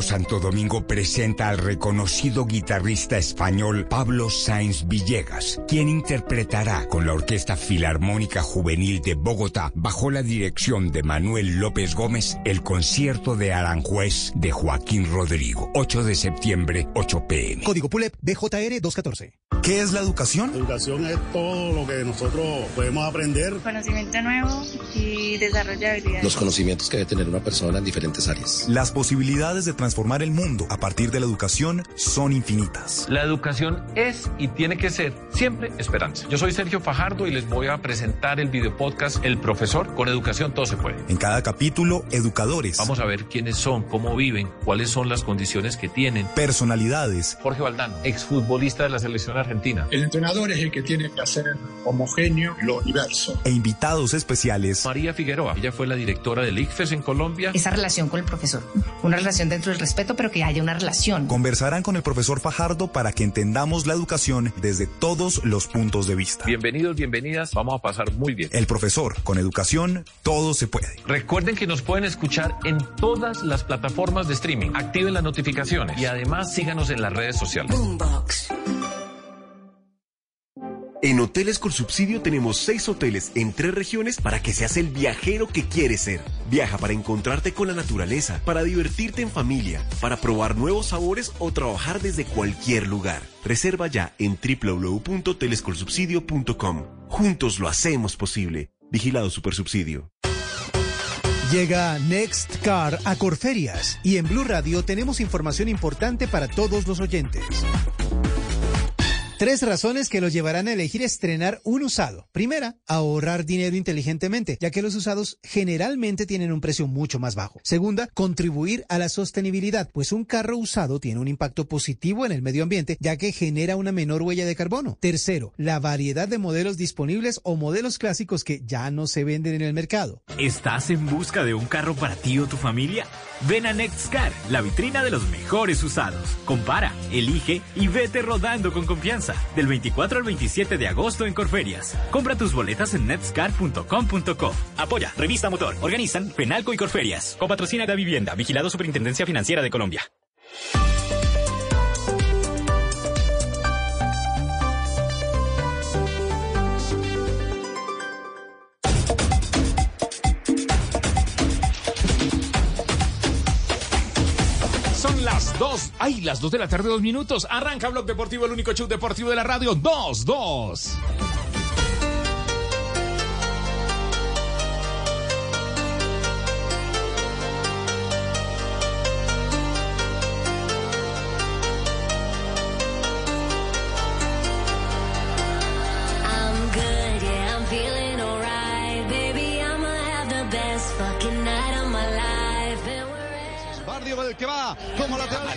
Santo Domingo presenta al reconocido guitarrista español Pablo Sáenz Villegas, quien interpretará con la Orquesta Filarmónica Juvenil de Bogotá, bajo la dirección de Manuel López Gómez, el concierto de Aranjuez de Joaquín Rodrigo, 8 de septiembre, 8 pm. Código PULEP BJR 214. ¿Qué es la educación? Educación es todo lo que nosotros podemos aprender. Conocimiento nuevo y desarrollabilidad. Los conocimientos que debe tener una persona en diferentes áreas. Las posibilidades de transformar el mundo a partir de la educación son infinitas. La educación es y tiene que ser siempre esperanza. Yo soy Sergio Fajardo y les voy a presentar el video podcast El Profesor. Con educación todo se puede. En cada capítulo, educadores. Vamos a ver quiénes son, cómo viven, cuáles son las condiciones que tienen. Personalidades. Jorge Valdano, exfutbolista de la selección argentina. El entrenador es el que tiene que hacer homogéneo lo diverso. E invitados especiales. María Figueroa, ella fue la directora del ICFES en Colombia. Esa relación con el profesor, una relación dentro del respeto pero que haya una relación. Conversarán con el profesor Fajardo para que entendamos la educación desde todos los puntos de vista. Bienvenidos, bienvenidas, vamos a pasar muy bien. El profesor, con educación, todo se puede. Recuerden que nos pueden escuchar en todas las plataformas de streaming. Activen las notificaciones y además síganos en las redes sociales. Boombox. En Hoteles con Subsidio tenemos seis hoteles en tres regiones para que seas el viajero que quieres ser. Viaja para encontrarte con la naturaleza, para divertirte en familia, para probar nuevos sabores o trabajar desde cualquier lugar. Reserva ya en www.hotelescolsubsidio.com. Juntos lo hacemos posible. Vigilado Supersubsidio. Llega Next Car a Corferias y en Blue Radio tenemos información importante para todos los oyentes. Tres razones que los llevarán a elegir estrenar un usado. Primera, ahorrar dinero inteligentemente, ya que los usados generalmente tienen un precio mucho más bajo. Segunda, contribuir a la sostenibilidad, pues un carro usado tiene un impacto positivo en el medio ambiente, ya que genera una menor huella de carbono. Tercero, la variedad de modelos disponibles o modelos clásicos que ya no se venden en el mercado. ¿Estás en busca de un carro para ti o tu familia? Ven a Nextcar, la vitrina de los mejores usados. Compara, elige y vete rodando con confianza. Del 24 al 27 de agosto en Corferias. Compra tus boletas en netscar.com.co. Apoya, Revista Motor. Organizan Penalco y Corferias. Copatrocina de Vivienda. Vigilado Superintendencia Financiera de Colombia. Dos. Ay, las dos de la tarde, dos minutos. Arranca Blog Deportivo, el único show deportivo de la radio. Dos, dos.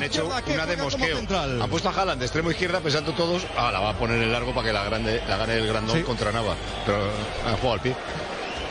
Hecho una de mosqueo. Han puesto a Haaland de extremo izquierda pensando todos, ah, la va a poner en largo para que la, grande, la gane el grandón Sí. contra Nava. Pero han jugado al pie.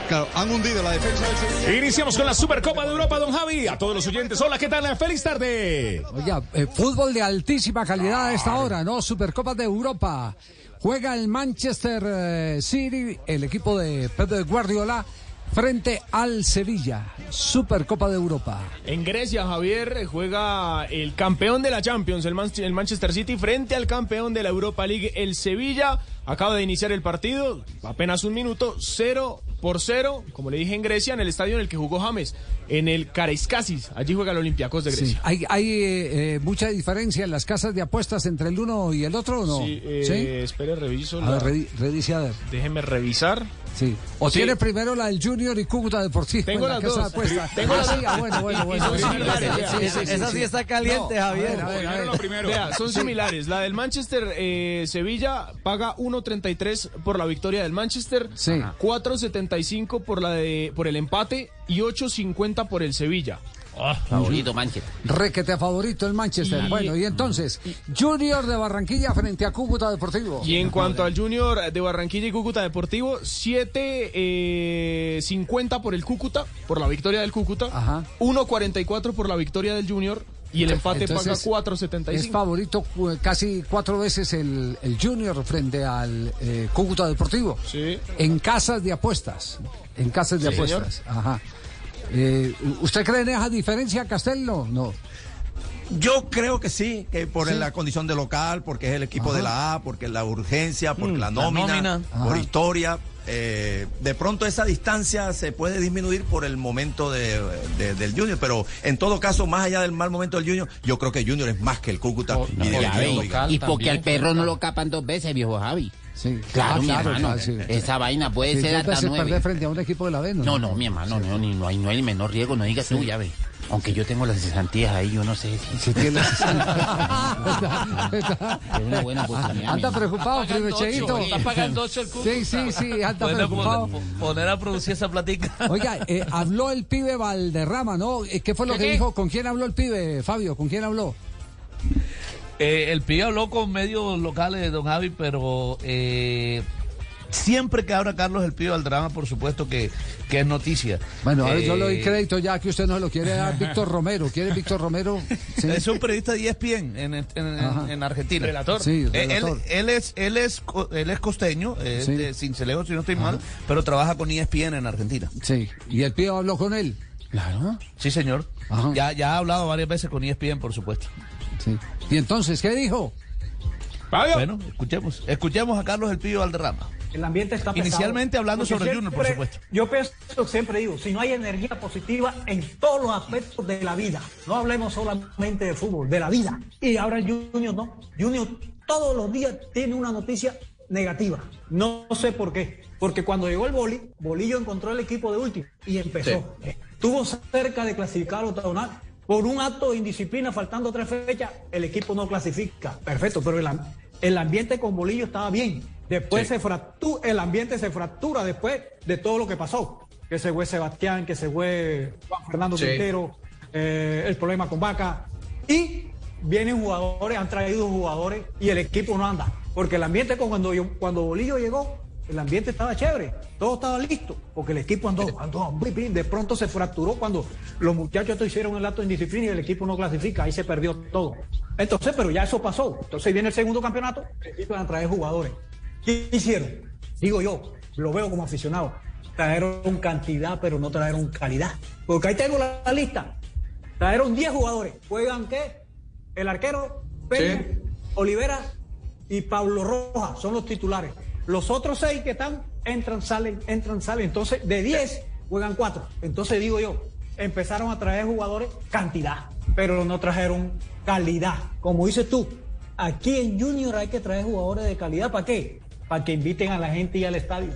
Claro, han hundido la defensa del Sevilla. Iniciamos con la Supercopa de Europa, don Javi. A todos los oyentes, hola, ¿qué tal? Feliz tarde. Oiga, eh, fútbol de altísima calidad a esta hora, ¿no? Supercopa de Europa. Juega el Manchester eh, City, el equipo de Pep Guardiola, frente al Sevilla. Supercopa de Europa. En Grecia, Javier eh, juega el campeón de la Champions, el, Man- el Manchester City, frente al campeón de la Europa League, el Sevilla. Acaba de iniciar el partido, apenas un minuto, cero por cero, como le dije en Grecia, en el estadio en el que jugó James, en el Karaiskakis. Allí juega el Olympiacos de Sí. Grecia. ¿Hay, hay eh, eh, mucha diferencia en las casas de apuestas entre el uno y el otro o no? Sí, eh, espere, reviso. A ver, la- revi- revise a ver. Déjeme revisar. Sí. O Sí. tiene primero la del Junior y Cúcuta Deportivo. Tengo en la las casa dos. de apuestas. Tengo Ah, las sí, dos. ah, bueno, bueno, bueno. Esa sí. sí está caliente, No, a Javier. ver, a ver, a ver. Vea, son similares. La del Manchester eh, Sevilla paga 1.33 por la victoria del Manchester, Sí. 4.75 por la de por el empate y 8.50 por el Sevilla. favorito Manchester. Requete favorito el Manchester. Y- bueno, y entonces, Junior de Barranquilla frente a Cúcuta Deportivo. Y en cuanto al Junior de Barranquilla y Cúcuta Deportivo, 7.50 por el Cúcuta, por la victoria del Cúcuta. 1.44 por la victoria del Junior. Y el empate Entonces, paga Es 4.75. favorito cu- casi cuatro veces el, el Junior frente al eh, Cúcuta Deportivo. Sí. En casas de apuestas. En casas de Sí, apuestas. Ajá. Eh, ¿Usted cree en esa diferencia, Castelno? No. Yo creo que sí, que por Sí. la condición de local, porque es el equipo Ajá. de la A, porque la urgencia, porque Mm, la la nómina, nómina. por historia. Eh, de pronto esa distancia se puede disminuir por el momento de, de- del Junior, pero en todo caso, más allá del mal momento del Junior, yo creo que Junior es más que el Cúcuta. y y porque al perro no lo capan dos veces, viejo Javi. Sí. Claro, mi claro, hermano. claro, sí. Esa vaina puede Sí, ser hasta nueve. frente a un equipo de la B, ¿no? No, no, mi hermano, no, ni- no, hay, no hay el menor riesgo, no digas tú, ya ve. Aunque yo tengo las cesantías ahí, yo no sé si... Si tienes... Es una buena oportunidad. Anda preocupado, Primecheito. Está pagando ocho el Cúcuta. Sí, sí, sí, anda Bueno, preocupado. po- poner a producir esa platica. Oiga, eh, habló el pibe Valderrama, ¿no? Eh, ¿Qué fue lo ¿Qué, que qué? dijo? ¿Con quién habló el pibe, Fabio? ¿Con quién habló? Eh, el pibe habló con medios locales de Don Javi, pero eh, siempre que habla Carlos el pibe al drama, por supuesto que, que es noticia. Bueno, a ver, yo le doy Eh, crédito ya que usted no se lo quiere dar Víctor Romero. ¿Quiere Víctor Romero? Sí. Es un periodista de ESPN en, en- en- Ajá. en Argentina. Relator. Sí, Eh, relator. Él, él es, él, es, él es costeño, es Sí. de Cincelejo, si no estoy mal, pero trabaja con ESPN en Argentina. Sí, y el pibe habló con él. Claro. Sí, señor. Ajá. Ya, ya ha hablado varias veces con ESPN, por supuesto. Sí. ¿Y entonces qué dijo? Bueno, escuchemos, escuchemos a Carlos el Pío Valderrama. El ambiente está pesado. Inicialmente hablando Porque sobre el Junior, por siempre- supuesto. Yo pienso, siempre digo, si no hay energía positiva en todos los aspectos de la vida, no hablemos solamente de fútbol, de la vida. Y ahora el Junior no. Junior todos los días tiene una noticia negativa. No sé por qué. Porque cuando llegó el Boli, Bolillo encontró el equipo de último y empezó. Estuvo cerca de clasificar al octagonal. Por un acto de indisciplina, faltando tres fechas, el equipo no clasifica. Perfecto, pero el, am- el ambiente con Bolillo estaba bien. Después se fractura, el ambiente se fractura después de todo lo que pasó. Que se fue Sebastián, que se fue Juan Fernando Sí. Quintero, eh, el problema con Vaca. Y vienen jugadores, han traído jugadores y el equipo no anda. Porque el ambiente con cuando, yo- cuando Bolillo llegó, el ambiente estaba chévere, todo estaba listo, porque el equipo andó, andó, muy bien. de pronto se fracturó cuando los muchachos hicieron el acto de indisciplina y el equipo no clasifica, ahí se perdió todo. Entonces, pero ya eso pasó. Entonces viene el segundo campeonato, el equipo van a traer jugadores. ¿Qué hicieron? Digo yo, lo veo como aficionado. Trajeron cantidad, pero no trajeron calidad. Porque ahí tengo la, lista. Trajeron 10 jugadores. ¿Juegan qué? El arquero, Peña, Olivera y Pablo Rojas son los titulares. Los otros seis que están, entran, salen, entran, salen. Entonces, de 10, juegan 4. Entonces, digo yo, empezaron a traer jugadores cantidad, pero no trajeron calidad. Como dices tú, aquí en Junior hay que traer jugadores de calidad. ¿Para qué? Para que inviten a la gente y al estadio.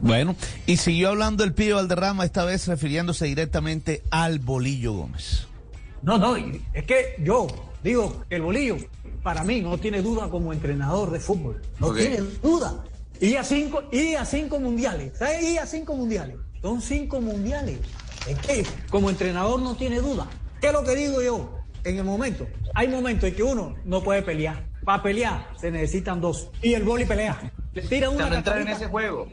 Bueno, y siguió hablando el Pío Valderrama, esta vez refiriéndose directamente al Bolillo Gómez. No, no, es que yo digo que el bolillo, para mí, no tiene duda como entrenador de fútbol. No tiene duda. Y a cinco, y a cinco mundiales. ¿Sabes? Y a cinco mundiales. Son cinco mundiales. Es que como entrenador no tiene duda. ¿Qué es lo que digo yo? En el momento, hay momentos en que uno no puede pelear. Para pelear se necesitan dos. Y el boli pelea. Le tira una Cuando entrar en ese juego.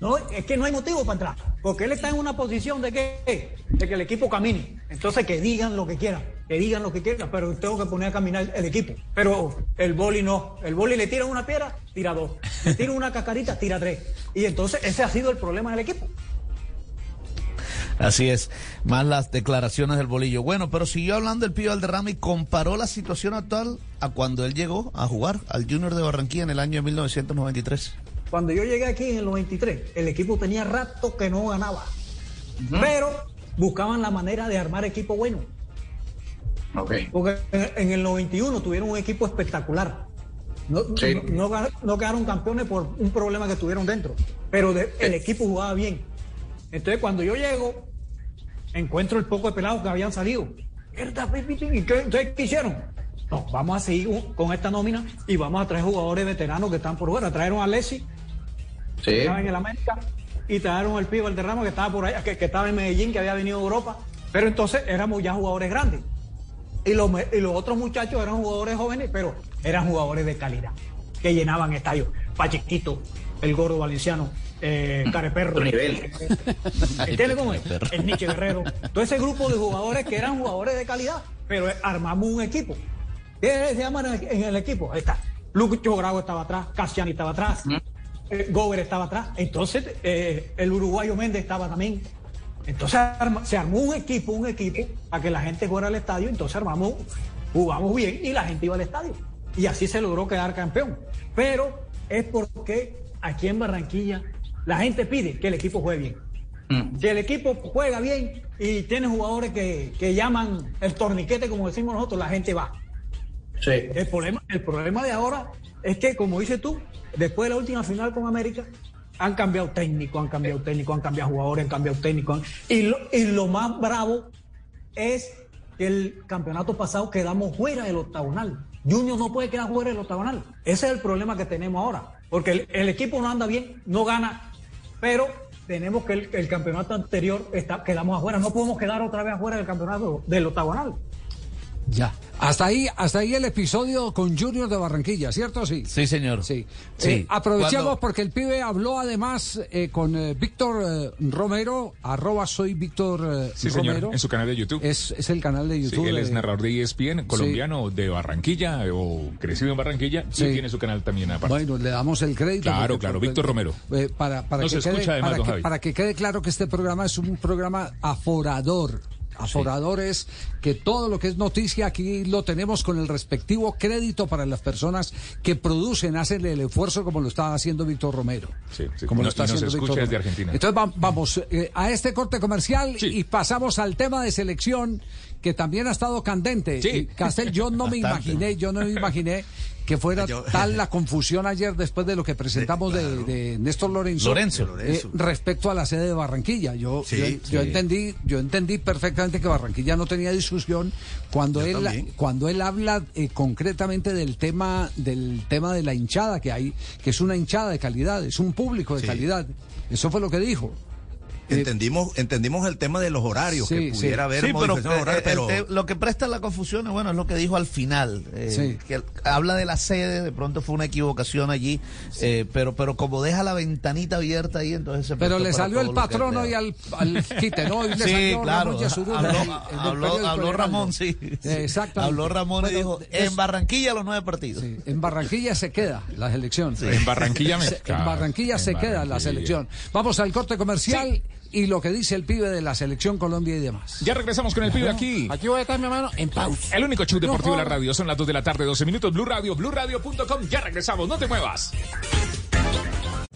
No, es que no hay motivo para entrar. Porque él está en una posición de que, de que el equipo camine. Entonces que digan lo que quieran, que digan lo que quieran, pero tengo que poner a caminar el equipo. Pero el boli no. El boli le tira una piedra, tira dos. Le tira una cacarita, tira tres. Y entonces ese ha sido el problema del equipo. Así es, más las declaraciones del Bolillo. Bueno, pero siguió hablando el Pío Valderrama y comparó la situación actual a cuando él llegó a jugar al Junior de Barranquilla en el año de 1993. Cuando yo llegué aquí en el 93, el equipo tenía rato que no ganaba. Pero buscaban la manera de armar equipo bueno. Porque en- el 91 tuvieron un equipo espectacular. No, Sí. no- no quedaron campeones por un problema que tuvieron dentro. Pero de- el equipo jugaba bien. Entonces cuando yo llego, encuentro el poco de pelados que habían salido. ¿y qué, entonces, ¿qué hicieron? No, vamos a seguir con esta nómina y vamos a traer jugadores veteranos que están por fuera. Trajeron a Lessi, Sí. estaba en el América, y trajeron al pibe Valderrama que estaba por allá, que, que estaba en Medellín, que había venido de Europa. Pero entonces éramos ya jugadores grandes. Y los, y los otros muchachos eran jugadores jóvenes, pero eran jugadores de calidad, que llenaban estadios. Pachequito, el gordo valenciano, eh, Careperro. Nivel. ¿Entiendes cómo es? El Nietzsche Guerrero. Todo ese grupo de jugadores que eran jugadores de calidad, pero armamos un equipo. ¿Qué se llama en el, equipo? Ahí está. Lucho Grau estaba atrás, Cassiani estaba atrás, Gober estaba atrás. Entonces, eh, el uruguayo Méndez estaba también. Entonces arma- se armó un equipo, un equipo, para que la gente fuera al estadio. Entonces armamos, jugamos bien y la gente iba al estadio. Y así se logró quedar campeón. Pero es porque aquí en Barranquilla la gente pide que el equipo juegue bien. Si el equipo juega bien y tiene jugadores que, que llaman el torniquete, como decimos nosotros, la gente va. El, problema, el problema de ahora es que, como dices tú, después de la última final con América, han cambiado técnico, han cambiado técnico, han cambiado jugadores, han cambiado técnico. Y lo, y lo más bravo es que el campeonato pasado quedamos fuera del octagonal. Junior no puede quedar fuera del octagonal. Ese es el problema que tenemos ahora. Porque el, equipo no anda bien, no gana, pero tenemos que el, el campeonato anterior está, quedamos afuera. No podemos quedar otra vez afuera del campeonato del octagonal. Ya. Hasta ahí, hasta ahí el episodio con Junior de Barranquilla, ¿cierto? Sí. Sí, señor. Sí. Sí. Eh, aprovechamos Cuando- porque el pibe habló además eh, con eh, Víctor eh, Romero, arroba soy Víctor eh, Sí, señor, Romero. en su canal de YouTube. Es, es el canal de Sí, YouTube. él es narrador de ESPN, colombiano de Barranquilla o crecido en Barranquilla Sí. y tiene su canal también aparte. Bueno, le damos el crédito. Claro, porque- claro, Víctor Romero. eh, para, para, Nos que escucha quede, además, para, don que, Javi. para que quede claro que este programa es un programa aforador. Aforador es que todo lo que es noticia aquí lo tenemos con el respectivo crédito para las personas que producen, hacen el esfuerzo como lo está haciendo Víctor Romero. Sí, sí. Como lo está haciendo Víctor desde Romero. Argentina. Entonces va- vamos eh, a este corte comercial y pasamos al tema de selección que también ha estado candente. Sí. Castel, yo no me imaginé, yo no me imaginé que fuera tal la confusión ayer después de lo que presentamos de, de Néstor Lorenzo, Lorenzo. eh, respecto a la sede de Barranquilla. Yo, Sí, yo, entendí, yo entendí perfectamente que Barranquilla no tenía discusión cuando Yo él también. cuando él habla eh, concretamente del tema del tema de la hinchada que hay, que es una hinchada de calidad, es un público de Sí. calidad. Eso fue lo que dijo. Entendimos, entendimos el tema de los horarios, Sí, que sí. pudiera haber Sí, pero, de horarios, eh, el pero te- lo que presta la confusión es, bueno, es lo que dijo al final. eh, Sí. que habla de la sede, de pronto fue una equivocación allí, eh, pero pero como deja la ventanita abierta ahí, entonces se Pero le salió el todo lo que patrono crea. y al, al quite, ¿no? Y le Sí, salió claro. Ramón Habló, el habló- Ramón, sí. Eh, Exactamente. Habló Ramón y dijo, es- en Barranquilla los nueve partidos. Sí, en Barranquilla se queda la selección. En Barranquilla me- Se- En Barranquilla en se queda la selección. Vamos al corte comercial y lo que dice el pibe de la selección Colombia y demás. Ya regresamos con el pibe aquí. Aquí voy a estar, mi hermano, en pausa. El único show deportivo de la radio. Son las 2 de la tarde, 12 minutos. Blue Radio, BlueRadio.com. Ya regresamos, no te muevas.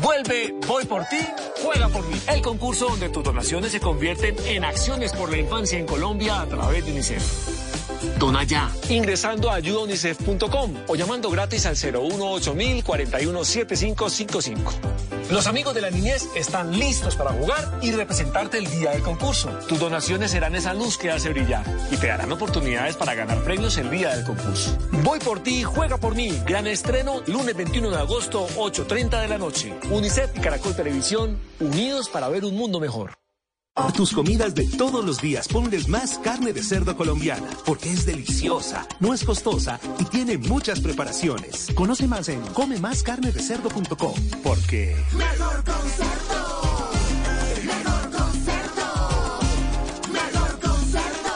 Vuelve Voy por ti, juega por mí. El concurso donde tus donaciones se convierten en acciones por la infancia en Colombia a través de UNICEF. Dona ya, ingresando a ayudaunicef.com o llamando gratis al 018 417555 Los amigos de la niñez están listos para jugar y representarte el día del concurso. Tus donaciones serán esa luz que hace brillar y te darán oportunidades para ganar premios el día del concurso. Voy por ti, juega por mí. Gran estreno, lunes 21 de agosto, 8.30 de la noche. UNICEF y Caracol Televisión, unidos para ver un mundo mejor. A tus comidas de todos los días ponles más carne de cerdo colombiana, porque es deliciosa, no es costosa y tiene muchas preparaciones. Conoce más en comemascarnedecerdo.com, porque... Mejor concerto. Mejor concerto. Mejor concerto.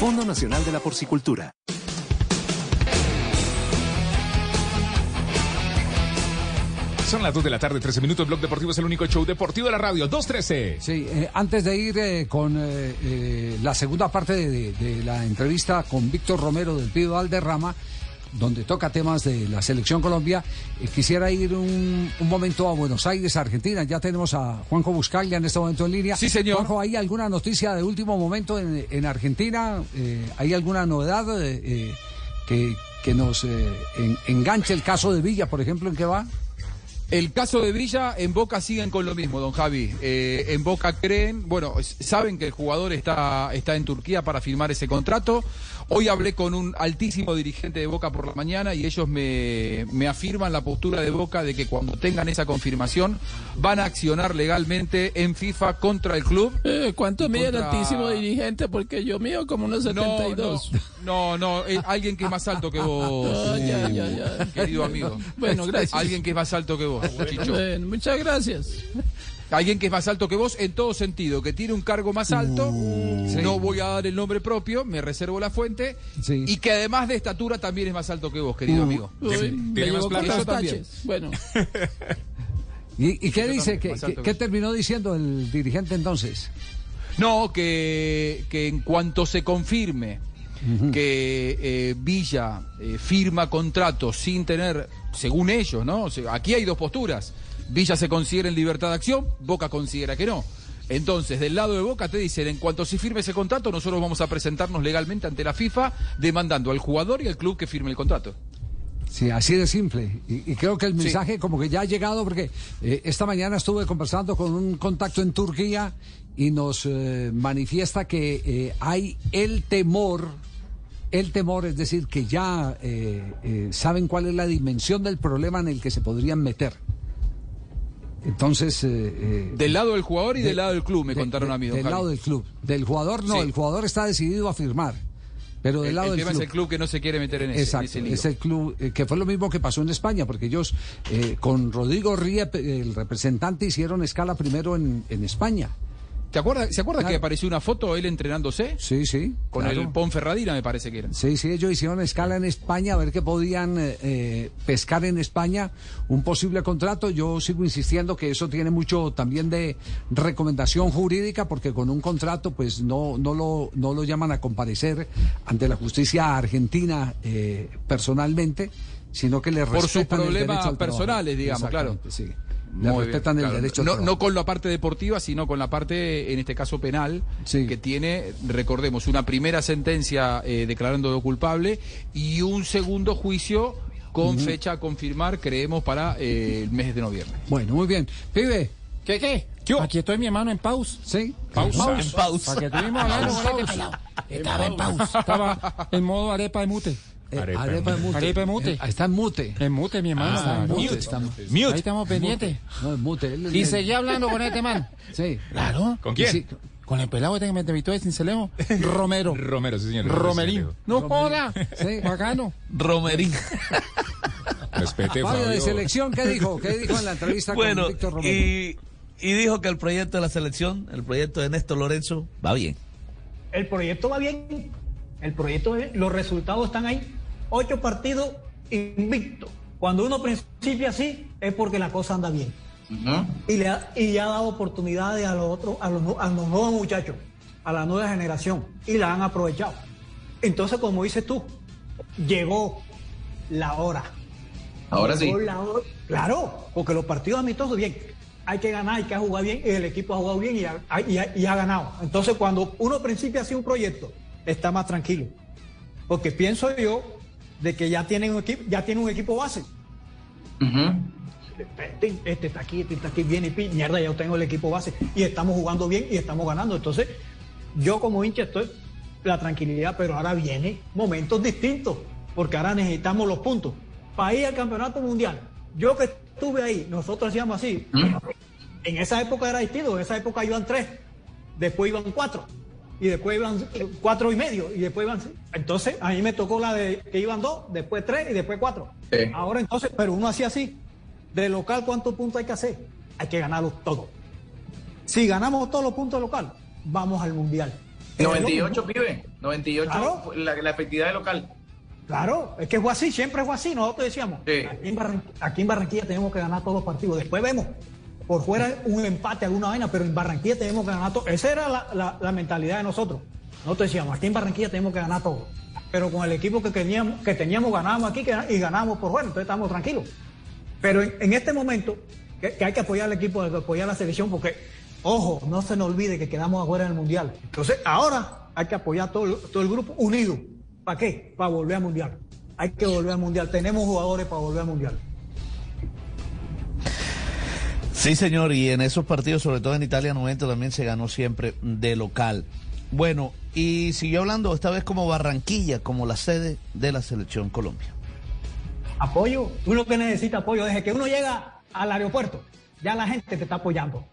Fondo Nacional de la Porcicultura. Son las 2 de la tarde, 13 minutos. Blog Deportivo es el único show deportivo de la radio. 213. Sí, eh, antes de ir eh, con eh, eh, la segunda parte de, de- de la entrevista con Víctor Romero del Pido Valderrama, donde toca temas de la selección Colombia, eh, quisiera ir un, un momento a Buenos Aires, Argentina. Ya tenemos a Juanjo Buscaglia en este momento en línea. Sí, señor. Juanjo, ¿hay alguna noticia de último momento en, en Argentina? Eh, ¿Hay alguna novedad que, que nos eh, en- enganche el caso de Villa, por ejemplo, en qué va? El caso de Villa, en Boca siguen con lo mismo, don Javi. Eh, en Boca creen, bueno, saben que el jugador está, está en Turquía para firmar ese contrato. Hoy hablé con un altísimo dirigente de Boca por la mañana y ellos me, me afirman la postura de Boca de que cuando tengan esa confirmación van a accionar legalmente en FIFA contra el club. Eh, ¿Cuánto mide el altísimo dirigente? Porque yo mío como unos 72. No, no, eh, alguien que es más alto que vos, Ah, ya, ya, ya. querido amigo. Bueno, gracias. Alguien que es más alto que vos, Chicho. Bueno, muchas gracias. Alguien que es más alto que vos en todo sentido, que tiene un cargo más alto, Uh, no voy a dar el nombre propio, me reservo la fuente, y que además de estatura también es más alto que vos, querido Uh, amigo. Uy, Eso los también. taches. Bueno, ¿Y, y qué Yo dice? también, ¿Qué, más qué- alto que qué vos. terminó diciendo el dirigente entonces? No, que, que en cuanto se confirme que eh, Villa eh, firma contrato sin tener, según ellos, ¿no? O sea, aquí hay dos posturas. Villa se considera en libertad de acción, Boca considera que no. Entonces, del lado de Boca te dicen, en cuanto se firme ese contrato, nosotros vamos a presentarnos legalmente ante la FIFA demandando al jugador y al club que firme el contrato. Sí, así de simple. Y, y creo que el Sí. mensaje como que ya ha llegado porque eh, esta mañana estuve conversando con un contacto en Turquía y nos eh, manifiesta que eh, hay el temor, el temor, es decir, que ya saben cuál es la dimensión del problema en el que se podrían meter. Entonces... eh, eh, Del lado del jugador y de- del lado del club, me de- contaron a mí, don Del Javi. lado del club. Del jugador no, Sí. el jugador está decidido a firmar. Pero del El, lado el del tema club. es el club que no se quiere meter en ese, en Exacto, ese es el club, eh, que fue lo mismo que pasó en España, porque ellos eh, con Rodrigo Riep, el representante, hicieron escala primero en, en España. ¿Te acuerdas, ¿Se acuerda Claro. que apareció una foto él entrenándose? Sí, sí. Con claro. el Ponferradina, me parece que era. Sí, sí, ellos hicieron escala en España a ver qué podían eh, eh, pescar en España un posible contrato. Yo sigo insistiendo que eso tiene mucho también de recomendación jurídica porque con un contrato pues no, no, lo, no lo llaman a comparecer ante la justicia argentina eh, personalmente, sino que le Por sus respetan el derecho problemas trabajo. personales, digamos, claro. Sí. Le Muy respetan bien, el claro. derecho al no, con la parte deportiva, sino con la parte, en este caso penal, que tiene, recordemos, una primera sentencia eh, declarándolo culpable y un segundo juicio con fecha a confirmar, creemos, para eh, el mes de noviembre. Bueno, muy bien. Pibe. ¿Qué, qué? Aquí estoy mi hermano en pausa. Sí. Pausa. En pausa. Para que estuvimos hablando En pausa. pelado. Estaba en pausa. Estaba en modo arepa de mute. Eh, arepa mute. Arepa mute. Eh, está en mute. En mute, mi hermano. Ah, en mute, está en mute. Ahí estamos pendientes. No, es mute. él- Y él- seguí hablando con este man. Sí. Claro. ¿Con quién? Sí, con el pelado este que me entrevistó de Cincelejo. Romero. Romero, sí, señor. Romerín. No joda. Sí. Bacano. Romerín. Respete, Fabio, de selección, ¿qué dijo? ¿Qué dijo en la entrevista Bueno, con Víctor Romero? y, y dijo que el proyecto de la selección, el proyecto de Néstor Lorenzo, va bien. El proyecto va bien. El proyecto. Los resultados están ahí. Ocho partidos invictos. Cuando uno principia así, es porque la cosa anda bien. y, le ha, y ha dado oportunidades a los otros, a los, a los nuevos muchachos, a la nueva generación, y la han aprovechado. Entonces, como dices tú, llegó la hora. Ahora sí. Llegó la hora. Claro, porque los partidos amistosos, bien, hay que ganar, hay que jugar bien, y el equipo ha jugado bien y ha, y ha- y ha ganado. Entonces, cuando uno principia así un proyecto, está más tranquilo. Porque pienso yo de que ya tienen un equipo, ya tiene un equipo base. Este, este está aquí, este está aquí, viene y mierda, ya tengo el equipo base y estamos jugando bien y estamos ganando. Entonces, yo como hincha estoy la tranquilidad, pero ahora viene momentos distintos, porque ahora necesitamos los puntos. Para ir al campeonato mundial, yo que estuve ahí, nosotros hacíamos así. En esa época era distinto, en esa época iban tres, después iban cuatro, y después iban eh, cuatro y medio, y después iban. Entonces, a mí me tocó la de que iban dos, después tres y después cuatro. Sí. Ahora entonces, pero uno hacía así. De local, ¿cuántos puntos hay que hacer? Hay que ganarlos todos. Si ganamos todos los puntos de local, vamos al mundial. 98, pibe. 98 Claro. la, la efectividad de local. Claro, es que fue así, siempre fue así. Nosotros decíamos, aquí, en aquí en Barranquilla tenemos que ganar todos los partidos. Después vemos, por fuera un empate, alguna vaina, pero en Barranquilla tenemos que ganar todo. Esa era la, mentalidad de nosotros. Nosotros decíamos, aquí en Barranquilla tenemos que ganar todo. Pero con el equipo que teníamos, que teníamos ganamos aquí y ganamos por bueno, entonces estamos tranquilos. Pero en, en este momento, que, hay que apoyar al equipo, hay que apoyar a la selección, porque, ojo, no se nos olvide que quedamos afuera del Mundial. Entonces, ahora hay que apoyar todo, el- todo el grupo unido. ¿Para qué? Para volver al Mundial. Hay que volver al Mundial. Tenemos jugadores para volver al Mundial. Sí, señor, y en esos partidos, sobre todo en Italia 90, también se ganó siempre de local. Bueno, y siguió hablando esta vez como Barranquilla, como la sede de la selección Colombia. Apoyo. Uno que necesita apoyo. Desde que uno llega al aeropuerto, ya la gente te está apoyando.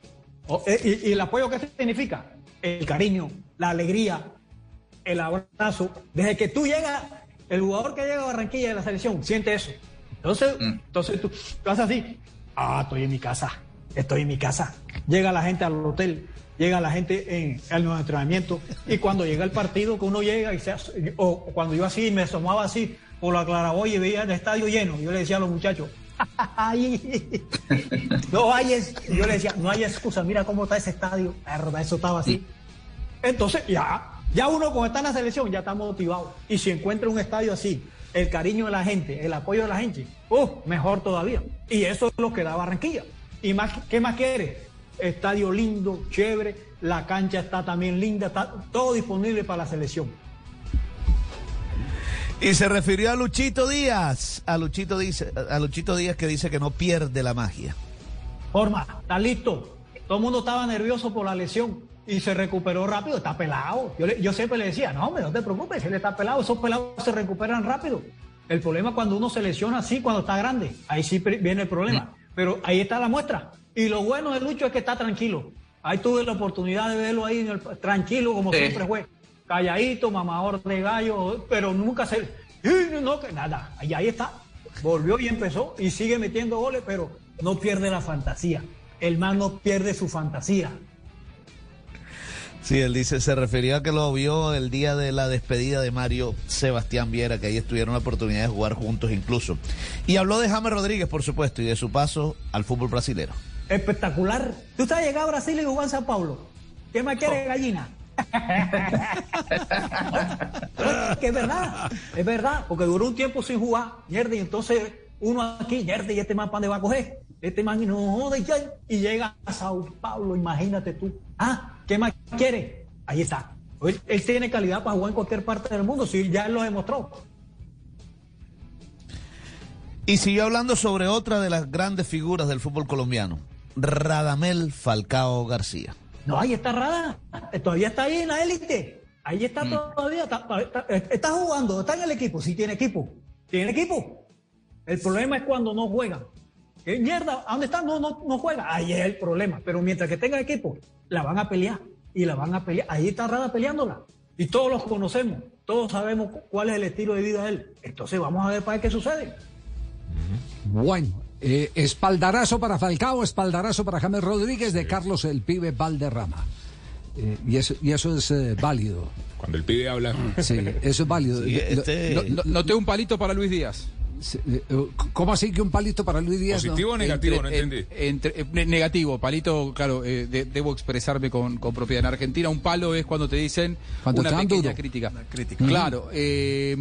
Eh, y, y el apoyo, ¿qué significa? El cariño, la alegría, el abrazo. Desde que tú llegas, el jugador que llega a Barranquilla de la selección siente eso. Entonces, entonces tú, tú haces así. Ah, estoy en mi casa. Estoy en mi casa. Llega la gente al hotel, llega la gente en, en los entrenamientos. Y cuando llega el partido, que uno llega y se o cuando yo así me asomaba así por la claraboya y veía el estadio lleno, yo le decía a los muchachos, "Ay, no hay, es-". yo le decía, no hay excusa, mira cómo está ese estadio, verdad, eso estaba así. Entonces, ya, ya uno cuando está en la selección ya está motivado. Y si encuentra un estadio así, el cariño de la gente, el apoyo de la gente, ¡uh! mejor todavía. Y eso es lo que da Barranquilla. ¿Y más, qué más quiere? Estadio lindo, chévere, la cancha está también linda, está todo disponible para la selección. Y se refirió a Luchito Díaz, a Luchito, dice, a Luchito Díaz que dice que no pierde la magia. Forma, está listo. Todo el mundo estaba nervioso por la lesión y se recuperó rápido, está pelado. Yo, le- yo siempre le decía, no, hombre, no te preocupes, él está pelado, esos pelados se recuperan rápido. El problema es cuando uno se lesiona así, cuando está grande, ahí sí viene el problema. Pero ahí está la muestra. Y lo bueno de Lucho es que está tranquilo. Ahí tuve la oportunidad de verlo ahí en el- tranquilo, como Sí. siempre fue. Calladito, mamador de gallo, pero nunca se... ¡Ay, No, que nada, ahí, ahí está. Volvió y empezó y sigue metiendo goles, pero no pierde la fantasía. El man no pierde su fantasía. Sí, él dice, se refería a que lo vio el día de la despedida de Mario Sebastián Viera, que ahí estuvieron la oportunidad de jugar juntos incluso. Y habló de James Rodríguez, por supuesto, y de su paso al fútbol brasilero. Espectacular. ¿Tú sabes llegar a Brasil y jugar en Sao Paulo? ¿Qué más quiere, gallina? que es verdad, es verdad, porque duró un tiempo sin jugar, mierda, y entonces uno aquí, mierda, y este man, ¿para dónde va a coger? Este man, y no y llega a Sao Paulo, imagínate tú. Ah, ¿qué más quiere? Ahí está. Él, él tiene calidad para jugar en cualquier parte del mundo, sí, ya él lo demostró. Y siguió hablando sobre otra de las grandes figuras del fútbol colombiano, Radamel Falcao García. No, ahí está Rada. Todavía está ahí en la élite. Ahí está todavía. Está, está- está jugando. Está en el equipo. Sí tiene equipo. Tiene equipo. El problema es cuando no juega. ¿Qué mierda? ¿A dónde está? No, no, no juega. Ahí es el problema. Pero mientras que tenga equipo, la van a pelear. Y la van a pelear. Ahí está Rada peleándola. Y todos los conocemos. Todos sabemos cu- cuál es el estilo de vida de él. Entonces vamos a ver para qué sucede. Bueno, eh, espaldarazo para Falcao, espaldarazo para James Rodríguez de Carlos el Pibe Valderrama. Eh, y, eso, y eso es eh, válido. Cuando el pibe habla. Sí, eso es válido. Sí, Lo- este- lo- No- Noté un palito para Luis Díaz. Eh, eh, ¿Cómo así que un palito para Luis Díaz? no? ¿Positivo o negativo? Entre- no entendí. en- entre- eh, ne- negativo, palito, claro, eh, de- debo expresarme con, con propiedad. En Argentina un palo es cuando te dicen Cuando una pequeña duro. crítica. crítica. Claro, eh,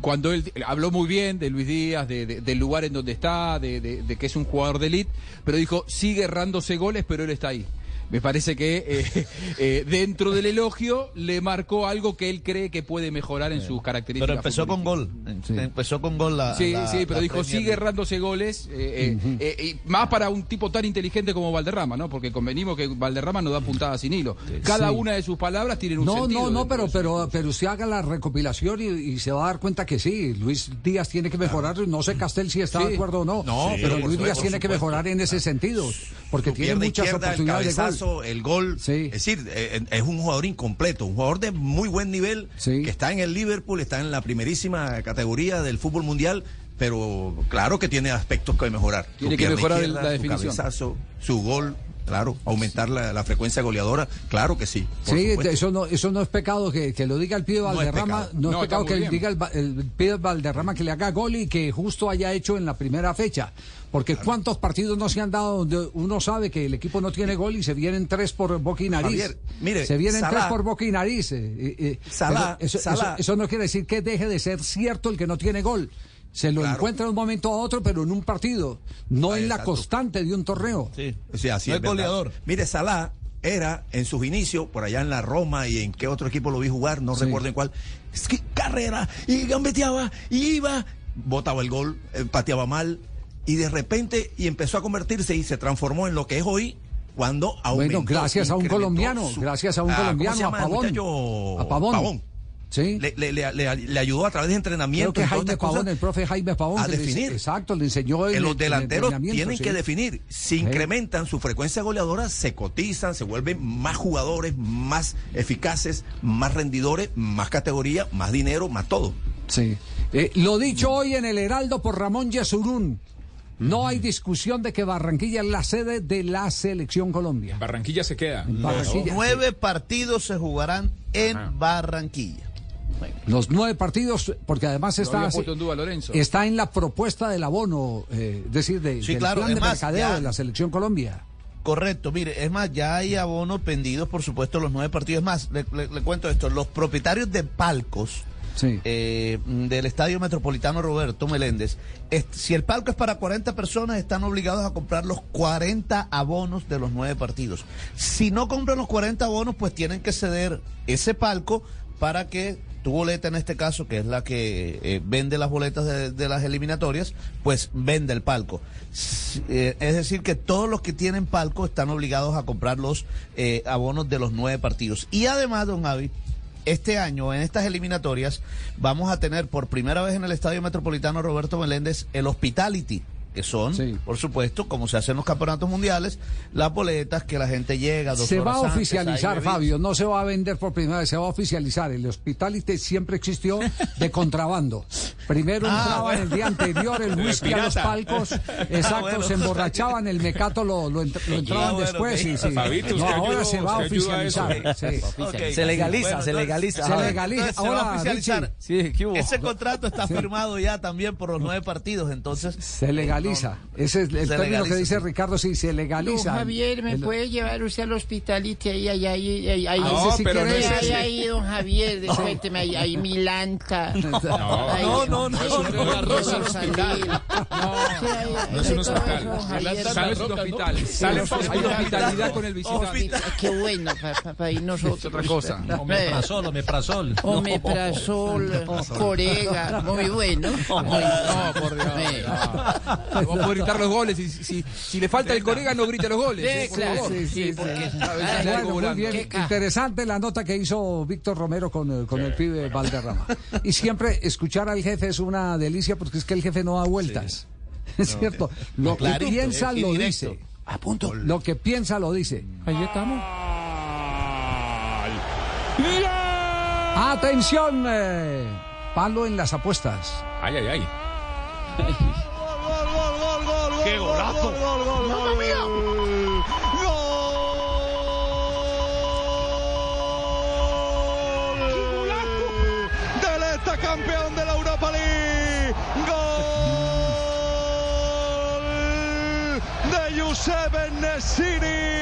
cuando él habló muy bien de Luis Díaz, de- de- del lugar en donde está, de, de- de que es un jugador de elite, pero dijo, sigue errándose goles, pero él está ahí. Me parece que eh, eh, dentro del elogio le marcó algo que él cree que puede mejorar en sus características. Pero empezó con gol. Empezó con gol la. Sí, la- sí, pero dijo, Premier sigue errándose goles, eh, eh, eh, y más para un tipo tan inteligente como Valderrama, ¿no? Porque convenimos que Valderrama no da puntada sin hilo. Cada Sí. una de sus palabras tiene un No, sentido. no, no, dentro pero, pero, pero usted haga la recopilación y, y se va a dar cuenta que sí, Luis Díaz tiene que mejorar, no sé Castel si está Sí. de acuerdo o no, No, pero Luis Díaz supuesto, tiene que mejorar en ese sentido, porque Su tiene muchas oportunidades de gol. Cabezazo, el gol. Es decir, eh, es un jugador incompleto, un jugador de muy buen nivel, que está en el Liverpool, está en la primerísima categoría del fútbol mundial, pero claro que tiene aspectos que mejorar. Su Tiene que mejorar la su definición. cabezazo, su gol, claro. Aumentar la, la frecuencia goleadora, claro que sí. Sí, supuesto. eso no, eso no es pecado que, que lo diga el pibe No es Valderrama, pecado. no es No, pecado que diga el, el pibe Valderrama que le haga gol y que justo haya hecho en la primera fecha. Porque cuántos partidos no se han dado donde uno sabe que el equipo no tiene gol y se vienen tres por boca y nariz. Javier, mire, se vienen Salah- tres por boca y nariz. eh, eh, eh, Salah- pero eso, Salah- eso- eso no quiere decir que deje de ser cierto el que no tiene gol. Se lo encuentra de un momento a otro, pero en un partido, no en la constante de un torneo. O sea, así No es es verdad. goleador. Mire, Salah era en sus inicios, por allá en la Roma y en qué otro equipo lo vi jugar, no recuerdo en cuál. Es que carrera, y gambeteaba, y iba, botaba el gol, eh, pateaba mal, y de repente, y empezó a convertirse y se transformó en lo que es hoy. Cuando aumentó, Bueno, gracias a un colombiano, su- gracias a un Ah, ¿cómo colombiano, se a llama el Pavón. A Pavón. Sí. Le, le- le- le- le ayudó a través de Creo entrenamiento. que Jaime cosas Pavón, el profe Jaime Pavón. a que le- definir. exacto, le enseñó que el- los el delanteros tienen sí. que definir. Si Sí. incrementan su frecuencia goleadora, se cotizan, se vuelven más jugadores, más eficaces, más rendidores, más categoría, más dinero, más todo. Sí. Eh, lo dicho hoy en el Heraldo por Ramón Yesurún. No hay discusión de que Barranquilla es la sede de la selección Colombia. Barranquilla se queda. Barranquilla. nueve partidos se jugarán en Barranquilla. Los nueve partidos, porque además está, en duda Lorenzo. está en la propuesta del abono, eh, es decir, de, Sí, del claro, plan de más, mercadeo ya- de la selección Colombia. Correcto, mire, es más, ya hay abonos pendidos, por supuesto, los nueve partidos. Es más, le, le- le cuento esto, los propietarios de palcos eh, del Estadio Metropolitano Roberto Meléndez, es- si el palco es para 40 personas, están obligados a comprar los 40 abonos de los nueve partidos. Si no compran los 40 abonos, pues tienen que ceder ese palco para que tu boleta en este caso, que es la que eh, vende las boletas de, las eliminatorias, pues vende el palco. Eh, es decir, que todos los que tienen palco están obligados a comprar los eh, abonos de los nueve partidos. Y además, don Javi, este año en estas eliminatorias vamos a tener por primera vez en el Estadio Metropolitano Roberto Meléndez el Hospitality que son, por supuesto, como se hace en los campeonatos mundiales, las boletas que la gente llega dos Se va a oficializar. Fabio, no se va a vender por primera vez, se va a oficializar. El hospitality siempre existió de contrabando. Primero Ah, entraba bueno. el día anterior el whisky a los palcos, Ah, exacto, bueno. se emborrachaban, el mecato lo, lo, entraban Ah, bueno, después. ok. sí, sí. Fabito, No, usted ahora ayudó, se va a oficializar. sí. Se legaliza, Bueno, se entonces- legaliza. Se legaliza. entonces se va a Ahora, oficializar. Sí, ¿qué hubo? Ese contrato está firmado ya también por los nueve partidos, entonces Se legaliza. Ese es el término legaliza, que dice sí. Ricardo, sí, se legaliza. Don Javier, ¿me El- puede llevar usted al hospitality ahí, ahí, ahí, ahí, ahí? No, Ese sí pero no es ahí, ahí, don Javier, de- cuénteme, ahí, ahí, Milanta. No, Ahí, no, no, no, no, no, no es un hospital. No es un hospital. eso, don Javier. Sale es un hospital. Sale hay hospitalidad con el visitante. Qué bueno para ir nosotros. otra cosa. Omeprazol, omeprazol. Omeprazol, corega, muy bueno. No, por Dios. Vamos a poder gritar los goles. Si, si, si le falta el corega, no grite los goles. Sí, por claro, favor. sí, sí, porque sí. a veces Ah, sale algo Bueno, muy volando. bien, Qué ca- interesante la nota que hizo Víctor Romero con, eh, el pibe Valderrama. Y siempre escuchar al jefe es una delicia porque es que el jefe no da vueltas. Es cierto. Lo que Clarito, piensa lo dice. A punto. Lo que piensa lo dice. Ahí estamos. Atención, eh, palo en las apuestas. Ay, ay, ay. ¡Qué golazo! ¡Mamma mía! ¡Gol! Del esta campeón de la Europa League. ¡Gol! De Josep Nesiri.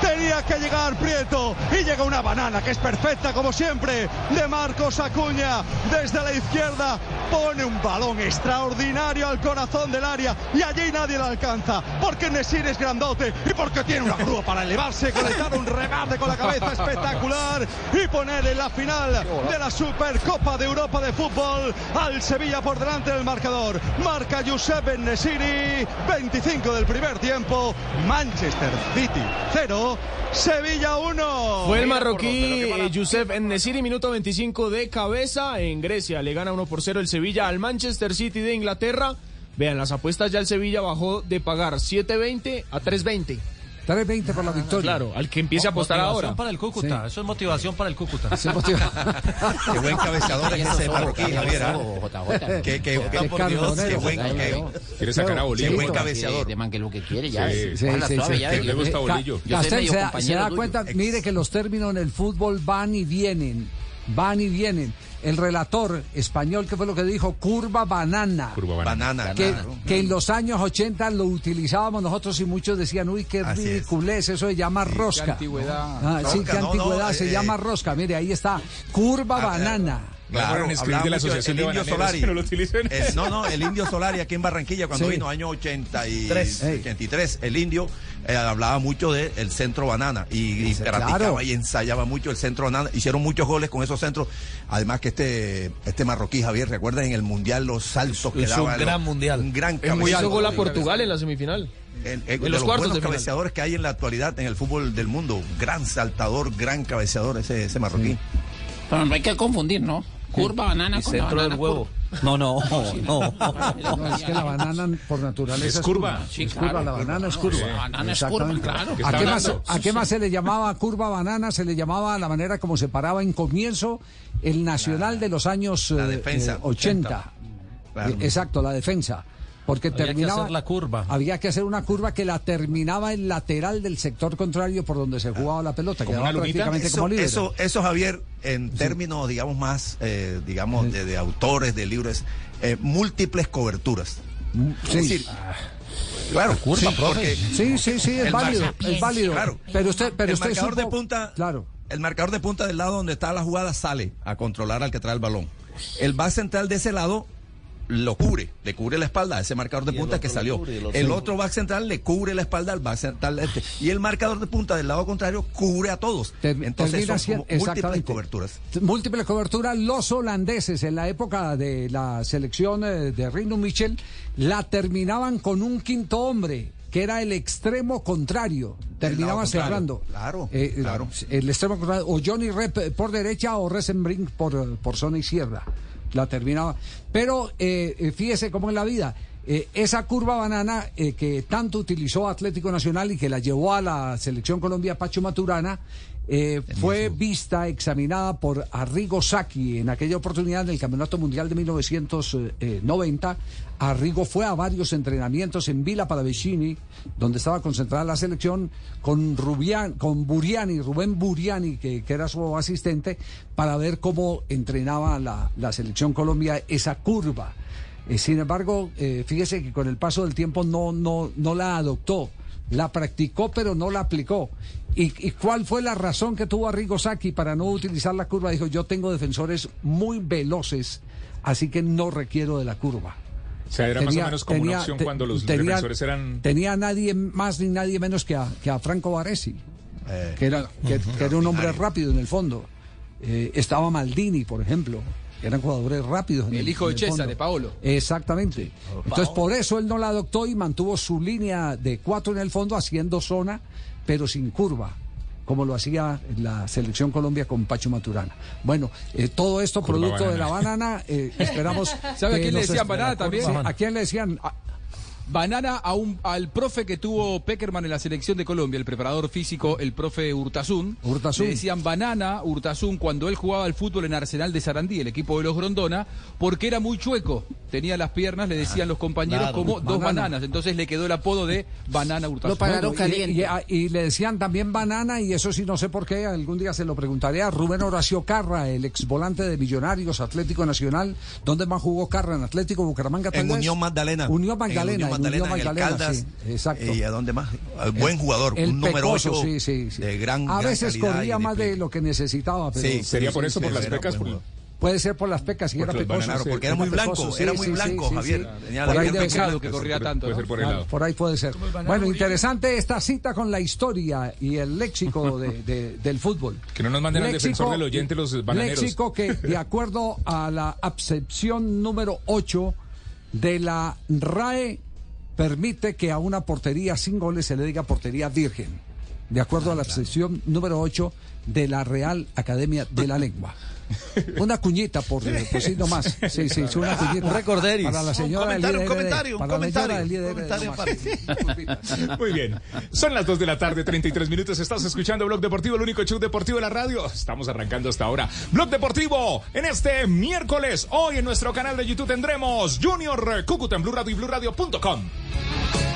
Tenía que llegar Prieto y llega una banana que es perfecta como siempre de Marcos Acuña desde la izquierda pone un balón extraordinario al corazón del área y allí nadie la alcanza porque Nesir es grandote y porque tiene una grúa para elevarse, conectar un remate con la cabeza espectacular y poner en la final de la Supercopa de Europa de fútbol al Sevilla por delante del marcador. Marca Giuseppe Nesiri, 25 del primer tiempo, Manchester City 0, Sevilla 1. Fue el marroquí eh, Youssef Nesiri, minuto 25 de cabeza. En Grecia le gana 1 por 0 el Sevilla al Manchester City de Inglaterra. Vean, las apuestas ya el Sevilla bajó de pagar 7.20 a 3.20. 3.20 por la victoria. Claro, al que empiece a apostar Motivación ahora. para el Cúcuta. Sí. Eso es motivación para el Cúcuta. Es. Qué buen cabeceador es ese marroquí, Javier. ¿ah? Qué, qué, Qué qué- por Dios, qué buen, qué-. Quiere sacar a qué Bolillo. buen De cabeceador. de man que lo que quiere, ya. Sí. Sí, sí, suave, sí. ya Que ves. le gusta Bolillo. Se, da- compañero se da tuyo. cuenta, mire que los términos en el fútbol van y vienen, van y vienen. El relator español, ¿qué fue lo que dijo? Curva banana. Curva banana. Banana. Que, que en los años 80 lo utilizábamos nosotros y muchos decían, uy, qué Así es. ridiculez, eso se llama rosca. qué antigüedad. Ah, sí, qué no, antigüedad, no, se eh, llama rosca. Mire, ahí está, curva Ah, banana. Claro, de la Asociación el de Indio Solari. no lo utilicen. El- no, no, el Indio Solari aquí en Barranquilla cuando Sí. vino, año 83, Tres. 83, el Indio eh, hablaba mucho del el centro banana y, y practicaba claro. y ensayaba mucho el centro banana. Hicieron muchos goles con esos centros. Además que este este marroquí Javier, recuerdan en el mundial los saltos que Es un daba? gran mundial. Un gran hizo gol a Portugal en la semifinal. En, en- En de los los cuartos buenos de cabeceadores que hay en la actualidad en el fútbol del mundo. Gran saltador, gran cabeceador ese, ese marroquí. Pero no hay que confundir, ¿no? Curva banana Y con la centro banana del huevo. No, no, no. No, es que la banana por naturaleza Es es curva. curva. Es curva, la curva, banana es no, curva. La banana es curva, claro. ¿Qué ¿A qué, más? ¿A qué más se le llamaba curva banana? Se le llamaba la manera como se paraba en comienzo el nacional de los años la eh, defensa, eh, 80. Claro. Eh, Exacto, la defensa. Porque Había que terminaba. hacer la curva. Había que hacer una curva que la terminaba el lateral del sector contrario por donde se jugaba la pelota. ¿Como Quedaba una lunita? prácticamente Eso, como libre. eso, eso, Javier, en términos, digamos, más, eh, digamos, de, de autores, de libros, eh, múltiples coberturas. Es Sí. decir, claro, Sí, porque Sí, sí, sí, es válido, marca- es válido. Claro. Pero usted, pero el usted marcador supo- de punta, Claro. el marcador de punta del lado donde está la jugada sale a controlar al que trae el balón. El back central de ese lado lo cubre, le cubre la espalda a ese marcador de punta que salió. cubre, el el otro- back central le cubre la espalda al back central este. Y el marcador de punta del lado contrario cubre a todos. Entonces son como múltiples coberturas. Múltiples coberturas. Los holandeses en la época de la selección eh, de Rino Michel la terminaban con un quinto hombre que era el extremo contrario. Terminaba contrario. cerrando. Claro, Eh, eh, claro. El extremo contrario. O Johnny Rep por derecha o Resenbrink por, por zona izquierda. La terminaba. Pero eh, eh, fíjese cómo en la vida. eh, esa curva banana eh, que tanto utilizó Atlético Nacional y que la llevó a la selección Colombia Pacho Maturana eh, fue vista, examinada por Arrigo Sacchi en aquella oportunidad en el Campeonato Mundial de 1990. Arrigo fue a varios entrenamientos en Villa Palavecini, donde estaba concentrada la selección, con, Rubian, con Buriani, Rubén Buriani, que, que era su asistente, para ver cómo entrenaba la, la selección Colombia esa curva. Eh, sin embargo, eh, fíjese que con el paso del tiempo no, no, no la adoptó. La practicó, pero no la aplicó. ¿Y, y cuál fue la razón que tuvo Arrigo Sacchi para no utilizar la curva? Dijo, yo tengo defensores muy veloces, así que no requiero de la curva. O sea, era más o Tenía- menos como tenía- una opción te- cuando los tenía- defensores eran... Tenía nadie más ni nadie menos que a, que a Franco Baresi, Eh, que era, que, que era un hombre rápido en el fondo. Eh, estaba Maldini, por ejemplo, que eran jugadores rápidos. en El hijo de el César, fondo. de Paolo. Exactamente. Entonces, por eso él no la adoptó y mantuvo su línea de cuatro en el fondo, haciendo zona, pero sin curva, como lo hacía la selección Colombia con Pacho Maturana. Bueno, eh, todo esto Curva producto de la banana. eh, esperamos. ¿Sabe a quién le decían banana también? Sí, ¿A quién le decían? Banana a un, al profe que tuvo Peckerman en la selección de Colombia, el preparador físico, el profe Hurtasun. Hurtasun. Le decían banana Hurtasun cuando él jugaba al fútbol en Arsenal de Sarandí, el equipo de los Grondona, porque era muy chueco. Tenía las piernas, le decían los compañeros, Claro. como dos Banana. bananas. Entonces le quedó el apodo de banana Hurtasun. Lo pagaron y- caliente. y, le decían también banana, y eso sí no sé por qué, algún día se lo preguntaré a Rubén Horacio Carra, el ex volante de Millonarios, Atlético Nacional. ¿Dónde más jugó Carra? ¿En Atlético Bucaramanga? En? Unión Magdalena. Unión Magdalena, Magdalena, en el Magdalena, Caldas. sí, exacto. ¿Y a dónde más? Eh, Buen jugador, El un número pecoso, 8 sí, sí, sí. de gran A gran veces calidad corría más de lo que necesitaba, pero Sí, Sería por eso, sí, por las pecas, por- puede ser por las pecas, si era pecoso. bananeros, porque era muy blanco, era muy blanco, Javier. Tenía la Por ahí ser. que corría tanto. Puede ser por el Claro, lado. por ahí puede ser. Bueno, interesante esta cita con la historia y el léxico de- de- del fútbol. Que no nos manden al defensor del oyente los bananeros. Léxico que, de acuerdo a la acepción número 8 de la RAE, permite que a una portería sin goles se le diga portería virgen. De acuerdo a la acepción número 8 de la Real Academia de la Lengua. Una cuñita, por pues sí, nomás. Sí, sí, sí, una cuñita. Un recorderis. Para la Un señora del un comentario, un para la señora comentario, del un comentario. Muy bien. Son las 2 de la tarde, 33 minutos. Estás escuchando Blog Deportivo, el único show deportivo de la radio. Estamos arrancando hasta ahora. Blog Deportivo, en este miércoles, hoy en nuestro canal de YouTube tendremos Junior Cúcuta en Blue Radio y BlueRadio.com.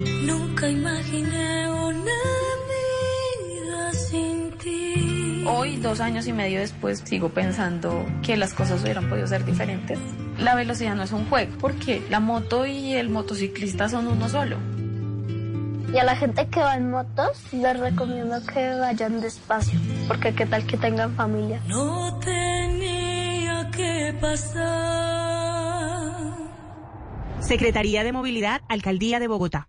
Nunca imaginé una vida sin ti. Hoy, dos años y medio después, sigo pensando que las cosas hubieran podido ser diferentes. La velocidad no es un juego, porque la moto y el motociclista son uno solo. Y a la gente que va en motos les recomiendo que vayan despacio, porque qué tal que tengan familia. No tenía que pasar. Secretaría de Movilidad, Alcaldía de Bogotá.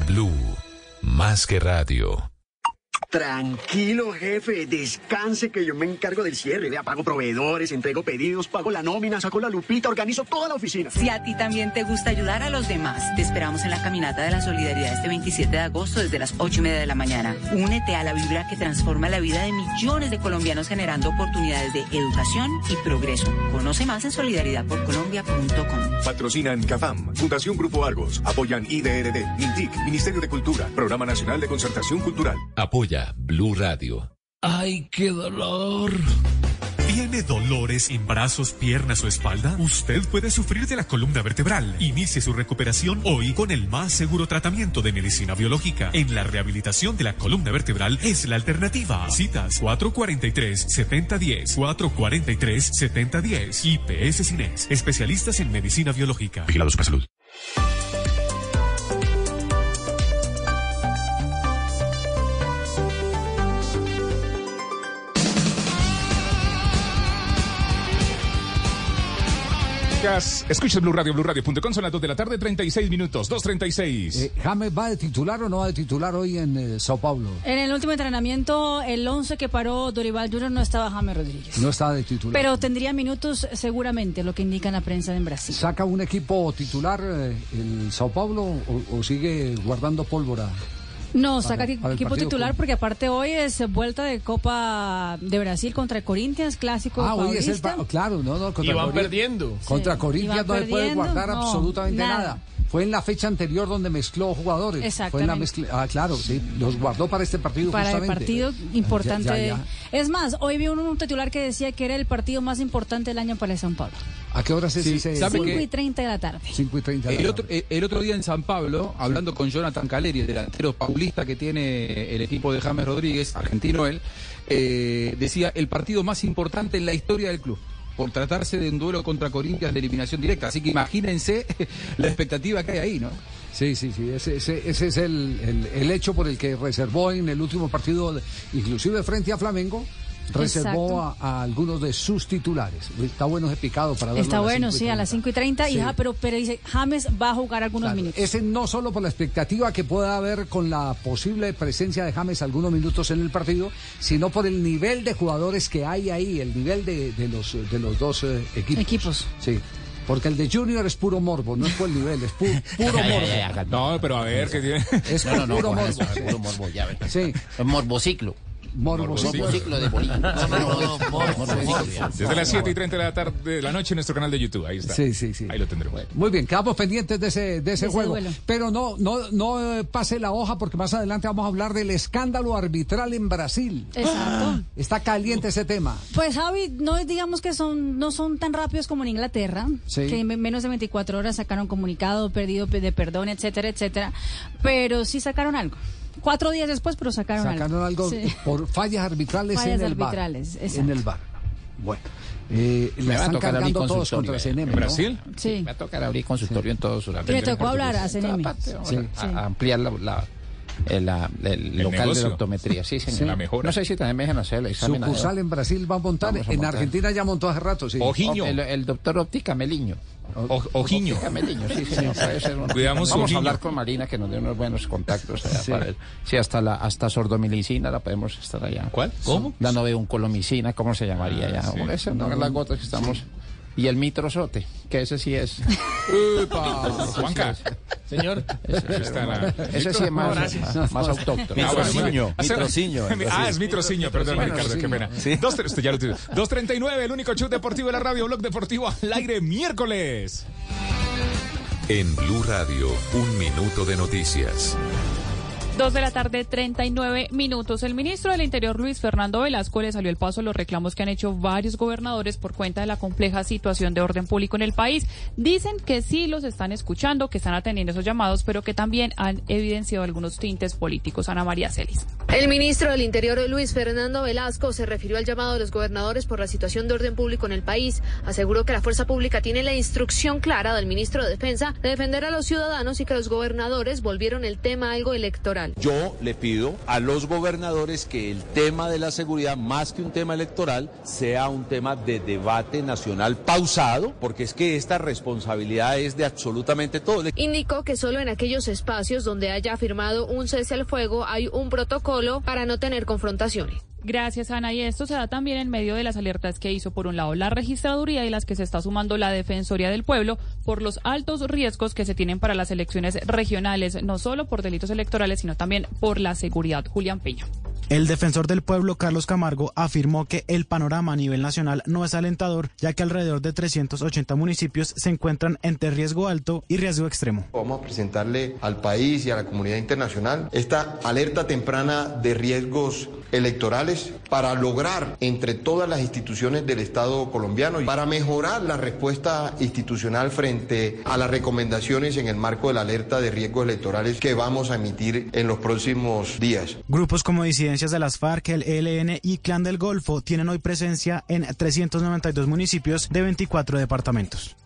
Blue, más que radio. Tranquilo, jefe, descanse que yo me encargo del cierre. Vea, pago proveedores, entrego pedidos, pago la nómina, saco la lupita, organizo toda la oficina. Si a ti también te gusta ayudar a los demás, te esperamos en la caminata de la solidaridad este 27 de agosto desde las 8 y media de la mañana. Únete a la vibra que transforma la vida de millones de colombianos generando oportunidades de educación y progreso. Conoce más en solidaridadporcolombia.com. Patrocinan CAFAM, Fundación Grupo Argos, apoyan IDRD, MINTIC, Ministerio de Cultura, Programa Nacional de Concertación Cultural. Apoya Blue Radio. ¡Ay, qué dolor! ¿Tiene dolores en brazos, piernas o espalda? Usted puede sufrir de la columna vertebral. Inicie su recuperación hoy con el más seguro tratamiento de medicina biológica. En la rehabilitación de la columna vertebral es la alternativa. Citas 443-7010, 443-7010. IPS Cines, especialistas en medicina biológica. Vigilados para salud. Escucha Blue Radio, BlueRadio.com, son las 2 de la tarde, 36 minutos, 2.36. Eh, ¿James va de titular o no va de titular hoy en eh, Sao Paulo? En el último entrenamiento, el 11 que paró Dorival Junior no estaba James Rodríguez. No está de titular. Pero tendría minutos seguramente, lo que indica la prensa en Brasil. ¿Saca un equipo titular eh, el Sao Paulo o, o sigue guardando pólvora? No, saca para el equipo titular con- porque aparte hoy es vuelta de Copa de Brasil contra Corinthians, clásico Ah, hoy es el claro, no, no, contra Y van perdiendo. Contra Sí, Corinthians no le puede guardar no, absolutamente nada. nada. Fue en la fecha anterior donde mezcló jugadores. Fue en la Exactamente. mezcla, ah, claro, sí, los guardó para este partido para el partido importante. Ya, ya, ya. Es más, hoy vi un, un titular que decía que era el partido más importante del año para el San Pablo. ¿A qué hora se Sí, dice? ¿sabe 5 que- y 30 de la tarde. 5 y 30. de la El tarde. otro, eh, el otro día en San Pablo, hablando con Jonathan Caleri, el delantero paulista que tiene el equipo de James Rodríguez, argentino él, eh, decía el partido más importante en la historia del club. Por tratarse de un duelo contra Corinthians de eliminación directa. Así que imagínense la expectativa que hay ahí, ¿no? Sí, sí, sí, ese, ese- ese es el, el- el hecho por el que reservó en el último partido, inclusive frente a Flamengo, reservó a, a algunos de sus titulares. Está bueno ese picado para Está bueno, 5 y sí, a las 5 y 30. Y, Sí. ja- pero, pero dice, James va a jugar algunos Claro, minutos. Ese no solo por la expectativa que pueda haber con la posible presencia de James algunos minutos en el partido, sino por el nivel de jugadores que hay ahí, el nivel de, de los, de los dos eh, equipos. Equipos. Sí. Porque el de Junior es puro morbo, no es por el nivel, es pu- puro morbo. No, pero a ver, ¿qué tiene? Es No, no, no, puro morbo. eso, sí. puro morbo, ya ves. Sí. Es morbociclo. Morbociclo. De. Desde las 7 y 30 de la tarde de la noche en nuestro canal de YouTube. Ahí está. Sí, sí, sí. Ahí lo tendremos. Muy bien, quedamos pendientes de ese, de ese De juego. Pero no, no, no eh, pase la hoja porque más adelante vamos a hablar del escándalo arbitral en Brasil. Exacto. Está caliente ese tema. Pues Javi, no digamos que son no son tan rápidos como en Inglaterra, Sí. que en menos de 24 horas sacaron comunicado, pedido de perdón, etcétera, etcétera, pero sí sacaron algo. Cuatro días después, pero sacaron, Sacaron algo Sí. por fallas arbitrales Fallas en el arbitrales, bar. En el bar. Bueno, eh, Me la va a están tocar abrir cargando todos consultorio, contra ¿eh? CNM. ¿En ¿no? Brasil? Sí. Me va a tocar abrir consultorio en todo Y Sudamérica. le tocó hablar a CNM. Vamos Sí. a, a ampliar la, la- el, la- el local negocio. de optometría. Sí, señor. Sí. La mejora. No sé si también me dejan hacer el examen. Sucursal en Brasil va a montar. A en montar. Argentina ya montó hace rato, sí. Ojiño. El, el doctor Óptica Meliño. O- Ojiño. Sí, señor. puede ser Cuidamos Vamos ojiño. a hablar con Marina que nos dé unos buenos contactos. allá Sí. para el- sí, hasta la hasta sordomilicina la podemos estar allá. ¿Cuál? ¿Cómo? La noveuncolomicina, ¿cómo se llamaría Ah, ya? sí. Esa no es las gotas que estamos. Y el mitrozote, que ese sí es. Juanca. Señor. Ese, Ahí está la- ese sí es más, más, autóctono. Ah, bueno. Mitrociño, Ah, es mitrociño, perdón, Ricardo, sí. qué pena. Dos, tre- usted ya lo tiene. 239, el único show deportivo de la radio, blog deportivo al aire, miércoles. En Blue Radio, un minuto de noticias. Dos de la tarde, 39 minutos. El ministro del Interior, Luis Fernando Velasco, le salió el paso a los reclamos que han hecho varios gobernadores por cuenta de la compleja situación de orden público en el país. Dicen que sí los están escuchando, que están atendiendo esos llamados, pero que también han evidenciado algunos tintes políticos. Ana María Celis. El ministro del Interior, Luis Fernando Velasco, se refirió al llamado de los gobernadores por la situación de orden público en el país. Aseguró que la fuerza pública tiene la instrucción clara del ministro de Defensa de defender a los ciudadanos y que los gobernadores volvieron el tema algo electoral. Yo le pido a los gobernadores que el tema de la seguridad, más que un tema electoral, sea un tema de debate nacional pausado, porque es que esta responsabilidad es de absolutamente todos. Indicó que solo en aquellos espacios donde haya firmado un cese al fuego hay un protocolo para no tener confrontaciones. Gracias, Ana. Y esto se da también en medio de las alertas que hizo, por un lado, la registraduría y las que se está sumando la Defensoría del Pueblo por los altos riesgos que se tienen para las elecciones regionales, no solo por delitos electorales, sino también por la seguridad. Julián Peña. El defensor del pueblo, Carlos Camargo, afirmó que el panorama a nivel nacional no es alentador, ya que alrededor de 380 municipios se encuentran entre riesgo alto y riesgo extremo. Vamos a presentarle al país y a la comunidad internacional esta alerta temprana de riesgos electorales para lograr entre todas las instituciones del Estado colombiano y para mejorar la respuesta institucional frente a las recomendaciones en el marco de la alerta de riesgos electorales que vamos a emitir en los próximos días. Grupos como disidencias de las FARC, el ELN y Clan del Golfo tienen hoy presencia en 392 municipios de 24 departamentos.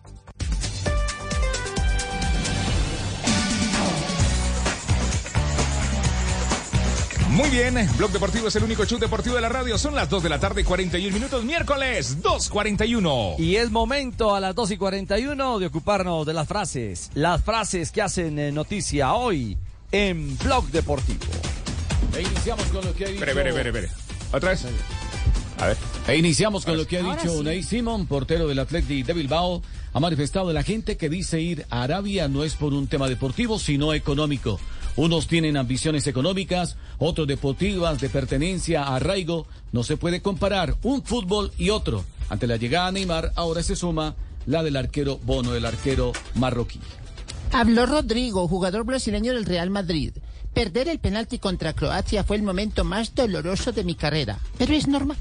Muy bien, Blog Deportivo es el único show deportivo de la radio. Son las 2 de la tarde, 41 minutos, miércoles 2.41. Y es momento a las 2 y 41 de ocuparnos de las frases. Las frases que hacen eh, noticia hoy en Blog Deportivo. E iniciamos con lo que ha dicho. Espere, espere, espere, espere. ¿Otra vez? A ver. E iniciamos con lo que ha Ahora dicho sí. Unai Simon, portero del Athletic de Bilbao. Ha manifestado la gente que dice ir a Arabia no es por un tema deportivo, sino económico. Unos tienen ambiciones económicas, otros deportivas, de pertenencia, arraigo. No se puede comparar un fútbol y otro. Ante la llegada de Neymar, ahora se suma la del arquero Bono, el arquero marroquí. Habló Rodrigo, jugador brasileño del Real Madrid. Perder el penalti contra Croacia fue el momento más doloroso de mi carrera. Pero es normal.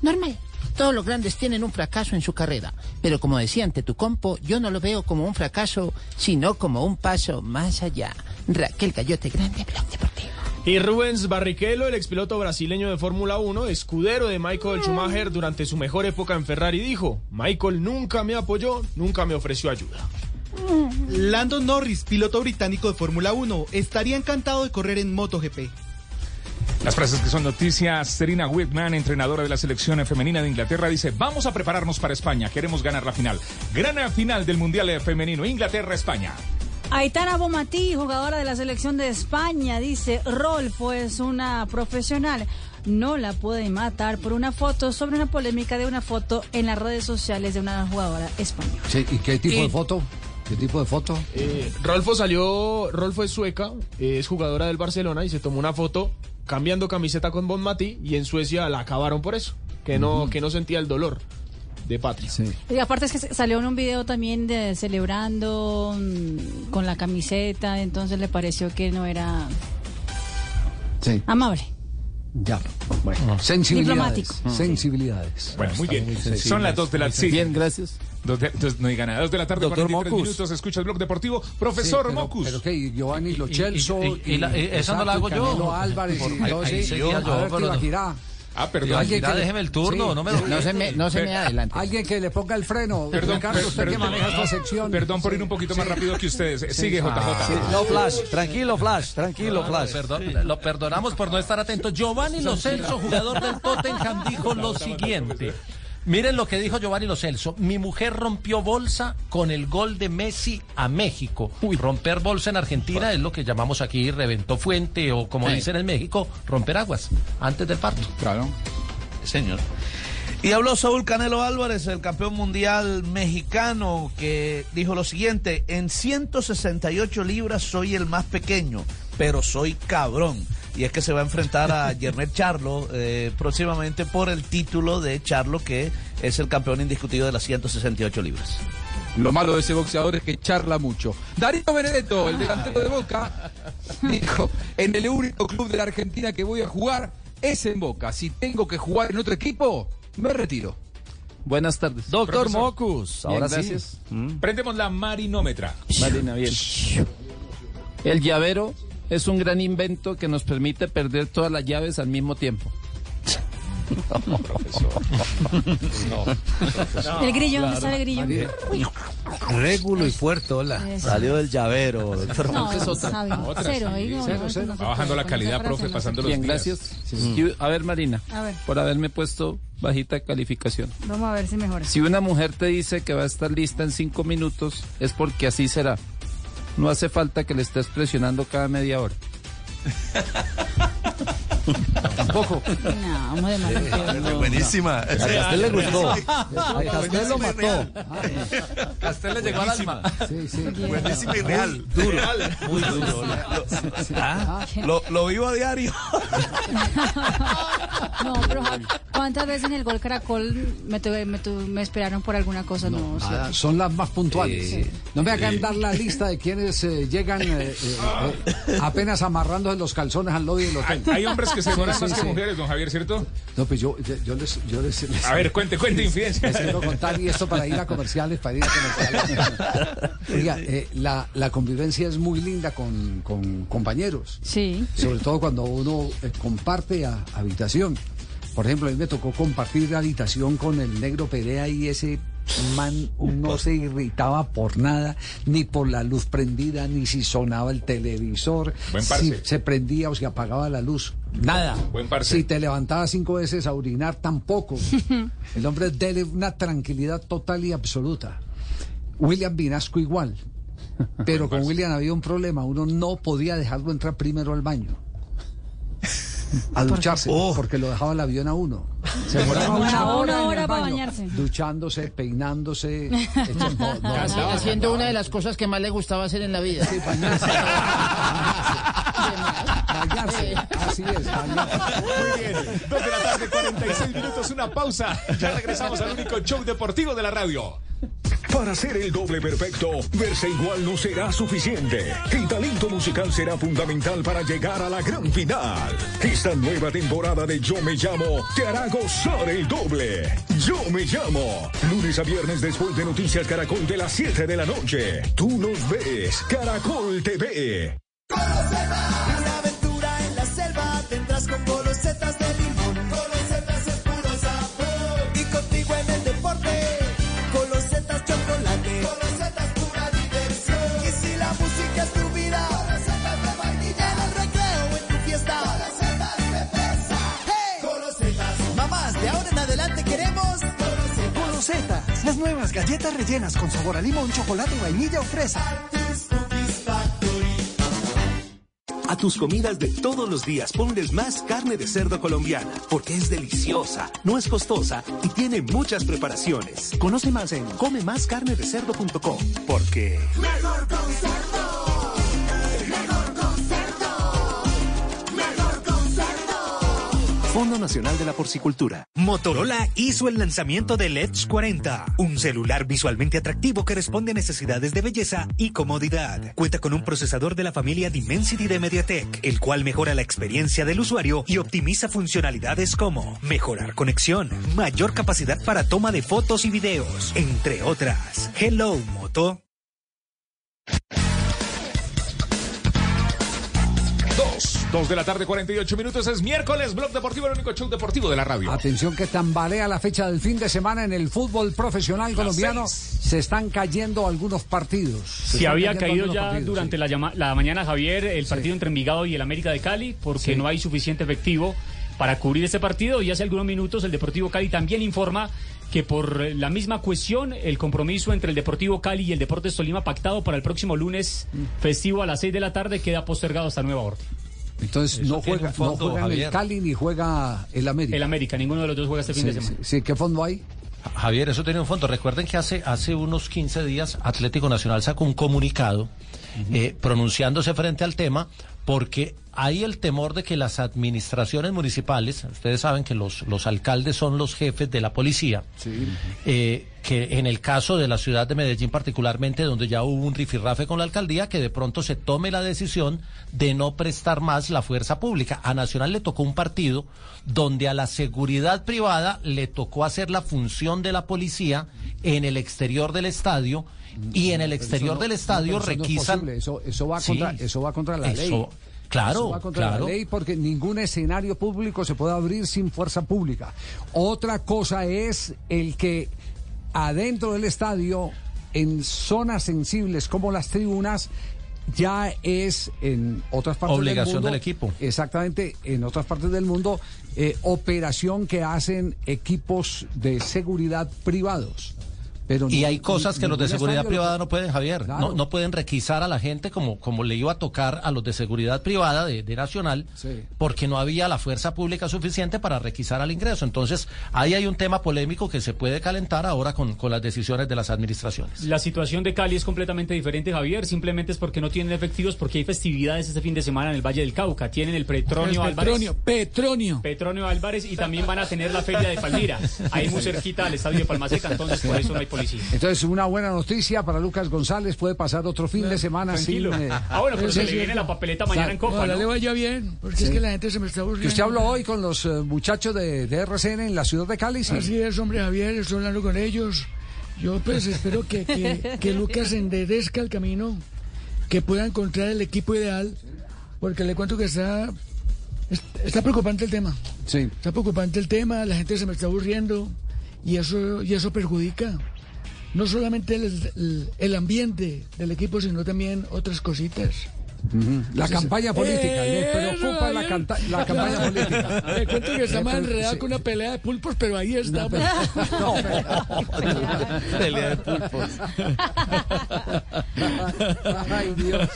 Normal. Todos los grandes tienen un fracaso en su carrera. Pero como decía ante tu compo, yo no lo veo como un fracaso, sino como un paso más allá. Raquel Cayote Grande, Blog Deportivo. Y Rubens Barrichello, el expiloto brasileño de Fórmula 1, escudero de Michael Schumacher durante su mejor época en Ferrari, dijo, Michael nunca me apoyó, nunca me ofreció ayuda. Landon Norris, piloto británico de Fórmula 1, estaría encantado de correr en MotoGP. Las frases que son noticias, Serena Whitman, entrenadora de la selección femenina de Inglaterra, dice, vamos a prepararnos para España, queremos ganar la final. Gran final del Mundial Femenino, Inglaterra-España. Aitana Bomatí, jugadora de la selección de España, dice, Rolfo es una profesional. No la pueden matar por una foto sobre una polémica de una foto en las redes sociales de una jugadora española. Sí, ¿Y qué tipo Y- de foto? ¿Qué tipo de foto? Eh, Rolfo salió, Rolfo es sueca, eh, es jugadora del Barcelona y se tomó una foto cambiando camiseta con Bon Mati y en Suecia la acabaron por eso, que no, que no sentía el dolor de patria. Y aparte es que salió en un video también de celebrando mm, con la camiseta, entonces le pareció que no era Sí. amable. Ya. Bueno, sensibilidades. Diplomático. Sensibilidades. Bueno, muy bien. Son las 2 de la Sí. Bien, gracias. Dos de, dos- no diga nada. 2 de la tarde, Doctor 43 Mocus. minutos. Escucha el blog deportivo. Profesor Sí, pero- Mocus. Pero que Giovanni Lo Y- y- Celso. y- y la- y esa no la hago yo. Canelo Álvarez Por- y ahí- ahí sí. yo. Tibaquirá. Ah, perdón. Alguien que déjeme el turno, no me lo- No se me- no se me adelante. Alguien que le ponga el freno. Perdón, Ricardo, per- usted que perdón. maneja esta sección. Perdón por ir un poquito más rápido que ustedes. Sí. Sigue, JJ. Ah, Sí, no, Flash, tranquilo, Flash, tranquilo, No, Flash. perdón, Lo perdonamos por no estar atentos. Giovanni Lo Celso, jugador del Tottenham, dijo lo siguiente. Miren lo que dijo Giovanni Lo Celso. Mi mujer rompió bolsa con el gol de Messi a México. Romper bolsa en Argentina es lo que llamamos aquí reventó fuente o como Sí. dicen en México, romper aguas antes del parto. Claro. Señor. Y habló Saúl Canelo Álvarez, el campeón mundial mexicano, que dijo lo siguiente, en 168 libras soy el más pequeño, pero soy cabrón. Y es que se va a enfrentar a Jermel Charlo eh, próximamente por el título de Charlo, que es el campeón indiscutido de las 168 libras. Lo malo de ese boxeador es que charla mucho. Darío Benedetto, el delantero de Boca, dijo, en el único club de la Argentina que voy a jugar es en Boca. Si tengo que jugar en otro equipo, me retiro. Buenas tardes. Doctor Profesor. Mocus, Bien, ahora sí. gracias. Prendemos la marinómetra. Marina, bien. El llavero es un gran invento que nos permite perder todas las llaves al mismo tiempo. el grillo, ¿dónde está el grillo? Régulo y fuerte, hola. Eso. Salió del llavero, doctor No, sabe. Otra, Cero, no, Cero, no, cero. no Va bajando la calidad, profe, no pasando los Bien, días. gracias. Sí. A ver, Marina, A ver. por haberme puesto bajita calificación. Vamos a ver si mejora. Si una mujer te dice que va a estar lista en cinco minutos, es porque así será. No hace falta que le estés presionando cada media hora. Tampoco. No, vamos de mal. Buenísima. A Castel le gustó. A Castel lo mató. Castel le llegó al alma. Sí, sí. Buenísima y real. Duro. Muy duro. Lo, Ah, lo- lo vivo a diario. No, pero ¿cuántas veces en el gol Caracol me, tuve- me, tu- me esperaron por alguna cosa? No, Ah, son las más puntuales. Eh, no me hagan dar la lista de quienes eh, llegan eh, eh, eh, apenas amarrándose los calzones al lobby del hotel. Hay, hay hombres que se demoran Sí, más sí, que sí. mujeres, don Javier, ¿cierto? No, pues yo, yo, les, yo les, les- A ver, cuente, cuente infidencia. les quiero contar y esto para ir a comerciales, para ir a comerciales. Oiga, eh, la, la convivencia es muy linda con, con compañeros. Sí. Sobre todo cuando uno eh, comparte a- habitación. Por ejemplo, a mí me tocó compartir habitación con el negro Perea y ese man no se irritaba por nada, ni por la luz prendida, ni si sonaba el televisor, Buen si se prendía o se apagaba la luz. Nada. Buen parce. Si te levantabas cinco veces a orinar, tampoco. El hombre dele una tranquilidad total y absoluta. William Vinasco igual. Pero con William había un problema. Uno no podía dejarlo entrar primero al baño. A ducharse, porque lo dejaba el avión a uno. Se demoraba Una una hora, para bañarse. Duchándose, peinándose. hecho- no, no, Haci- no. Haciendo una de las cosas que más le gustaba hacer en la vida. Bañarse. Así es, bañarse. Muy bien. Dos de la tarde, 46 minutos, una pausa. Ya regresamos al único show deportivo de la radio. Para ser el doble perfecto, verse igual no será suficiente. El talento musical será fundamental para llegar a la gran final. Esta nueva temporada de Yo Me Llamo te hará gozar el doble. Yo Me Llamo. Lunes a viernes después de Noticias Caracol de las 7 de la noche. Tú nos ves. Caracol TV. Golosetas de limón. Golosetas es puro sabor. Y contigo en el deporte, golosetas chocolate. Golosetas pura diversión. Y si la música es tu vida, golosetas de vainilla en el recreo en tu fiesta. Golosetas de fresa. ¡Hey! Golosetas. Mamás, de ahora en adelante queremos golosetas. Golosetas, las nuevas galletas rellenas con sabor a limón, chocolate, vainilla o fresa. A tus comidas de todos los días ponles más carne de cerdo colombiana, porque es deliciosa, no es costosa y tiene muchas preparaciones. Conoce más en comemascarnedecerdo.com, porque... Mejor con cerdo. Fondo Nacional de la Porcicultura. Motorola hizo el lanzamiento del Edge 40, un celular visualmente atractivo que responde a necesidades de belleza y comodidad. Cuenta con un procesador de la familia Dimensity de MediaTek, el cual mejora la experiencia del usuario y optimiza funcionalidades como mejorar conexión, mayor capacidad para toma de fotos y videos, entre otras. Hello, Moto. Dos, de la tarde, 48 minutos. Es miércoles, Blog Deportivo, el único show deportivo de la radio. Atención que tambalea la fecha del fin de semana en el fútbol profesional colombiano. Se están cayendo algunos partidos. Se Si había caído ya partidos, durante la, llama- la mañana, Javier, el partido entre Envigado y el América de Cali, porque Sí. no hay suficiente efectivo para cubrir este partido. Y hace algunos minutos el Deportivo Cali también informa que por la misma cuestión, el compromiso entre el Deportivo Cali y el Deportes Tolima pactado para el próximo lunes Mm. festivo a las 6 de la tarde queda postergado hasta nueva orden. Entonces Eso no juega, un fondo, no juega el. Cali ni juega el América. El América, ninguno de los dos juega este fin de semana. sí, sí, ¿qué fondo hay? Javier, eso tiene un fondo. Recuerden que hace, hace unos 15 días Atlético Nacional sacó un comunicado eh, pronunciándose frente al tema porque hay el temor de que las administraciones municipales, ustedes saben que los, los alcaldes son los jefes de la policía, eh, que en el caso de la ciudad de Medellín particularmente, donde ya hubo un rifirrafe con la alcaldía, que de pronto se tome la decisión de no prestar más la fuerza pública. A Nacional le tocó un partido donde a la seguridad privada le tocó hacer la función de la policía en el exterior del estadio y en el exterior no- del estadio no es requisan... eso, eso va Sí. contra, eso va contra la Eso- ley. claro, Eso va contra claro. la ley porque ningún escenario público se puede abrir sin fuerza pública. Otra cosa es el que adentro del estadio, en zonas sensibles como las tribunas, ya es en otras partes Obligación del mundo. del equipo. Exactamente, en otras partes del mundo, eh, operación que hacen equipos de seguridad privados. Pero Y ni- hay cosas que los de seguridad privada no pueden, Javier. Claro. No, no pueden requisar a la gente como, como le iba a tocar a los de seguridad privada de, de Nacional, Sí. porque no había la fuerza pública suficiente para requisar al ingreso. Entonces, ahí hay un tema polémico que se puede calentar ahora con, con las decisiones de las administraciones. La situación de Cali es completamente diferente, Javier. Simplemente es porque no tienen efectivos, porque hay festividades este fin de semana en el Valle del Cauca. Tienen el Petronio El Álvarez. Petronio, Petronio. Petronio Álvarez y también van a tener la feria de Palmira, ahí muy cerquita al estadio de Palmaseca, entonces por eso no hay policía. Entonces, una buena noticia para Lucas González. Puede pasar otro fin de semana Tranquilo. sin. eh, Ah, bueno, pero Eso se le viene la papeleta mañana en Copa, Ojalá le ¿no? vaya bien, porque Sí. es que la gente se me está aburriendo. Que usted habló hoy con los eh, muchachos de, de RCN en la ciudad de Cali. sí. Así es, hombre Javier, estoy hablando con ellos. Yo pues espero que, que, que Lucas enderezca el camino, que pueda encontrar el equipo ideal, porque le cuento que está, es- está preocupante el tema. Sí. Está preocupante el tema, la gente se me está aburriendo y eso, y eso perjudica no solamente el, el- ambiente del equipo, sino también otras cositas. La Entonces, campaña política. Le eso, preocupa la, canta- la campaña política. Le cuento que está más enredado sí. con una pelea de pulpos, pero ahí está. No, Pelea de pulpos. Ay, Dios.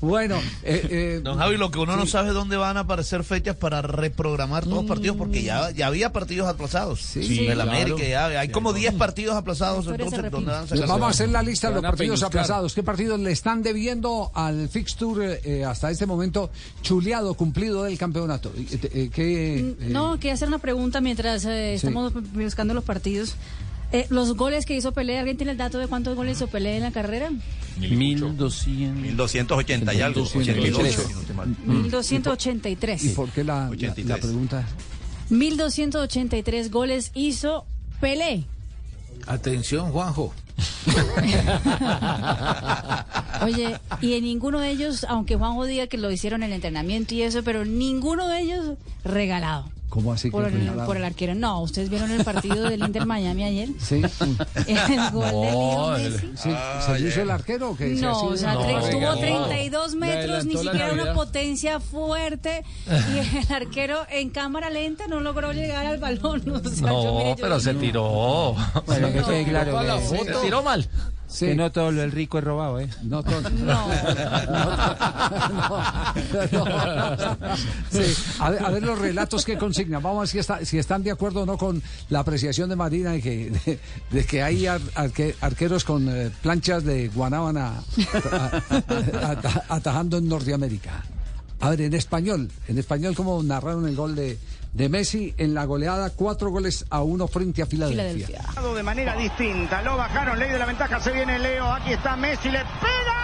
Bueno, eh, eh, Don Javi, lo que uno no sabe es dónde van a aparecer fechas para reprogramar todos los partidos, porque ya, ya había partidos aplazados. Sí, claro. América, ya hay como 10 partidos aplazados, entonces, ¿dónde van a vamos a hacer la lista de los partidos aplazados. ¿Qué partidos le están debiendo al fixture eh, hasta este momento chuleado, cumplido del campeonato? Eh, eh, ¿qué, eh, No, quería hacer una pregunta mientras eh, Sí. estamos buscando los partidos. Eh, los goles que hizo Pelé, ¿alguien tiene el dato de cuántos goles hizo Pelé en la carrera? 1200. 1280 y algo. 1283. 82, si no estoy mal. 1283. ¿Y por qué la, la- la 83. pregunta? 1283 goles hizo Pelé. Atención, Juanjo. Oye, y en ninguno de ellos, aunque Juanjo diga que lo hicieron en el entrenamiento y eso, pero ninguno de ellos regalado. ¿Cómo así que Por el, regalado? por el arquero. No, ustedes vieron el partido del Inter Miami ayer. Sí. El gol de No, Leo el- Messi. sí, ¿Se hizo el arquero o qué? No, o sea, tre- tuvo regaló. 32 Le metros, ni siquiera una potencia fuerte. Y el arquero en cámara lenta no logró llegar al balón. O sea, yo, No, mire, yo pero se tiró. Bueno, que Se claro. Se tiró mal. Que no todo lo del rico es robado, ¿eh? No todo. No. Sí, a, ver, a ver los relatos que consignan. Vamos a ver si, está- si están de acuerdo o no con la apreciación de Marina de que, de, de que hay ar- arque- arqueros con eh, planchas de guanábana a- a- ata- atajando en Norteamérica. A ver, en español, en español, ¿cómo narraron el gol de, de Messi en la goleada? Cuatro goles a uno frente a Filadelfia. de manera distinta. Lo bajaron, ley de la ventaja, se viene Leo. Aquí está Messi, le pega.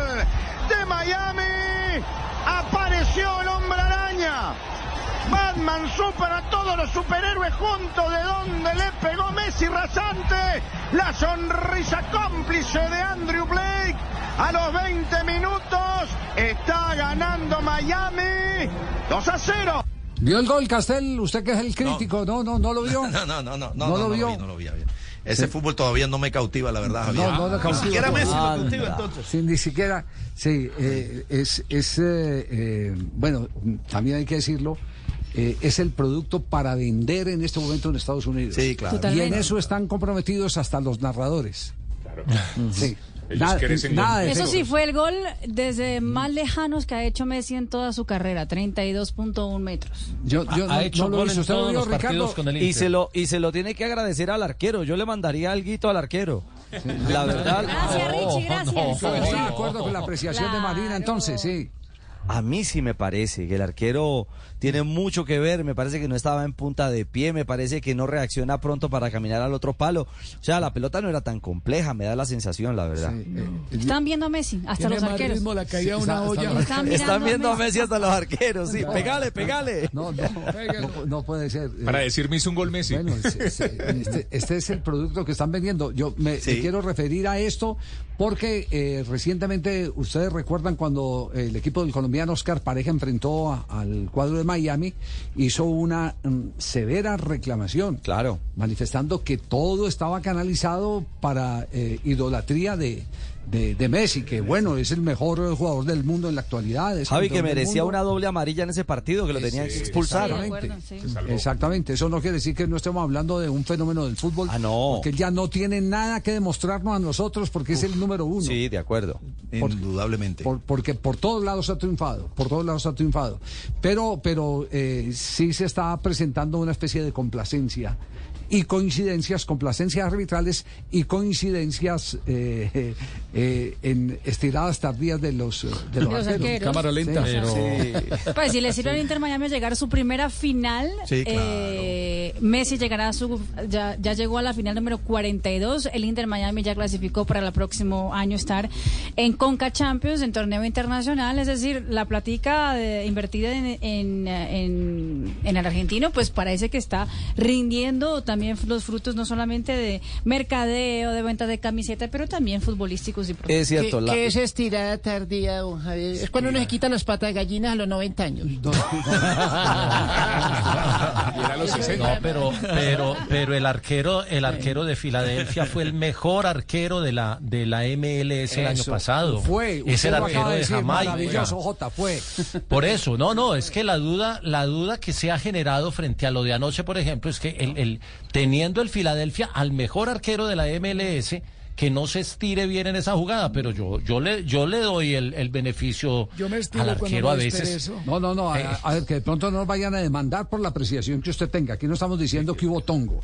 Gol de Miami. Apareció el hombre araña. Batman supera a todos los superhéroes juntos de donde le pegó Messi rasante. La sonrisa cómplice de Andrew Blake. A los 20 minutos está ganando Miami 2 a 0. ¿Vio el gol, Castel? Usted que es el crítico. No, no, no, lo vio. No, no, no, no, no, ¿No no, lo no vio? vi, no lo vi. Ese fútbol todavía no me cautiva, la verdad, Javier. No, no lo cautiva. Ni siquiera Messi lo Anda. cautiva entonces. Sí, ni siquiera, sí, eh, es, es eh, eh, bueno, también hay que decirlo, eh, es el producto para vender en este momento en Estados Unidos. Sí, claro. Y en eso están comprometidos hasta los narradores. Sí. Ellos Nada, crecen nada de Eso sí fue el gol desde más lejanos que ha hecho Messi en toda su carrera, 32.1 metros. Yo, yo Ha no, hecho no lo gol hice. en ¿Usted lo todos los partidos Ricardo? con el Y se, lo, y se lo tiene que agradecer al arquero. Yo le mandaría algo al arquero. La verdad. Gracias, Richie, gracias. Estoy de acuerdo con la apreciación de Marina, entonces, sí. A mí sí me parece que el arquero tiene mucho que ver, me parece que no estaba en punta de pie, me parece que no reacciona pronto para caminar al otro palo. O sea, la pelota no era tan compleja, me da la sensación, la verdad. Están viendo a Messi, hasta los arqueros. ritmo la caída una olla. Están viendo a Messi. Messi hasta los arqueros, sí. No. Pegale, pegale. No, no, no, no puede ser. Para decirme hizo un gol Messi. Bueno, este, este es el producto que están vendiendo. Yo me Sí. quiero referir a esto porque eh, recientemente ustedes recuerdan cuando el equipo del colombiano Oscar Pareja enfrentó a- al cuadro de Miami, hizo una mm, severa reclamación. Claro. Manifestando que todo estaba canalizado para eh, idolatría de, de, de Messi, que bueno, es el mejor jugador del mundo en la actualidad. es Javi, que merecía una doble amarilla en ese partido, que lo tenían que expulsar. Exactamente. Exactamente, eso no quiere decir que no estemos hablando de un fenómeno del fútbol. Ah, no. Porque él ya no tiene nada que demostrarnos a nosotros porque es el número uno. Sí, de acuerdo. Por- Indudablemente. Por- porque por todos lados ha triunfado, por todos lados ha triunfado. Pero, pero eh, sí se está presentando una especie de complacencia y coincidencias, complacencias arbitrales y coincidencias eh, eh, eh, en estiradas tardías de los, eh, de los De los arqueros. arqueros. Cámara lenta. Sí, Pero- Pues si le sirve al Inter Miami a llegar a su primera final, Sí, claro. eh, Messi llegará a su, ya, ya llegó a la final número 42, el Inter Miami ya clasificó para el próximo año estar en Conca Champions, en torneo internacional, es decir, la platica de- invertida en, en, en- en el argentino, pues parece que está rindiendo también los frutos no solamente de mercadeo, de venta de camiseta, pero también futbolísticos y Es cierto, ¿Qué, la- qué es estirada tardía, don Javier? Es cuando uno se quita las patas de gallinas a los 90 años. Y era a los 60. No, pero, pero, pero el arquero, el arquero de Filadelfia fue el mejor arquero de la, de la MLS el año pasado. Fue, es el arquero de de Jamaica. Maravilloso, Jota, fue. Por eso, no, no, es que la duda, la duda que se ha generado frente a lo de anoche, por ejemplo, es que el, el- teniendo el Filadelfia al mejor arquero de la MLS, que no se estire bien en esa jugada, pero yo, yo le, yo le doy el, el beneficio Yo me estiro al arquero me a veces. No, no, no, a, Eh. a ver, que de pronto no nos vayan a demandar por la apreciación que usted tenga. Aquí no estamos diciendo que hubo tongo.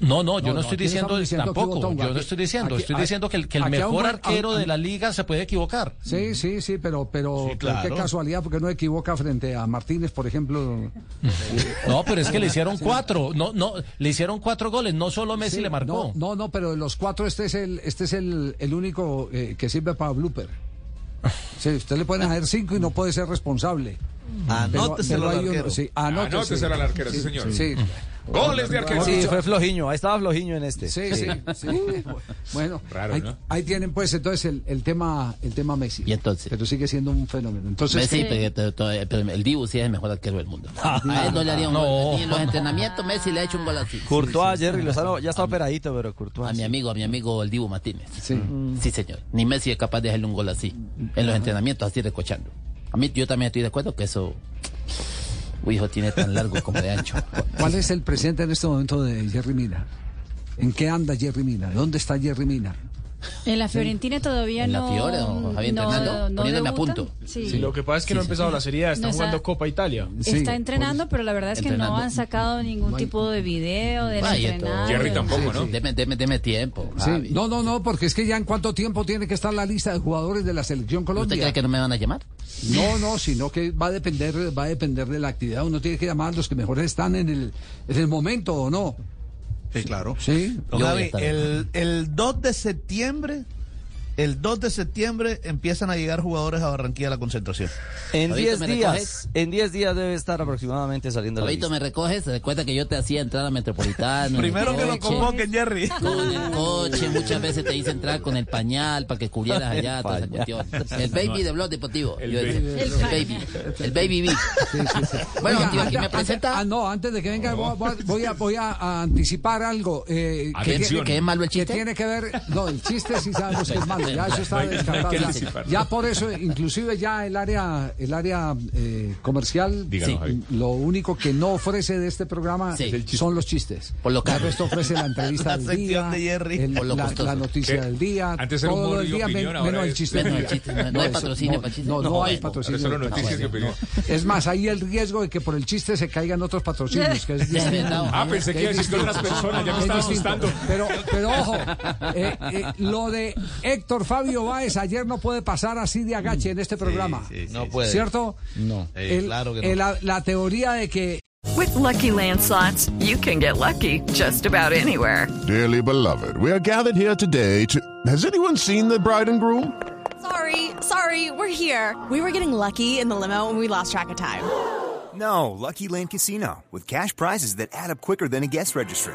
No, no, yo No, no, no, estoy diciendo, tampoco. Yo no Aquí- estoy diciendo, aquí- estoy diciendo que el, que el mejor buen- arquero a- a- de la liga se puede equivocar. Sí, sí, sí, pero, pero, claro. qué casualidad, porque no equivoca frente a Martínez, por ejemplo. No, pero es que le hicieron cuatro, no, no, le hicieron cuatro goles, no solo Messi Sí, le marcó. No, no, no, pero de los cuatro este es el, este es el, el único eh, que sirve para blooper. Sí, usted le pueden hacer cinco y no puede ser responsable. Anóteselo Pero- pero al arquero. sí, anótese. Anóteselo al arquero, sí, señor. Sí. Goles de arquero. Sí, fue flojiño, ahí estaba flojiño en este. Sí, sí, sí. Bueno, Raro, ahí, ¿no? ahí tienen pues entonces el, el tema el tema Messi. Y entonces. Pero sigue siendo un fenómeno. Entonces, Messi, pero el Dibu sí es el mejor arquero del mundo. A él no le haría un gol. Ni en los entrenamientos Messi le ha hecho un gol así. Courtois, Jerry Lozano ya está operadito, pero Courtois. A mi amigo, a mi amigo el Dibu Martínez. Sí. Sí, señor. Ni Messi es capaz de hacerle un gol así. En los entrenamientos así recochando. A mí yo también estoy de acuerdo que eso... Hijo, tiene tan largo como de ancho. ¿Cuál es el presente en este momento de Jerry Mina? ¿En qué anda Jerry Mina? ¿Dónde está Jerry Mina? En la Fiorentina todavía ¿En la no. Fiore o Javier no, entrenando? no Poniéndome a punto. Sí. Sí, lo que pasa es que no ha empezado la Serie A, están No está- jugando Copa Italia. Está entrenando, pero la verdad es que no han sacado ningún tipo de video de entrenando. Sí, sí. Deme, deme- deme tiempo. No, no, no, porque es que ya en cuánto tiempo tiene que estar la lista de jugadores de la selección ¿Usted Colombia. cree que no me van a llamar? No, no, sino que va a depender, va a depender de la actividad. Uno tiene que llamar a los que mejores están en el, en el momento o no. Sí, claro. Sí. Yo Javi, el, el 2 de septiembre, el 2 de septiembre empiezan a llegar jugadores a Barranquilla a la concentración. En Fabito, 10 ¿me días, recoges? en 10 días debe estar aproximadamente saliendo lista. ¿me recoges? Recuerda que yo te hacía entrar a Metropolitano. Primero que lo convoquen, Jerry. Con el coche, muchas veces te hice entrar con el pañal para que cubrieras allá toda esa cuestión. El baby de Blog Deportivo. El Yo decía, baby. El baby. El baby beat. Bueno, Oiga, tío, aquí antes- me presenta. Ah, no, antes de que venga, voy, voy- voy a, voy a- anticipar algo. Eh, que. ¿Que es malo el que chiste? tiene que ver. No, el chiste sí sabemos que es malo. Ya eso está No no descartado. que ya. Ya por eso, inclusive ya el área, el área eh, comercial, sí, lo único que no ofrece de este programa Sí. El son los chistes. Por lo el caro. resto ofrece la entrevista La del día, de Jerry. el- Por lo la, noticia ¿Qué? del día, Antes era todo el día, opinión, men- ahora menos el chiste Menos el no- no hay patrocinio no, para chistes. No, no, No, hay patrocinio. solo noticias y opinión. Es más, hay el riesgo de que por el chiste se caigan otros patrocinios. Que es. Ah, pensé que iba a decir que otras personas, ya me Es estaba asustando. Pero, pero ojo, eh, eh, lo de Héctor Fabio Báez ayer no puede pasar así de agache en este programa. No puede. ¿Cierto? No. Eh, El- claro que no. el- la, la teoría de que With Lucky Land slots, you can get lucky just about anywhere. Dearly beloved, we are gathered here today to. Has anyone seen the bride and groom? Sorry, sorry, we're here. We were getting lucky in the limo and we lost track of time. No, Lucky Land Casino, with cash prizes that add up quicker than a guest registry.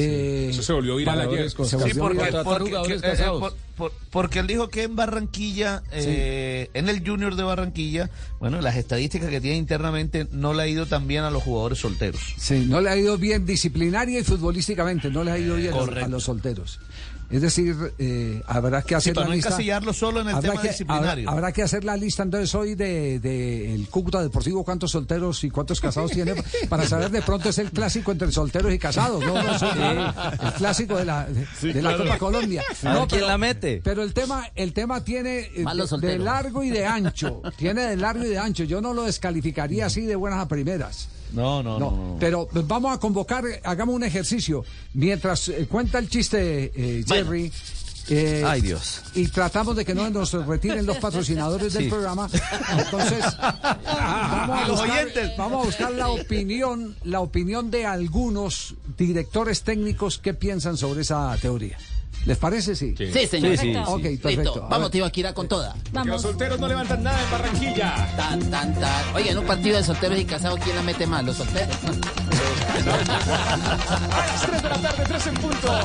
Eh, Eso se volvió viral ayer. se Sí, porque, viral. porque- que- eh, eh, por- por- porque él dijo que en Barranquilla, eh, en el Junior de Barranquilla, bueno, las estadísticas que tiene internamente no le ha ido tan bien a los jugadores solteros. Sí, no le ha ido bien disciplinaria y futbolísticamente, no le ha ido bien a- a, los solteros. Es decir, eh, habrá que hacer para la no lista. encasillarlo solo en el habrá tema que, disciplinario. Habrá, habrá que hacer la lista entonces hoy de, de el Cúcuta Deportivo, cuántos solteros y cuántos casados tiene, para saber de pronto es el clásico entre solteros y casados, no, no, sí, el clásico de la, de, Sí, de la. Copa Colombia. No, quién pero- la mete. Pero el tema, el tema tiene eh, de, largo y de ancho, tiene de largo y de ancho. Yo no lo descalificaría así de buenas a primeras. No, no, No, no. no. pero vamos a convocar, hagamos un ejercicio. Mientras eh, cuenta el chiste, eh, Jerry. eh, Ay, Dios. Y tratamos de que no nos retiren los patrocinadores del Sí. programa. Entonces, vamos a, buscar, vamos a buscar la opinión, la opinión de algunos directores técnicos que piensan sobre esa teoría. ¿Les parece? Sí. Sí, señor. Sí, sí, sí. Ok, perfecto. Listo. A Vamos, tío, aquí irá con toda. Que los Vamos. solteros no levantan nada en Barranquilla. Tan, tan, tan. Oye, en un partido de solteros y casados, ¿quién la mete más? ¿Los solteros? A las 3 de la tarde, 3 en punto.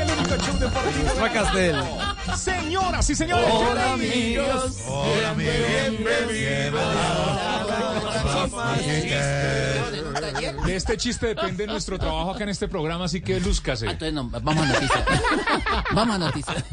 El único show deportivo. Castel. Señoras y señores. Hola, amigos. Hola, taller. De este chiste depende nuestro trabajo acá en este programa, así que lúzcase. Ah, entonces no, vamos a noticias. Vamos a noticias.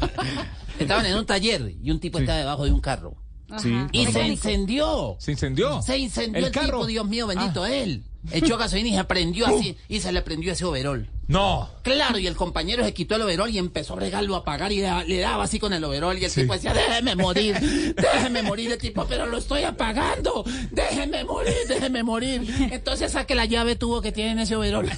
Estaban en un taller y un tipo estaba debajo de un carro. Sí. Y se incendió. ¿Se incendió? Se incendió ¿El el, carro? tipo, Dios mío, bendito él. Echó gasolina y se prendió así, y se le prendió ese overol. No. Claro, y el compañero se quitó el overol y empezó a regarlo a pagar y da- le daba así con el overol y el tipo decía, déjeme morir, déjeme morir, el tipo, pero lo estoy apagando, déjeme morir, déjeme morir. Entonces saque la llave tubo que tiene en ese overol.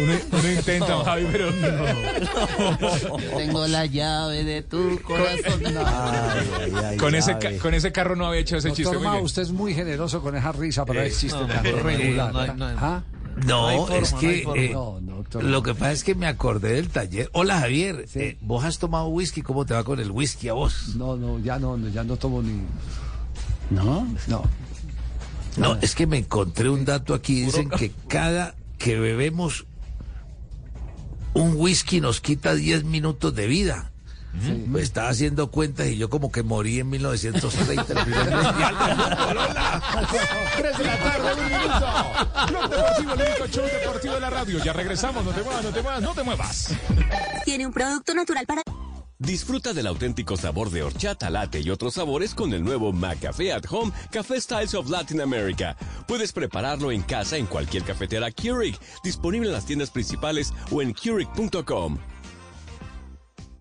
Uno, uno intenta, Javi, pero no. Tengo la llave de tu corazón. Con ese, ca- con ese carro no había hecho ese chiste Doctor muy Mao, bien. usted es muy generoso con esa risa para Eh, el chiste no, tan no, regular. no, es que eh, lo que pasa es que me acordé del taller. Hola Javier, eh, vos has tomado whisky, ¿cómo te va con el whisky a vos? No, no, ya no, ya no tomo ni. ¿No? No. No, es que me encontré un dato aquí, dicen que cada que bebemos un whisky nos quita 10 minutos de vida. Me estaba haciendo cuentas y yo como que morí en 1930. el primer mundial del fútbol. Hola. 3 de la tarde, un minuto. Blog Deportivo, el único show deportivo de la radio. Ya regresamos, no te muevas, no te muevas, no te muevas. Tiene un producto natural para... Disfruta del auténtico sabor de horchata, latte y otros sabores con el nuevo McCafé at Home Café Styles of Latin America. Puedes prepararlo en casa en cualquier cafetera Keurig, disponible en las tiendas principales o en Keurig.com.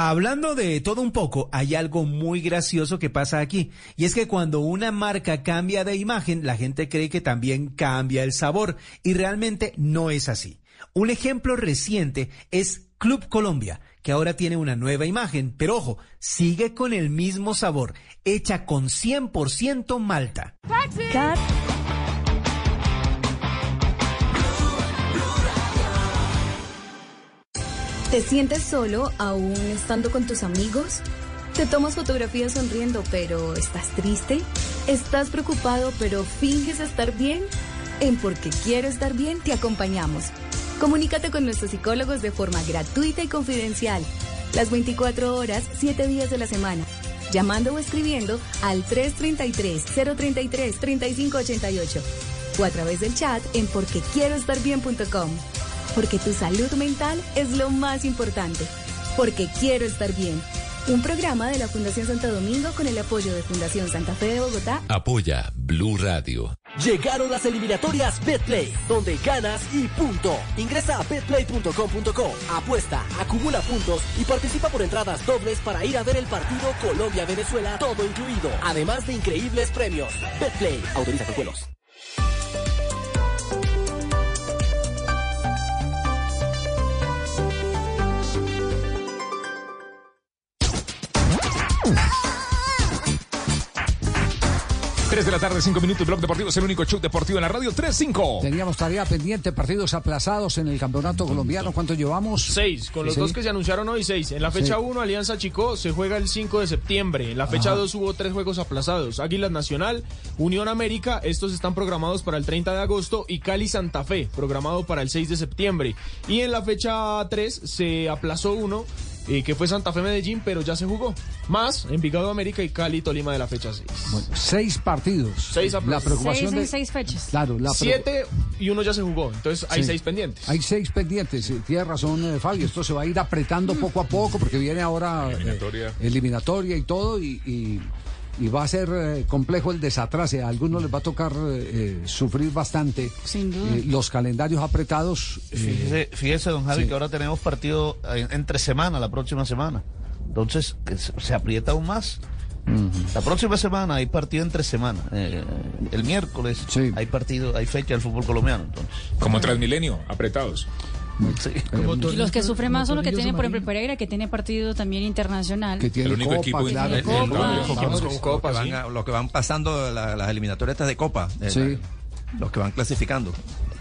Hablando de todo un poco, hay algo muy gracioso que pasa aquí. Y es que cuando una marca cambia de imagen, la gente cree que también cambia el sabor. Y realmente no es así. Un ejemplo reciente es Club Colombia, que ahora tiene una nueva imagen. Pero ojo, sigue con el mismo sabor, hecha con 100% malta. ¿Te sientes solo aún estando con tus amigos? ¿Te tomas fotografías sonriendo pero estás triste? ¿Estás preocupado pero finges estar bien? En Porque Quiero Estar Bien te acompañamos. Comunícate con nuestros psicólogos de forma gratuita y confidencial. Las 24 horas, 7 días de la semana. Llamando o escribiendo al 333-033-3588 o a través del chat en porquequieroestarbien.com. Porque tu salud mental es lo más importante. Porque quiero estar bien. Un programa de la Fundación Santo Domingo con el apoyo de Fundación Santa Fe de Bogotá. Apoya Blue Radio. Llegaron las eliminatorias Betplay, donde ganas y punto. Ingresa a betplay.com.co, apuesta, acumula puntos y participa por entradas dobles para ir a ver el partido Colombia-Venezuela, todo incluido, además de increíbles premios. Betplay, autoriza con juegos. Tres de la tarde, cinco minutos. Blog Deportivo es el único show deportivo en la radio. 3-5. Teníamos tarea pendiente, partidos aplazados en el campeonato colombiano. ¿Cuánto llevamos? Seis, con los Sí. dos que se anunciaron hoy, seis. En la fecha Sí. 1, Alianza Chico se juega el 5 de septiembre. En la fecha Ajá. 2 hubo tres juegos aplazados. Águilas Nacional, Unión América, estos están programados para el 30 de agosto. Y Cali Santa Fe, programado para el 6 de septiembre. Y en la fecha 3 se aplazó uno, eh, que fue Santa Fe Medellín, pero ya se jugó. Más, Envigado América y Cali Tolima de la fecha 6. Seis partidos. Seis La preocupación Seis de... seis fechas. Claro, la Siete y uno ya se jugó. Entonces hay Sí. seis pendientes. Hay seis pendientes, sí, tiene razón eh, Fabio, esto se va a ir apretando poco a poco porque viene ahora eh, Eliminatoria. eliminatoria y todo y, y- y va a ser eh, complejo el desatrase, a algunos les va a tocar eh, eh, sufrir bastante Sin duda. Eh, los calendarios apretados. eh, Fíjese, fíjese, don Javi, sí. que ahora tenemos partido en- entre semana, la próxima semana. Entonces, que se, aprieta aún más. La próxima semana hay partido entre semana. Eh, el miércoles hay partido, hay fecha del fútbol colombiano. Entonces. Como Transmilenio, apretados. Y los que sufren más son los que tienen, por ejemplo. Pereira, que tiene partido también internacional. Que tiene El único equipo que- el Copa. con Los Copa, que van sí. a- los que van pasando la- las eliminatorias estas de Copa. eh, Sí. Los que van clasificando.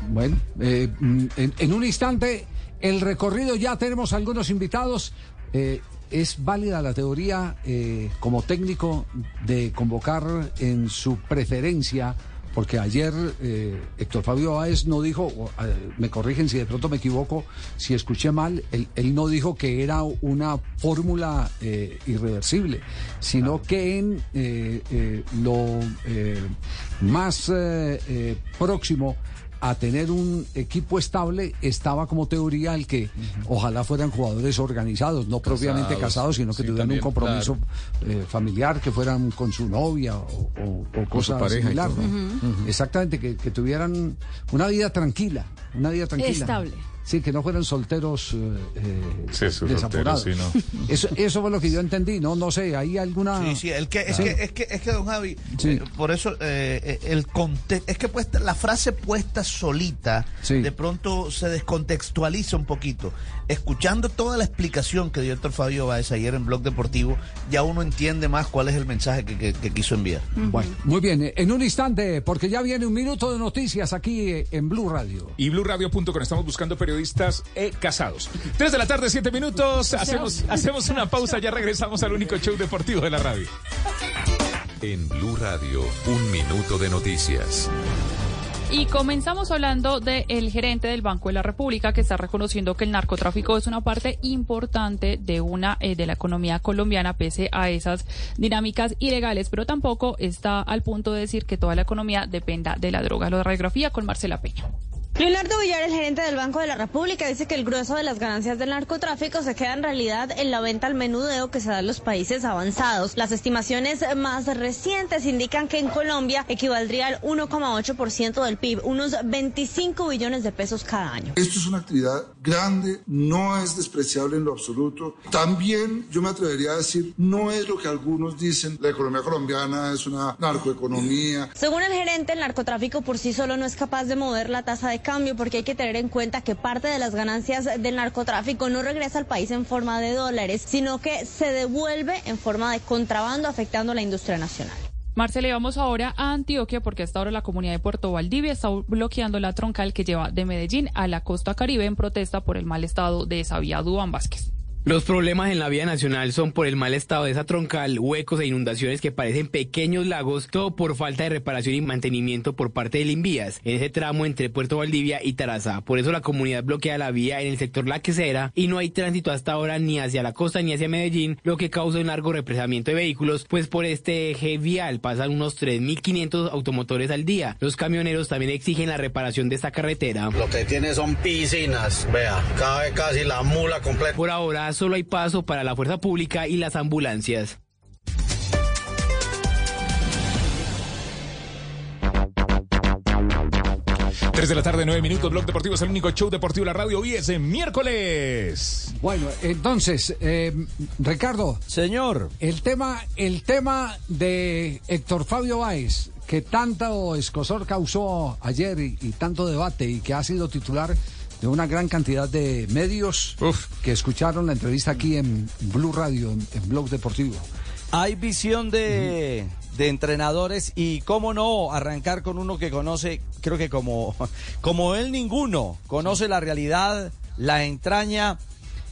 Bueno, eh, mm, en, en un instante, el recorrido ya tenemos algunos invitados. Eh, ¿es válida la teoría eh, como técnico de convocar en su preferencia? Porque ayer eh, Héctor Fabio Báez no dijo, eh, me corrigen si de pronto me equivoco, si escuché mal, él, él no dijo que era una fórmula eh, irreversible, sino que en lo más próximo a tener un equipo estable estaba como teoría el que ojalá fueran jugadores organizados, no propiamente Casados. sino que Sí, tuvieran también, un compromiso eh, familiar, que fueran con su novia o, o- o su cosa pareja y similar. todo. ¿no? Ujú. Exactamente, que, que tuvieran una vida tranquila, una vida tranquila. Estable. Sí, que no fueran solteros eh, eh, Sí, desaforados. solteros, sí, eso, eso fue lo que yo entendí, no, no sé, ¿hay alguna...? Sí, sí, el que, es, Sí. que, es, que, es que, don Javi, Sí. eh, por eso eh, eh, el conte es que puesta, la frase puesta solita de pronto se descontextualiza un poquito. Escuchando toda la explicación que dio Héctor Fabio Báez ayer en Blog Deportivo, ya uno entiende más cuál es el mensaje que, que- que quiso enviar. Bueno, muy bien, eh, en un instante, porque ya viene un minuto de noticias aquí en Blue Radio. Y BlueRadio.com, estamos buscando periodistas eh, casados. Tres de la tarde, siete minutos. Hacemos, hacemos una pausa, ya regresamos al único show deportivo de la radio. En Blue Radio, un minuto de noticias. Y comenzamos hablando del gerente del Banco de la República que está reconociendo que el narcotráfico es una parte importante de una eh, de la economía colombiana pese a esas dinámicas ilegales, pero tampoco está al punto de decir que toda la economía dependa de la droga. Lo de radiografía con Marcela Peña. Leonardo Villar, el gerente del Banco de la República, dice que el grueso de las ganancias del narcotráfico se queda en realidad en la venta al menudeo que se da en los países avanzados. Las estimaciones más recientes indican que en Colombia equivaldría al 1,8% del PIB, unos 25 billones de pesos cada año. Esto es una actividad grande, no es despreciable en lo absoluto. También yo me atrevería a decir, no es lo que algunos dicen, la economía colombiana es una narcoeconomía. Según el gerente, el narcotráfico por sí solo no es capaz de mover la tasa de cambio porque hay que tener en cuenta que parte de las ganancias del narcotráfico no regresa al país en forma de dólares, sino que se devuelve en forma de contrabando afectando a la industria nacional. Marcela, vamos ahora a Antioquia porque hasta ahora la comunidad de Puerto Valdivia está bloqueando la troncal que lleva de Medellín a la costa caribe en protesta por el mal estado de esa vía. Vázquez. Los problemas en la vía nacional son por el mal estado de esa troncal, huecos e inundaciones que parecen pequeños lagos, todo por falta de reparación y mantenimiento por parte del Invías, en ese tramo entre Puerto Valdivia y Taraza. Por eso la comunidad bloquea la vía en el sector La Quesera y no hay tránsito hasta ahora ni hacia la costa ni hacia Medellín, lo que causa un largo represamiento de vehículos, pues por este eje vial pasan unos 3.500 automotores al día. Los camioneros también exigen la reparación de esta carretera. Lo que tiene son piscinas, vea, cabe casi la mula completa. Por ahora solo hay paso para la fuerza pública y las ambulancias. Tres de la tarde, nueve minutos. Blog Deportivo es el único show deportivo de la radio. Hoy es en miércoles. Bueno, entonces, eh, Ricardo. Señor. El tema, el tema de Héctor Fabio Báez, que tanto escosor causó ayer y, y tanto debate y que ha sido titular de una gran cantidad de medios que escucharon la entrevista aquí en Blue Radio, en, en Blog Deportivo. Hay visión de, de entrenadores y cómo no arrancar con uno que conoce, creo que como, como él ninguno, conoce la realidad, la entraña,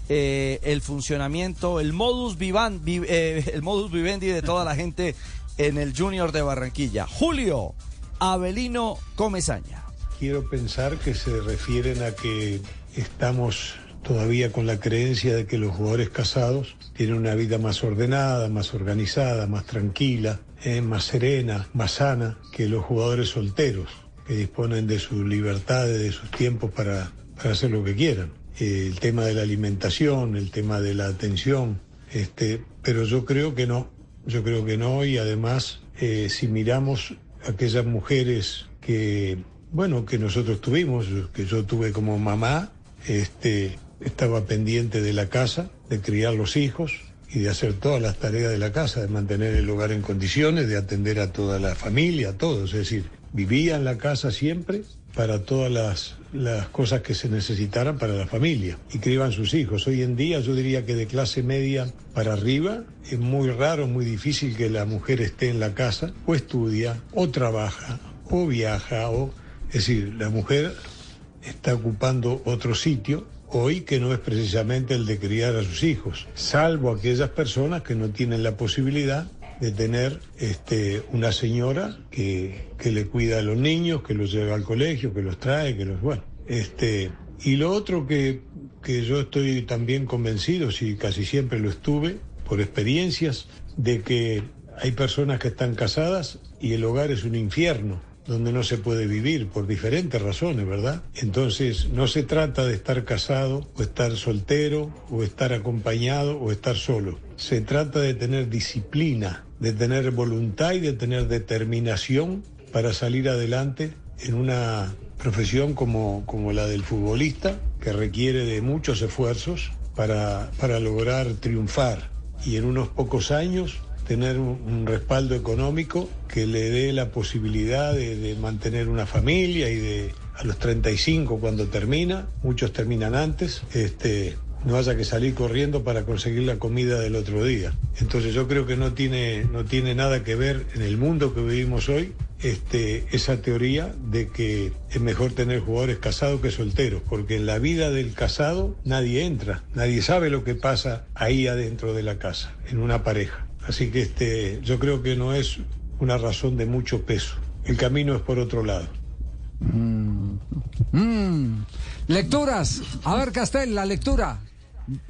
eh, el funcionamiento, el modus eh, el modus vivendi de toda la gente en el Junior de Barranquilla. Julio Avelino Comezaña. Quiero pensar que se refieren a que estamos todavía con la creencia de que los jugadores casados tienen una vida más ordenada, más organizada, más tranquila, eh, más serena, más sana que los jugadores solteros, que disponen de su libertad, de sus tiempos para, para hacer lo que quieran. Eh, el tema de la alimentación, el tema de la atención, este, pero yo creo que no, yo creo que no y además eh, si miramos aquellas mujeres que, bueno, que nosotros tuvimos, que yo tuve como mamá, este, estaba pendiente de la casa, de criar los hijos y de hacer todas las tareas de la casa, de mantener el hogar en condiciones, de atender a toda la familia, a todos, es decir, vivía en la casa siempre para todas las, las cosas que se necesitaran para la familia y criaban sus hijos. Hoy en día yo diría que de clase media para arriba es muy raro, muy difícil que la mujer esté en la casa o estudia o trabaja o viaja o... Es decir, la mujer está ocupando otro sitio hoy que no es precisamente el de criar a sus hijos, salvo aquellas personas que no tienen la posibilidad de tener este, una señora que, que le cuida a los niños, que los lleva al colegio, que los trae, que los... Bueno, este, y lo otro que, que yo estoy también convencido, si casi siempre lo estuve, por experiencias, de que hay personas que están casadas y el hogar es un infierno donde no se puede vivir por diferentes razones, ¿verdad? Entonces no se trata de estar casado o estar soltero o estar acompañado o estar solo. Se trata de tener disciplina, de tener voluntad y de tener determinación para salir adelante en una profesión como, como la del futbolista, que requiere de muchos esfuerzos para, para lograr triunfar y en unos pocos años tener un, respaldo económico que le dé la posibilidad de, de mantener una familia y de a los 35 cuando termina, muchos terminan antes, este, no haya que salir corriendo para conseguir la comida del otro día. Entonces yo creo que no tiene, no tiene nada que ver en el mundo que vivimos hoy este, esa teoría de que es mejor tener jugadores casados que solteros, porque en la vida del casado nadie entra, nadie sabe lo que pasa ahí adentro de la casa, en una pareja. Así que este, yo creo que no es una razón de mucho peso. El camino es por otro lado. Mm. Lecturas. A ver, Castel, la lectura.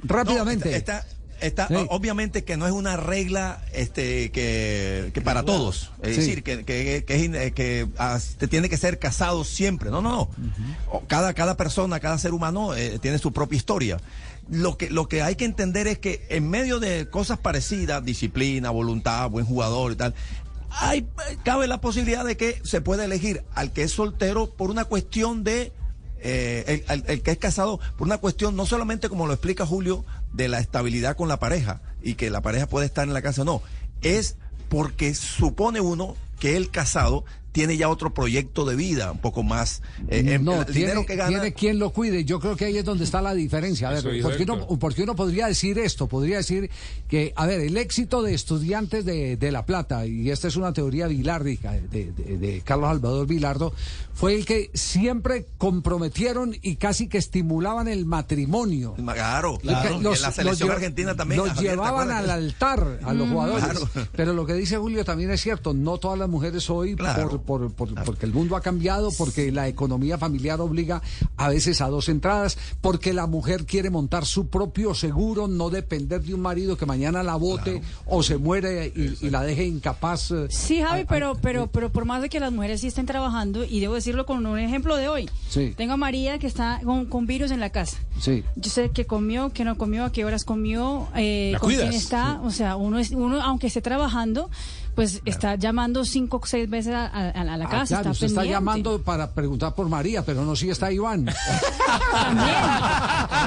Rápidamente. No, está, está- Sí. obviamente que no es una regla este que, que para todos es Sí. decir que, que, que, es in- eh, que, ah, te tiene que ser casado siempre no no no cada cada persona cada ser humano eh, tiene su propia historia lo que lo que hay que entender es que en medio de cosas parecidas disciplina voluntad buen jugador y tal hay cabe la posibilidad de que se pueda elegir al que es soltero por una cuestión de eh, el, que es casado por una cuestión no solamente como lo explica Julio de la estabilidad con la pareja y que la pareja puede estar en la casa no. Es porque supone uno que el casado tiene ya otro proyecto de vida un poco más eh, em- no, el tiene, dinero que gana tiene quien lo cuide. Yo creo que ahí es donde está la diferencia. A Eso ver, dijo porque uno, porque uno podría decir esto, podría decir que, a ver, el éxito de estudiantes de, de La Plata, y esta es una teoría bilárdica de, de- de Carlos Salvador Vilardo, fue el que siempre comprometieron y casi que estimulaban el matrimonio. Claro, claro. Y en la selección lle- argentina también, Los Javier, ¿te llevaban al altar a los Mm. jugadores. Claro. Pero lo que dice Julio también es cierto. No todas las mujeres hoy, por, por- por- porque el mundo ha cambiado, porque la economía familiar obliga a veces a dos entradas, porque la mujer quiere montar su propio seguro, no depender de un marido que mañana la vote o se muere y, y la deje incapaz. eh, Sí, Javi, a- pero, pero, pero por más de que las mujeres sí estén trabajando, y debo decirlo con un ejemplo de hoy. Sí. Tengo a María que está con, con virus en la casa. Sí. Yo sé qué comió, qué no comió, a qué horas comió, eh, con quién está. O sea, uno, es, uno aunque esté trabajando, pues está llamando cinco o seis veces a, a- a la Ah, casa. claro, está usted está llamando para preguntar por María, pero no si está Iván.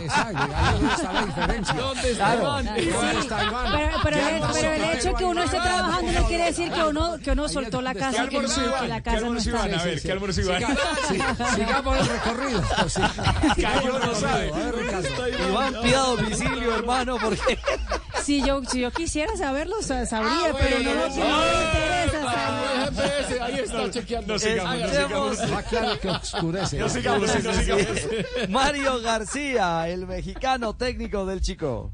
Exacto, ahí está la diferencia. ¿Dónde está Iván? ¿Dónde Sí. está Iván? Pero, el, no pero el hecho que uno esté trabajando no quiere decir que uno, que uno soltó la casa, que, no- que la casa no está. A ver, ¿qué almuerzo Iván? Siga- sigamos el recorrido. Cayó, no sabe. Iván, pida domicilio, hermano, porque... Si yo, si yo quisiera saberlo, sa- sabría, Ah, pero bueno, no, no, no me interesa. Ah, saber. GPS, ahí está chequeando. No sigamos, no Escuchemos. sigamos. Ah, claro que oscurece. No sigamos, sí, no sigamos. Mario García, el mexicano técnico del Chico.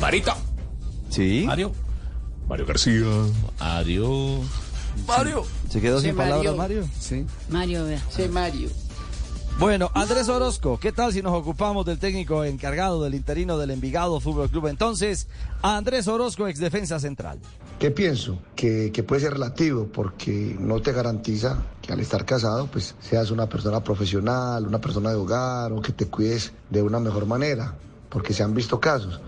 Marita. Sí. Mario. Mario García. Mario. Mario. ¿Se quedó Sí, sin Mario. palabras, Mario? Sí. Mario, vea. Sí, Mario. Bueno, Andrés Orozco, ¿qué tal si nos ocupamos del técnico encargado del interino del Envigado Fútbol Club? Entonces, Andrés Orozco, ex defensa central. ¿Qué pienso? Que, que puede ser relativo porque no te garantiza que al estar casado pues seas una persona profesional, una persona de hogar o que te cuides de una mejor manera, porque se han visto casos.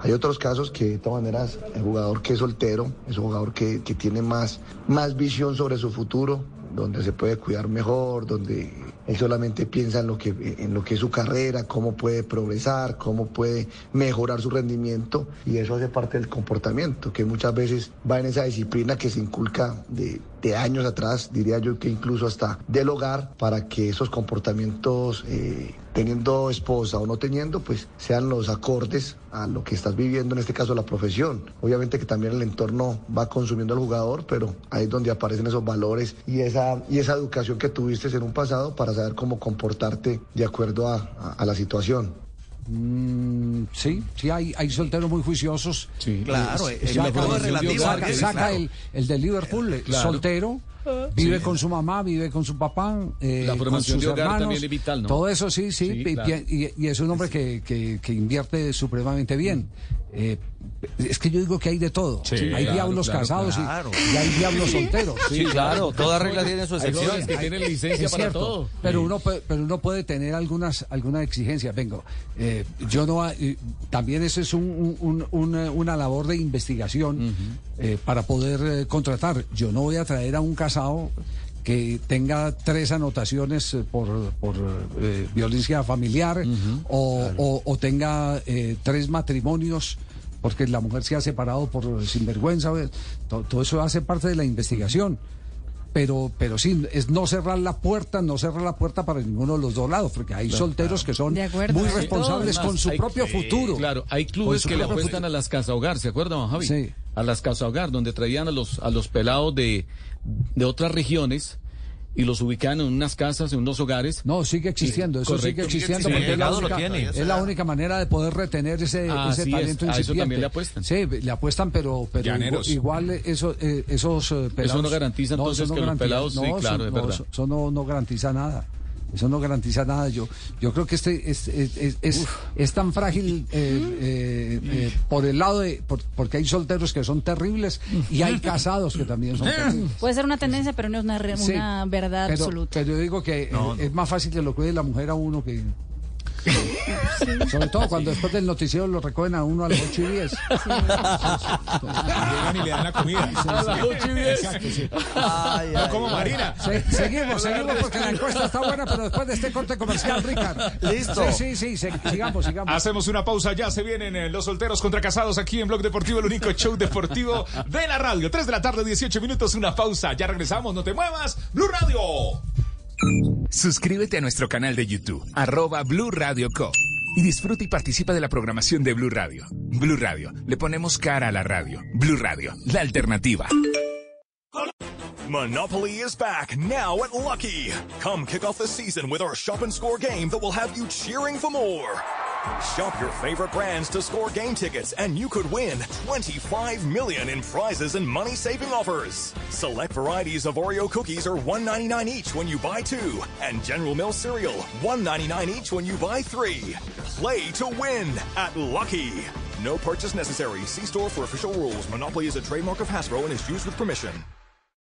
Hay otros casos que de todas maneras el jugador que es soltero es un jugador que, que tiene más, más visión sobre su futuro, donde se puede cuidar mejor, donde él solamente piensa en lo que, en lo que es su carrera, cómo puede progresar, cómo puede mejorar su rendimiento y eso hace parte del comportamiento, que muchas veces va en esa disciplina que se inculca de, de años atrás, diría yo que incluso hasta del hogar, para que esos comportamientos eh, teniendo esposa o no teniendo, pues sean los acordes a lo que estás viviendo, en este caso la profesión. Obviamente que también el entorno va consumiendo al jugador, pero ahí es donde aparecen esos valores y esa, y esa educación que tuviste en un pasado para saber cómo comportarte de acuerdo a, a- a la situación. Mm, sí, sí, hay, hay solteros muy juiciosos. Sí, claro, eh, saca, hogar, saca- que- saca claro. el, el de Liverpool, eh, Claro. soltero. Vive Sí. con su mamá, vive con su papá, eh, La formación con sus de hogar hermanos. también es vital, ¿no? Todo eso sí, sí, Sí, y, claro. y- y es un hombre que, que- que invierte supremamente bien. Eh, es que yo digo que hay de todo. Sí, hay claro, diablos claro, casados y- claro. Y, hay diablos solteros. Sí, claro, toda regla tiene su excepción. que tienen licencia Es para cierto, todo. Pero Sí. uno puede, pero uno puede tener algunas algunas exigencias. Vengo, eh, yo no eh, también eso es un- un- un- una, una labor de investigación eh, para poder eh, contratar. Yo no voy a traer a un casado que tenga tres anotaciones eh, por, por eh, violencia familiar o, o- o tenga eh, tres matrimonios porque la mujer se ha separado por sinvergüenza. To- todo eso hace parte de la investigación pero pero sí es no cerrar la puerta no cerrar la puerta para ninguno de los dos lados porque hay Claro, solteros que son acuerdo. muy responsables Además, con su propio eh, futuro Claro, hay clubes que le apuestan futuro. a las casa hogar, ¿se acuerdan, Javi? Sí. A las casa hogar, donde traían a los, a los pelados de, de otras regiones y los ubicaban en unas casas, en unos hogares. No, sigue existiendo, eso sigue existiendo porque es la, única, es la única manera de poder retener ese, Así ese es, talento a eso incipiente. también le apuestan. Sí, le apuestan, pero, pero igual, igual eso, eh, esos eh, pelados... no garantiza entonces eso que los garantiza- pelados- sí, no, claro, eso, es no, verdad. eso- eso no, no garantiza nada. Eso no garantiza nada. Yo, yo creo que este es, es, es- es- es tan frágil eh, eh, eh, por el lado de. por- porque hay solteros que son terribles y hay casados que también son terribles. Puede ser una tendencia, pero no es una, re- Sí, una verdad pero, absoluta. pero yo digo que eh, es más fácil que lo cuide la mujer a uno que. Sobre todo cuando después del noticiero lo recogen a uno a las 8 y 10. Llegan y le dan la comida. A las ocho y diez. Exacto, sí. Ay, No ay, como ay. Marina. Se- seguimos, seguimos porque la encuesta está buena, pero después de este corte comercial, Ricardo. Listo. Sí, sí, sí, se- sigamos, sigamos. Hacemos una pausa, ya se vienen eh, los solteros contra casados aquí en Blog Deportivo, el único show deportivo de la radio. 3 de la tarde, 18 minutos, una pausa. Ya regresamos, no te muevas. Blue Radio. Suscríbete a nuestro canal de YouTube, arroba Blue Radio Co. Y disfruta y participa de la programación de Blue Radio. Blue Radio, le ponemos cara a la radio. Blue Radio, la alternativa. Monopoly is back now at Lucky. Come kick off the season with our shop and score game that will have you cheering for more. Shop your favorite brands to score game tickets and you could win 25 million in prizes and money-saving offers. Select varieties of Oreo cookies are 1.99 each when you buy 2 and General Mills cereal 1.99 each when you buy 3. Play to win at Lucky. No purchase necessary. See store for official rules. Monopoly is a trademark of Hasbro and is used with permission.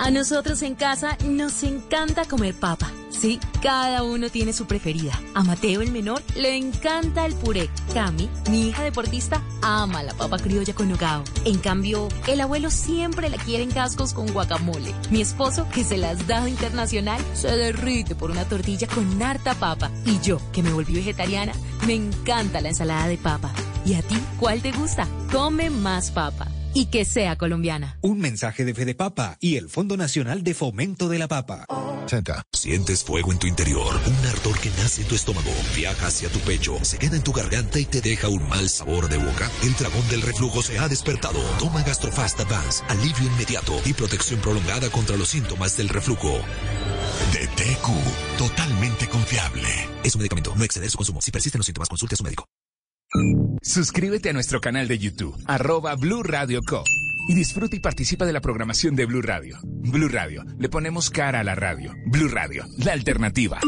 A nosotros en casa nos encanta comer papa. Sí, cada uno tiene su preferida. A Mateo el menor le encanta el puré. Cami, mi hija deportista, ama la papa criolla con nogao. En cambio, el abuelo siempre la quiere en cascos con guacamole. Mi esposo, que se las da internacional, se derrite por una tortilla con harta papa. Y yo, que me volví vegetariana, me encanta la ensalada de papa. ¿Y a ti cuál te gusta? Come más papa. Y que sea colombiana. Un mensaje de Fede Papa y el Fondo Nacional de Fomento de la Papa. Sientes fuego en tu interior, un ardor que nace en tu estómago, viaja hacia tu pecho, se queda en tu garganta y te deja un mal sabor de boca. El dragón del reflujo se ha despertado. Toma Gastrofast Advance, alivio inmediato y protección prolongada contra los síntomas del reflujo. De TQ, totalmente confiable. Es un medicamento, no exceder su consumo. Si persisten los síntomas, consulte a su médico. Suscríbete a nuestro canal de YouTube, arroba Blue Radio Co. Y disfruta y participa de la programación de Blue Radio. Blue Radio, le ponemos cara a la radio. Blue Radio, la alternativa.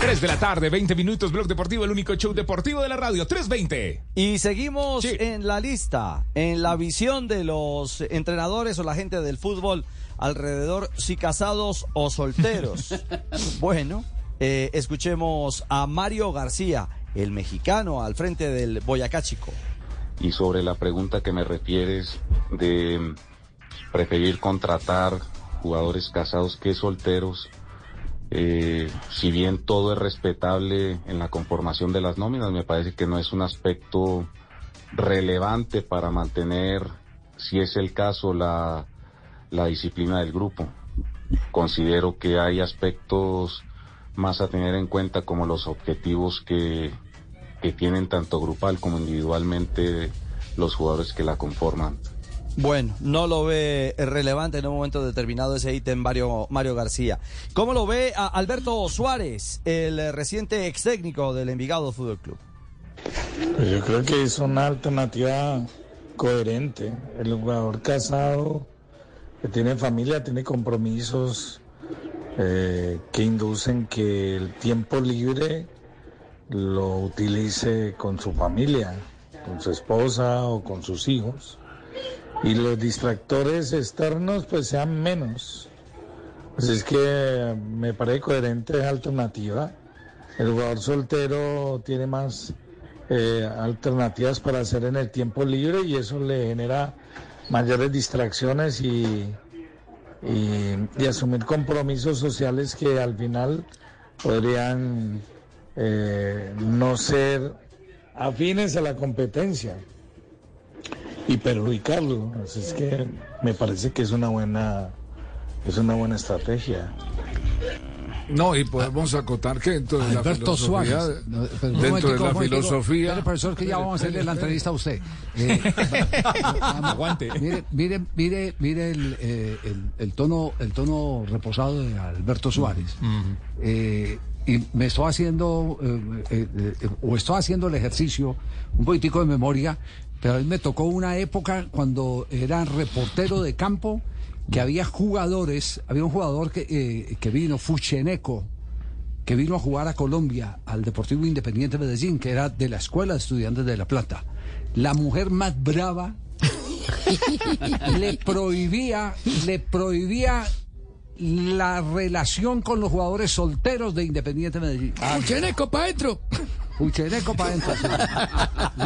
3 de la tarde, 20 minutos, Blog Deportivo, el único show deportivo de la radio, 320. Y seguimos Sí. en la lista, en la visión de los entrenadores o la gente del fútbol alrededor si casados o solteros. bueno, eh, escuchemos a Mario García, el mexicano al frente del Boyacá Chico. Y sobre la pregunta que me refieres de preferir contratar jugadores casados que solteros, eh, si bien todo es respetable en la conformación de las nóminas, me parece que no es un aspecto relevante para mantener, si es el caso, la, la disciplina del grupo. Considero que hay aspectos más a tener en cuenta como los objetivos que, que tienen tanto grupal como individualmente los jugadores que la conforman. Bueno, no lo ve relevante en un momento determinado ese ítem Mario, Mario García. ¿Cómo lo ve a Alberto Suárez, el reciente ex técnico del Envigado Fútbol Club? Pues yo creo que es una alternativa coherente. El jugador casado que tiene familia, tiene compromisos eh, que inducen que el tiempo libre lo utilice con su familia, con su esposa o con sus hijos. Y los distractores externos pues sean menos. Pues es que me parece coherente esa alternativa. El jugador soltero tiene más eh, alternativas para hacer en el tiempo libre y eso le genera mayores distracciones y, y, y asumir compromisos sociales que al final podrían eh, no ser afines a la competencia y perjudicarlo. Así es que me parece que es una buena es una buena estrategia. No, y podemos acotar que dentro de la Alberto filosofía, Suárez. No, dentro de la filosofía, Espere, profesor, que ya vamos a hacerle la entrevista a usted. Eh, Aguante. Mire, mire, mire, mire el, eh, el, el tono, el tono reposado de Alberto Suárez. Eh, y me estoy haciendo, eh, eh, eh, o estoy haciendo el ejercicio, un poquitico de memoria, pero a mí me tocó una época cuando era reportero de campo, que había jugadores, había un jugador que, eh, que vino, Fucheneco, que vino a jugar a Colombia, al Deportivo Independiente Medellín, que era de la Escuela de Estudiantes de La Plata. La mujer más brava le prohibía, le prohibía la relación con los jugadores solteros de Independiente Medellín. Fucheneco para adentro. Fucheneco para adentro.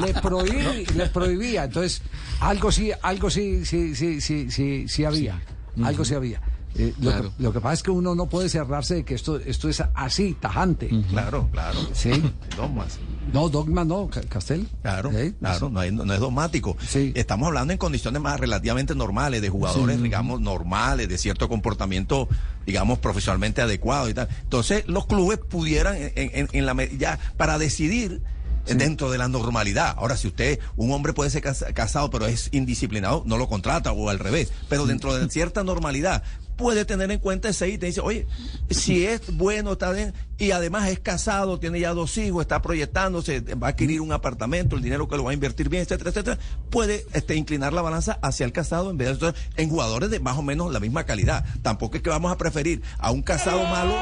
Le prohibí, le prohibía. Entonces, algo sí, algo sí, sí, sí, sí, sí, sí había. Algo sí había. Eh, lo, que, lo que pasa es que uno no puede cerrarse de que esto, esto es así, tajante. Claro, claro. Sí. Dogmas. No, dogma no, Ca- Castel. Claro, Sí, claro, no, hay- no es dogmático. Estamos hablando en condiciones más relativamente normales, de jugadores, Sí. digamos, normales, de cierto comportamiento, digamos, profesionalmente adecuado y tal. Entonces, los clubes pudieran, en, en- en la ya, para decidir dentro de la normalidad. Ahora, si usted, un hombre puede ser casa- casado, pero es indisciplinado, no lo contrata, o al revés. Pero dentro de cierta normalidad, puede tener en cuenta ese ítem. Dice, oye, si es bueno, está bien, y además es casado, tiene ya dos hijos, está proyectándose, va a adquirir un apartamento, el dinero que lo va a invertir bien, etcétera, etcétera, puede este, inclinar la balanza hacia el casado en vez de en jugadores de más o menos la misma calidad. Tampoco es que vamos a preferir a un casado malo.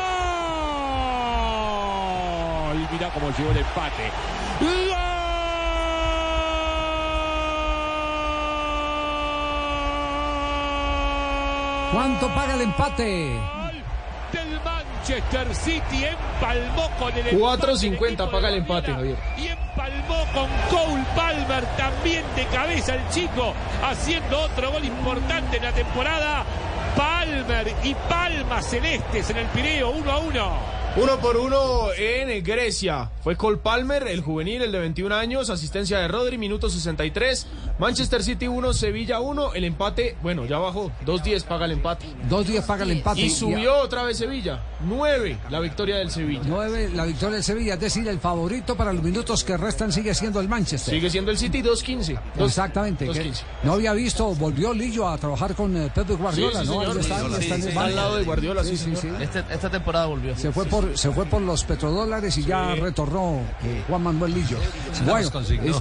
Mirá cómo llegó el empate. ¿Cuánto paga el empate? Del Manchester City empalmó con el empate. 4.50 paga el empate, Javier. Y empalmó con Cole Palmer también de cabeza el chico, haciendo otro gol importante en la temporada. Palmer y Palmas Celestes en el Pireo, uno a uno. Uno por uno en Grecia. Fue Cole Palmer, el juvenil, el de 21 años, asistencia de Rodri, minuto 63. Manchester City 1, Sevilla 1. El empate, bueno, ya bajó. 2-10 paga el empate. 2-10 paga el empate. Y subió otra vez Sevilla. 9 la victoria del Sevilla. 9 la victoria del Sevilla, es decir, el favorito para los minutos que restan sigue siendo el Manchester. Sigue siendo el City 2-15. Exactamente. que 2.15. no había visto, volvió Lillo a trabajar con eh, Pep Guardiola, Sí, sí, ¿no? señor. Está, Sí, está en sí, el está al lado de Guardiola, sí, señor. Este- esta temporada volvió. Se fue por por, se fue por los petrodólares y ya retornó eh, Juan Manuel Lillo. Bueno,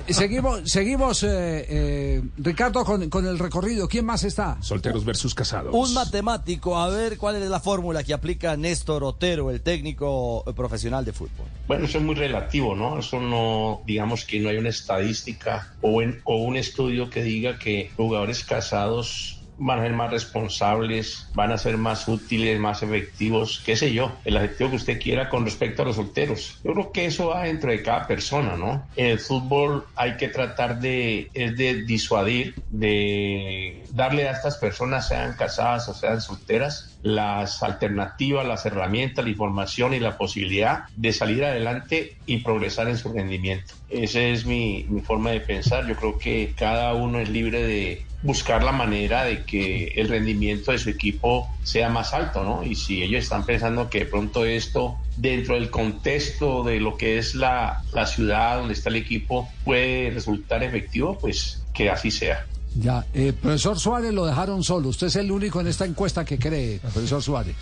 eh, seguimos, seguimos eh, eh, Ricardo, con, con el recorrido. ¿Quién más está? Solteros versus casados. Un matemático, a ver cuál es la fórmula que aplica Néstor Otero, el técnico profesional de fútbol. Bueno, eso es muy relativo, ¿no? Eso no, digamos que no hay una estadística o, en- o un estudio que diga que jugadores casados van a ser más responsables, van a ser más útiles, más efectivos, qué sé yo, el adjetivo que usted quiera con respecto a los solteros. Yo creo que eso va dentro de cada persona, ¿no? En el fútbol hay que tratar de, es de disuadir, de darle a estas personas, sean casadas o sean solteras, las alternativas, las herramientas, la información y la posibilidad de salir adelante y progresar en su rendimiento. Esa es mi, mi forma de pensar. Yo creo que cada uno es libre de buscar la manera de que el rendimiento de su equipo sea más alto, ¿no? Y si ellos están pensando que de pronto esto, dentro del contexto de lo que es la, la ciudad donde está el equipo, puede resultar efectivo, pues que así sea. Ya, eh, profesor Suárez lo dejaron solo. Usted es el único en esta encuesta que cree, profesor Suárez.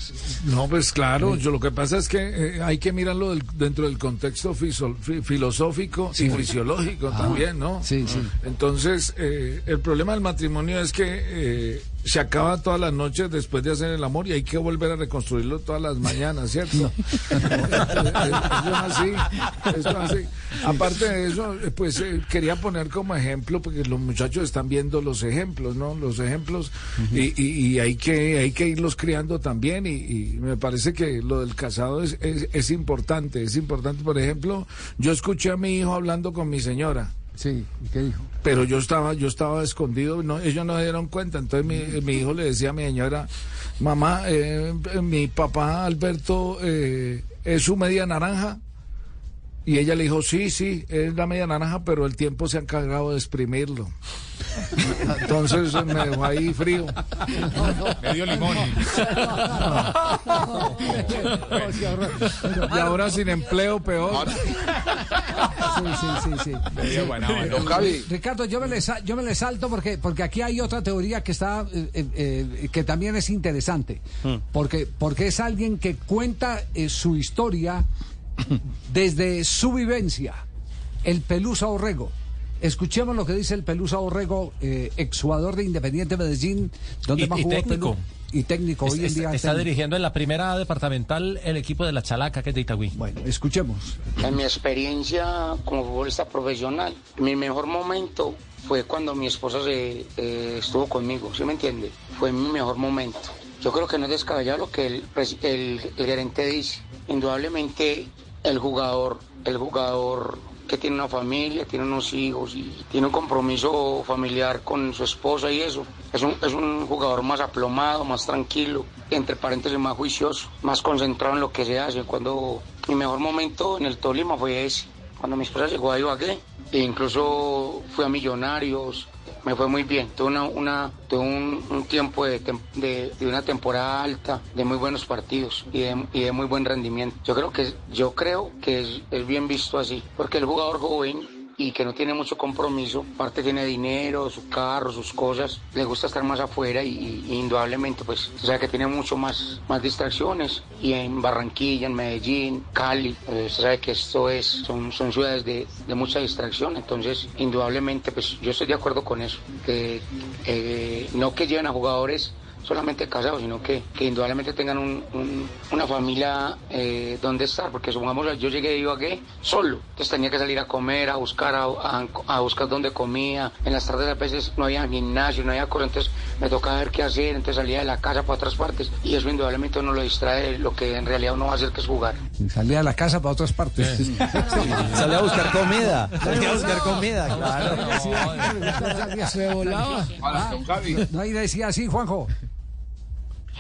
No, pues claro, yo lo que pasa es que eh, hay que mirarlo del- dentro del contexto fiso- fi- filosófico Sí. y fisiológico Ah, también, ¿no? sí, sí. Entonces, eh, el problema del matrimonio es que eh, se acaba todas las noches después de hacer el amor y hay que volver a reconstruirlo todas las mañanas, ¿cierto? eso es así, eso es así. Aparte de eso, eh, pues eh, quería poner como ejemplo, porque los muchachos están viendo los ejemplos, ¿no? Los ejemplos y, y- y hay que hay que irlos criando también y, y me parece que lo del casado es, es, es importante, es importante. Por ejemplo, yo escuché a mi hijo hablando con mi señora. Sí, ¿y qué dijo? Pero yo estaba, yo estaba escondido, no, ellos no se dieron cuenta. Entonces mi, mi hijo le decía a mi señora, mamá, eh, mi papá Alberto eh, es su media naranja. Y ella le dijo, sí, sí, es la media naranja, pero el tiempo se ha encargado de exprimirlo. Entonces me dejó ahí frío. Medio limón. Y ahora sin empleo, peor. Sí, sí, sí. Ricardo, yo me le, yo me le salto porque, porque aquí hay otra teoría que está eh, eh, eh, que también es interesante. Porque, porque es alguien que cuenta eh, su historia desde su vivencia. El Pelusa Orrego. Escuchemos lo que dice el Pelusa Orrego, eh, exjugador de Independiente Medellín, donde Y- más y jugó técnico. Y técnico hoy en Es- día. está técnico. dirigiendo en la primera departamental el equipo de la Chalaca, que es de Itagüí. Bueno, escuchemos. En mi experiencia como futbolista profesional, mi mejor momento fue cuando mi esposa se, eh, estuvo conmigo, ¿sí me entiende? Fue mi mejor momento. Yo creo que no es descabellado lo que el, pres- el- el gerente dice. Indudablemente el jugador, el jugador que tiene una familia, tiene unos hijos y tiene un compromiso familiar con su esposa y eso. Es un, es un jugador más aplomado, más tranquilo, entre paréntesis más juicioso, más concentrado en lo que se hace. Cuando mi mejor momento en el Tolima fue ese, cuando mi esposa llegó a Ibagué, e incluso fui a Millonarios, me fue muy bien. Tuve, una, una- tuve un, tiempo de, de- de una temporada alta, de muy buenos partidos y de, y de muy buen rendimiento. Yo creo que, yo creo que es, es bien visto así, porque el jugador joven y que no tiene mucho compromiso, aparte tiene dinero, su carro, sus cosas, le gusta estar más afuera y, indudablemente pues, o sea que tiene mucho más, más distracciones. Y en Barranquilla, en Medellín, Cali, eh, usted sabe que esto es, son, son ciudades de, de mucha distracción, entonces indudablemente pues yo estoy de acuerdo con eso, que eh, no que lleven a jugadores solamente casados, sino que, que indudablemente tengan un- un- una familia eh, donde estar, porque supongamos yo llegué de Ibagué solo, entonces tenía que salir a comer, a buscar, a, a- a buscar dónde comía, en las tardes a veces no había gimnasio, no había cosas, entonces me tocaba ver qué hacer, entonces salía de la casa para otras partes, y eso indudablemente uno lo distrae de lo que en realidad uno va a hacer que es jugar. Salía a la casa para otras partes. Salía a buscar comida. Salía a buscar comida, claro. Se volaba. No, decía así, Juanjo.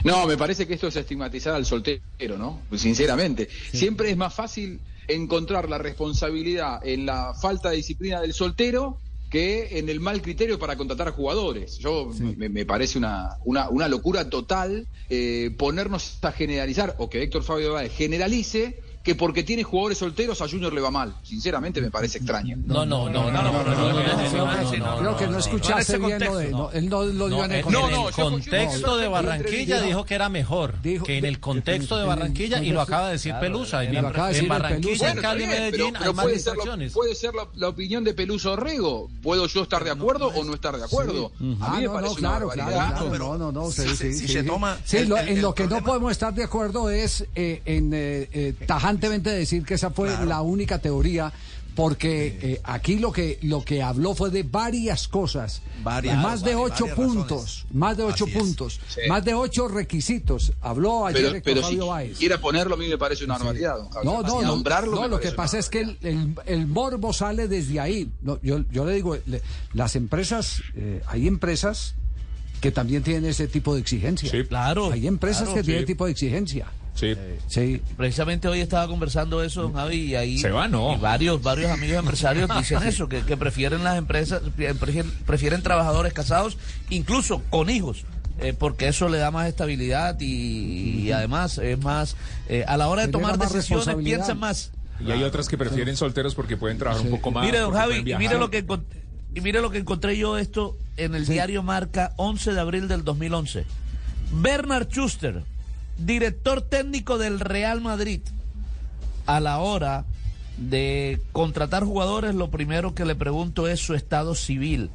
No, me parece que esto es estigmatizar al soltero, ¿no? Sinceramente. Siempre es más fácil encontrar la responsabilidad en la falta de disciplina del soltero que en el mal criterio para contratar jugadores. Yo me, me parece una, una, una locura total eh, ponernos a generalizar o que Héctor Fabio Báez generalice que porque tiene jugadores solteros a Junior le va mal. Sinceramente me parece extraño. No, no, no, no, no, no, Creo que no escuchaste bien lo de. no, él no lo dio en el en el contexto de Barranquilla dijo que era mejor que en el contexto de Barranquilla y lo acaba de decir Pelusa. En, Barranquilla, en Cali, Medellín hay más distracciones. puede ser la, opinión de Peluso Orrego. ¿Puedo yo estar de acuerdo o no estar de acuerdo? A mí Ah, me no, parece no, una claro, claro, no, no, no, sí, si se- toma Sí, en lo que no podemos estar de acuerdo es eh, en eh, eh, tajantemente decir que esa fue la única teoría. Porque eh, aquí lo que lo que habló fue de varias cosas, Varias, más de varias, ocho varias puntos, más de ocho Así puntos, más de ocho requisitos. Habló ayer Pero, pero si Fabio Báez. quiera ponerlo, a mí me parece una Javier. No, no, no, Nombrarlo no, lo que pasa es que el, el- el morbo sale desde ahí. No, yo, yo le digo, le- las empresas, eh, hay empresas que también tienen ese tipo de exigencia. Sí. Claro. Hay empresas claro, que tienen sí. tipo de exigencia. Sí. Sí. Precisamente hoy estaba conversando eso, don Javi, y ahí Se va, no. y varios, varios amigos empresarios dicen eso, que, que prefieren las empresas, prefieren, prefieren trabajadores casados, incluso con hijos. eh, porque eso le da más estabilidad y, y además es más eh, a la hora de tomar decisiones piensan más Y hay otras que prefieren solteros porque pueden trabajar un poco más. Mire, don Javi, mire lo que y mire lo que encontré yo esto en el diario Marca 11 de abril del 2011. Bernard Schuster, director técnico del Real Madrid, a la hora de contratar jugadores, lo primero que le pregunto es su estado civil.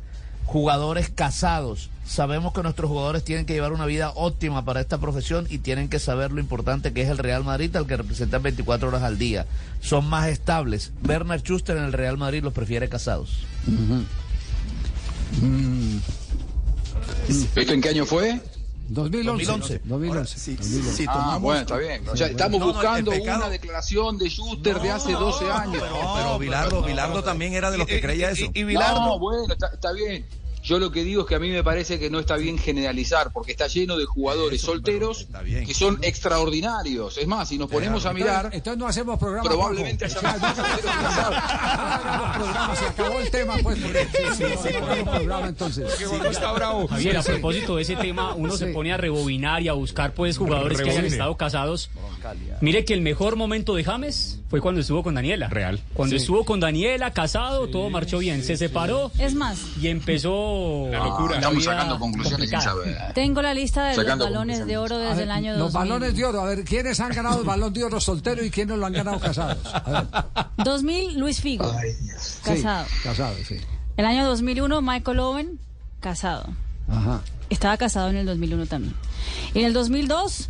Jugadores casados. Sabemos que nuestros jugadores tienen que llevar una vida óptima para esta profesión y tienen que saber lo importante que es el Real Madrid, al que representan 24 horas al día. Son más estables. Bernard Schuster en el Real Madrid los prefiere casados. ¿Esto en qué año fue? 2011. 2011. 2011. Si, 2011. si Ah, tomamos- bueno, está bien. O sea, estamos No, no, buscando pecado- una declaración de Schuster de hace 12 años. Pero, pero Bilardo, Bilardo también era de los que creía eso. Y, y Bilardo, No, bueno, está, está bien. Yo lo que digo es que a mí me parece que no está bien generalizar, porque está lleno de jugadores Eso, solteros bien. que son extraordinarios. Es más, si nos ponemos a mirar, Entonces, entonces no hacemos programa. probablemente haya más solteros casados. No hagamos programa, se acabó el tema, pues. porque- sí, sí, no hagamos programa, entonces. Que Juanjo está bravo. Javier, a Sí, sí. propósito de ese tema, uno se Sí. pone a rebobinar y a buscar pues jugadores que hayan Rebobine. estado casados. Mire que el mejor momento de James fue cuando estuvo con Daniela. Real. Cuando Sí. estuvo con Daniela, casado, todo marchó bien. Se separó Es más, y empezó La locura. la Estamos sacando conclusiones sin complicada. saber. tengo la lista de Sacando los balones de oro desde ver, el año los 2000. balones de oro, a ver, ¿quiénes han ganado el balón de oro soltero y quiénes lo han ganado casados? A ver. 2000, Luis Figo, casado. Sí, casado, sí. El año 2001, Michael Owen, casado. Ajá. Estaba casado en el 2001 también. Y en el 2002,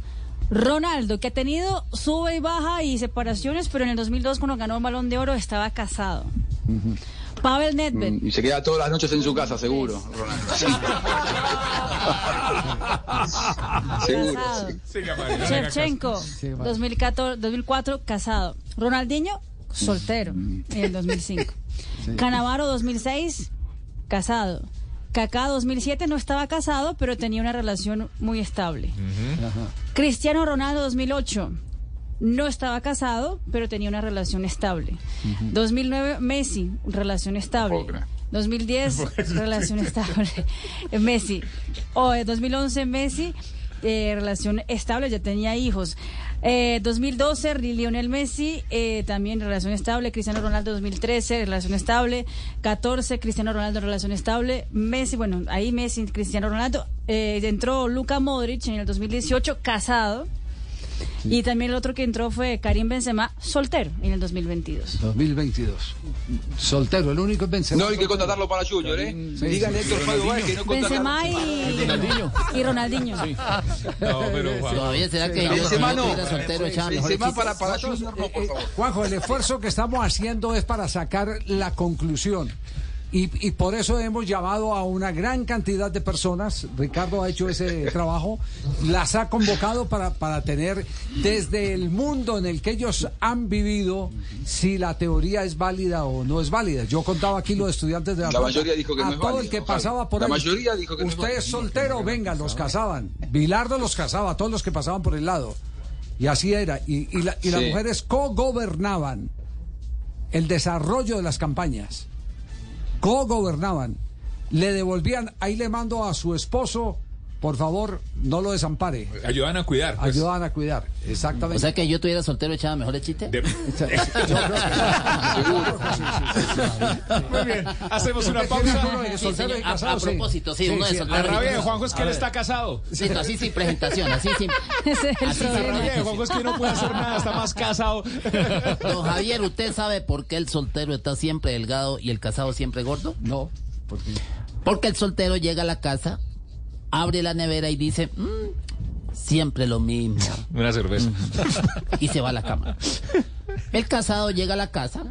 Ronaldo, que ha tenido sube y baja y separaciones, pero en el 2002 cuando ganó el balón de oro estaba casado. Pavel Nedved, Mm, Y se queda todas las noches en su casa, seguro, Ronaldo. seguro. casado. sí. Shevchenko, 2014, 2004, casado. Ronaldinho, soltero, en el 2005. Canavaro, 2006, casado. Kaká, 2007, no estaba casado, pero tenía una relación muy estable. Cristiano Ronaldo, 2008, no estaba casado, pero tenía una relación estable. 2009, Messi, relación estable. creer. 2010, relación estable. Messi. O, eh, 2011, Messi, eh, relación estable, ya tenía hijos. Eh, 2012, Lionel Messi, eh, también relación estable. Cristiano Ronaldo, 2013, relación estable. 14, Cristiano Ronaldo, relación estable. Messi, bueno, ahí Messi, Cristiano Ronaldo. Eh, entró Luka Modric en el 2018, casado. Y también el otro que entró fue Karim Benzema, soltero, en el 2022. 2022. Soltero, el único es Benzema. No hay que contratarlo para Junior, ¿eh? Díganle a Héctor Fabio Báez que no Benzema contratarlo. y Ronaldinho. Y Ronaldinho. No, pero Juan. Todavía será que yo, Benzema no. estuviera soltero Benzema para, para Junior no, por favor. Juanjo, el esfuerzo que estamos haciendo es para sacar la conclusión. Y, y por eso hemos llamado a una gran cantidad de personas, Ricardo ha hecho ese trabajo, las ha convocado para, para tener desde el mundo en el que ellos han vivido si la teoría es válida o no es válida. Yo contaba aquí los estudiantes de la, La mayoría dijo que a no es todo el que pasaba por La ahí. mayoría dijo que no es Usted es soltero, venga, los casaban. Bilardo los casaba, todos los que pasaban por el lado. Y así era. Y, y la- y las Sí. mujeres co-gobernaban el desarrollo de las campañas. Co-gobernaban. Le devolvían, ahí le mando a su esposo por favor, no lo desampare. Ayudan a cuidar. pues. Ayudan a cuidar, exactamente. O sea que yo tuviera soltero echaba mejor el chiste. Muy bien, hacemos una pausa. Sí, señor. A, a propósito, sí, uno de La soltero. rabia de Juanjo es que él está casado. Listo, así sin presentación, así sin. Ese es el así La rabia de Juanjo es que no puede hacer nada, está más casado. Don Javier, ¿usted sabe por qué el soltero está siempre delgado y el casado siempre gordo? No, porque... Porque el soltero llega a la casa, abre la nevera y dice, "Mm, siempre lo mismo. Una cerveza. Y se va a la cama. El casado llega a la casa,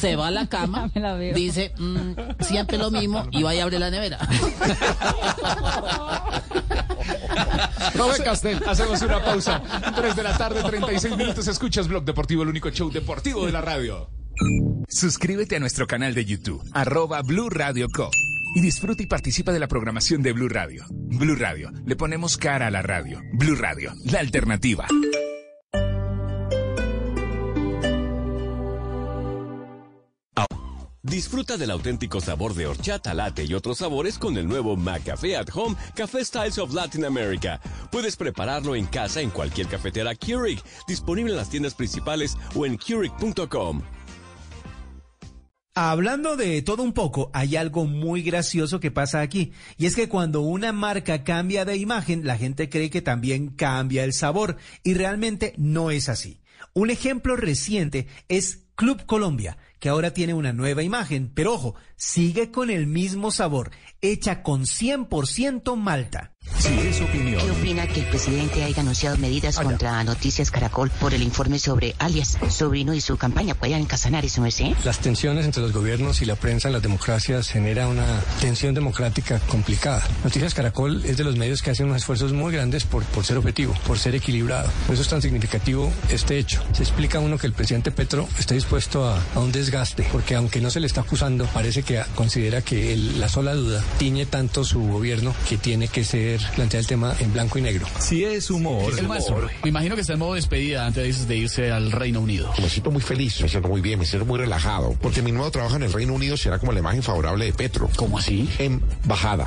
se va a la cama, me la veo. dice, "Mm, siempre lo mismo y va y abre la nevera. Robert Castel. Hacemos una pausa. 3 de la tarde, 36 minutos. Escuchas Blog Deportivo, el único show deportivo de la radio. Suscríbete a nuestro canal de YouTube, arroba Blue Radio Co. Y disfruta y participa de la programación de Blue Radio. Blue Radio, le ponemos cara a la radio. Blue Radio, la alternativa. Disfruta del auténtico sabor de horchata, latte y otros sabores con el nuevo McCafé at Home Café Styles of Latin America. Puedes prepararlo en casa en cualquier cafetera Keurig, disponible en las tiendas principales o en Keurig.com. Hablando de todo un poco, hay algo muy gracioso que pasa aquí, y es que cuando una marca cambia de imagen, la gente cree que también cambia el sabor, y realmente no es así. Un ejemplo reciente es Club Colombia, que ahora tiene una nueva imagen, pero ojo, sigue con el mismo sabor, hecha con 100% malta. Si es opinión. ¿Qué opina que el presidente haya anunciado medidas contra Noticias Caracol por el informe sobre alias Sobrino y su campaña allá en Casanares, ¿no es? eh? Las tensiones entre los gobiernos y la prensa en las democracias genera una tensión democrática complicada. Noticias Caracol es de los medios que hacen unos esfuerzos muy grandes por, por ser objetivo, por ser equilibrado. Por eso es tan significativo este hecho. Se explica uno que el presidente Petro está dispuesto a, a un desgaste, porque aunque no se le está acusando, parece que considera que el- la sola duda tiñe tanto su gobierno que tiene que ser plantear el tema en blanco y negro. Si es humor. Maestro, me imagino que está en modo despedida antes de irse al Reino Unido. Me siento muy feliz, me siento muy bien, me siento muy relajado, porque mi nuevo trabajo en el Reino Unido será como la imagen favorable de Petro. ¿Cómo así? Embajada.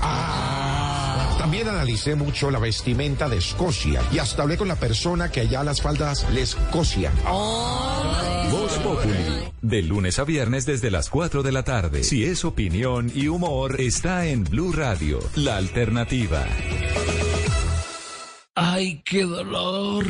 También analicé mucho la vestimenta de Escocia y hasta hablé con la persona que allá las faldas les cosia. Voz Populi. De lunes a viernes desde las 4 de la tarde. Si es opinión y humor, está en Blue Radio, la alternativa. ¡Ay, qué dolor!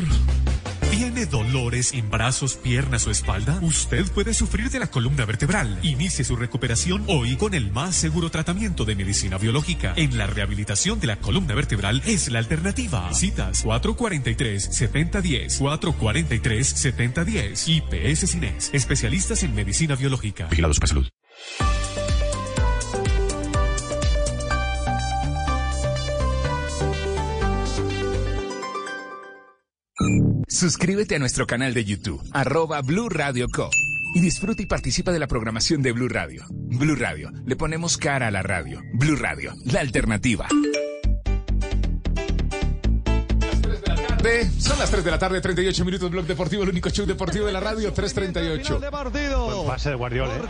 ¿Tiene dolores en brazos, piernas o espalda? Usted puede sufrir de la columna vertebral. Inicie su recuperación hoy con el más seguro tratamiento de medicina biológica. En la rehabilitación de la columna vertebral es la alternativa. Citas 443-7010, 443-7010. IPS Cines, especialistas en medicina biológica. Vigilados para salud. Suscríbete a nuestro canal de YouTube, arroba Blue Radio Co. Y disfruta y participa de la programación de Blue Radio. Blue Radio, le ponemos cara a la radio. Blue Radio, la alternativa. De- Son las 3 de la tarde, 38 minutos, Blog Deportivo, el único show deportivo de la radio, 338. de partido. Buen pase de Guardiola, ¿eh?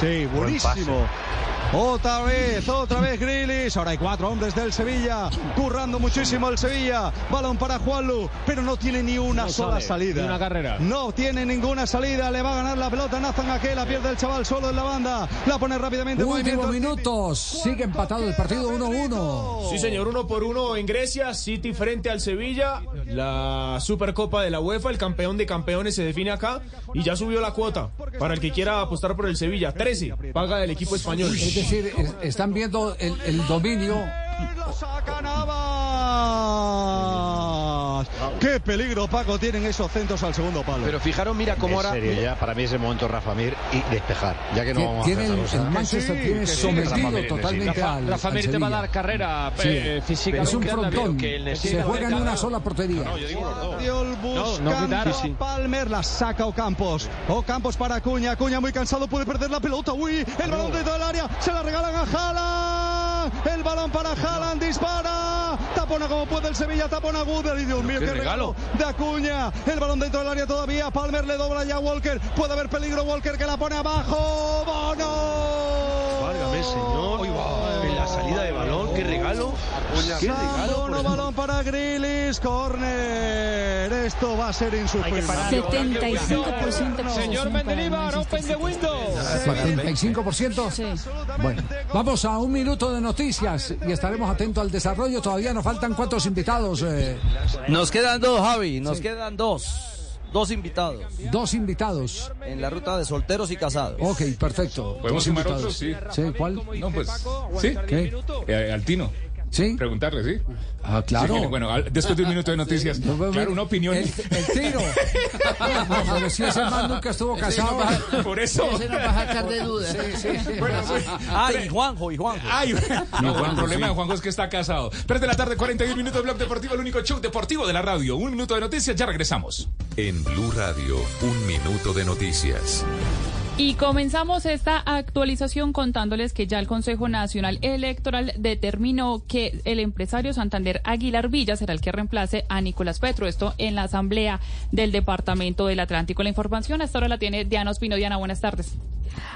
Sí, Buen buenísimo. Otra vez, otra vez Grilis. Ahora hay cuatro hombres del Sevilla. Currando muchísimo el Sevilla. Balón para Juanlu, pero no tiene ni una No sola sale, salida. ni una carrera. No tiene ninguna salida. Le va a ganar la pelota Nathan Ake. La pierde el chaval solo en la banda. La pone rápidamente. en Últimos minutos, sigue empatado el partido 1-1. Sí, señor, uno por uno en Grecia, City frente al Sevilla, la Supercopa de la UEFA, el campeón de campeones se define acá y ya subió la cuota para el que quiera apostar por el Sevilla, 13, paga el equipo español. Decir, es- están viendo el, el dominio. Qué peligro, Paco, tienen esos centros al segundo palo. Pero fijaros, mira cómo En ahora. serio, ya, para mí es el momento Rafa Mir y despejar. Ya que no Tiene- vamos tiene a hacer el. Manchester tiene sometido Rafa Mir, totalmente Rafa- al- Rafa al Mir te va a dar carrera Sí. eh, física. Es un frontón. Que Se juega en una sola portería. Guardiol buscando no quitar. a Palmer, la saca Ocampos. Ocampos para Acuña, Acuña muy cansado, puede perder la pelota. Uy, el balón dentro del área, se la regalan a El balón para Haaland, dispara. Tapona como puede el Sevilla, tapona Guder. Y Dios mío, Qué qué, regalo. de Acuña. El balón dentro del área todavía. Palmer le dobla ya a Walker. Puede haber peligro Walker que la pone abajo. Bono. Válgame, señor. En la salida de balón, qué regalo. Qué regalo. Sandono, balón para Grilis, corner. Esto va a ser insufrible. 75% de Señor Mendilibar, open the window. 45%. Sí. Bueno, vamos a un minuto de noticias y estaremos atentos al desarrollo. Todavía nos faltan cuántos invitados. eh, Nos quedan dos, Javi, nos quedan dos. Dos invitados. Dos invitados. En la ruta de solteros y casados. Ok, perfecto. ¿Podemos Dos invitados. otros? Sí. ¿cuál? No, pues. ¿Sí? ¿Qué? Eh, al Tino. ¿Sí? Preguntarle, ¿sí? Ah, claro. Sí, bueno, después de un minuto de noticias. Claro, una opinión. El, el tiro. No, pero si ese man nunca estuvo casado. Por eso. Ese nos va a sacar de dudas. Bueno, pues, Ah, y Juanjo, y Juanjo. Ay, no, Juanjo, el problema sí. de Juanjo es que está casado. 3 de la tarde, 41 minutos, Blog Deportivo, el único show deportivo de la radio. Un minuto de noticias, ya regresamos. En Blue Radio, un minuto de noticias. Y comenzamos esta actualización contándoles que ya el Consejo Nacional Electoral determinó que el empresario Santander Aguilar Villa será el que reemplace a Nicolás Petro. Esto en la Asamblea del Departamento del Atlántico. La información hasta ahora la tiene Diana Ospino. Diana, buenas tardes.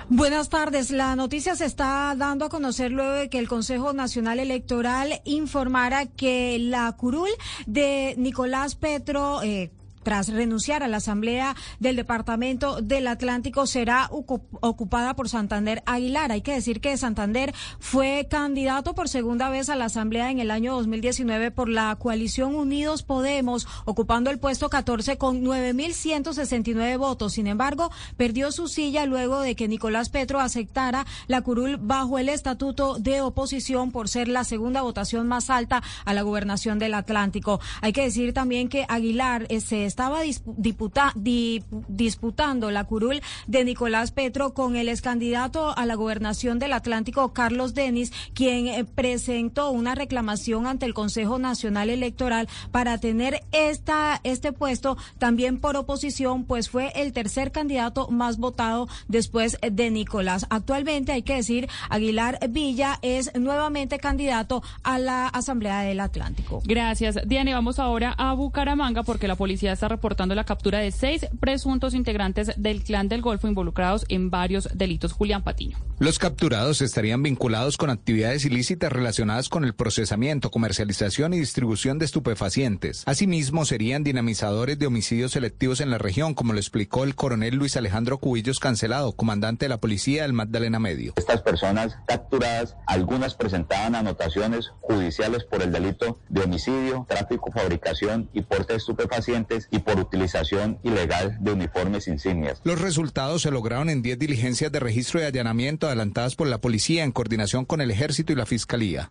Buenas tardes. La noticia se está dando a conocer luego de que el Consejo Nacional Electoral informara que la curul de Nicolás Petro, eh, tras renunciar a la Asamblea del Departamento del Atlántico, será ocu- ocupada por Santander Aguilar. Hay que decir que Santander fue candidato por segunda vez a la Asamblea en el año 2019 por la coalición Unidos Podemos, ocupando el puesto 14 con 9.169 votos. Sin embargo, perdió su silla luego de que Nicolás Petro aceptara la curul bajo el estatuto de oposición por ser la segunda votación más alta a la gobernación del Atlántico. Hay que decir también que Aguilar eh, se estaba dispu- diputa- di- disputando la curul de Nicolás Petro con el ex candidato a la gobernación del Atlántico, Carlos Denis, quien eh, presentó una reclamación ante el Consejo Nacional Electoral para tener esta, este puesto también por oposición, pues fue el tercer candidato más votado después de Nicolás. Actualmente hay que decir, Aguilar Villa es nuevamente candidato a la Asamblea del Atlántico. Gracias, Diana. Y vamos ahora a Bucaramanga porque la policía está reportando la captura de seis presuntos integrantes del clan del Golfo involucrados en varios delitos. Julián Patiño. Los capturados estarían vinculados con actividades ilícitas relacionadas con el procesamiento, comercialización y distribución de estupefacientes. Asimismo, serían dinamizadores de homicidios selectivos en la región, como lo explicó el coronel Luis Alejandro Cubillos Cancelado, comandante de la policía del Magdalena Medio. Estas personas capturadas, algunas presentaban anotaciones judiciales por el delito de homicidio, tráfico, fabricación y porte de estupefacientes y por utilización ilegal de uniformes insignias. Los resultados se lograron en 10 diligencias de registro y allanamiento adelantadas por la policía en coordinación con el ejército y la fiscalía.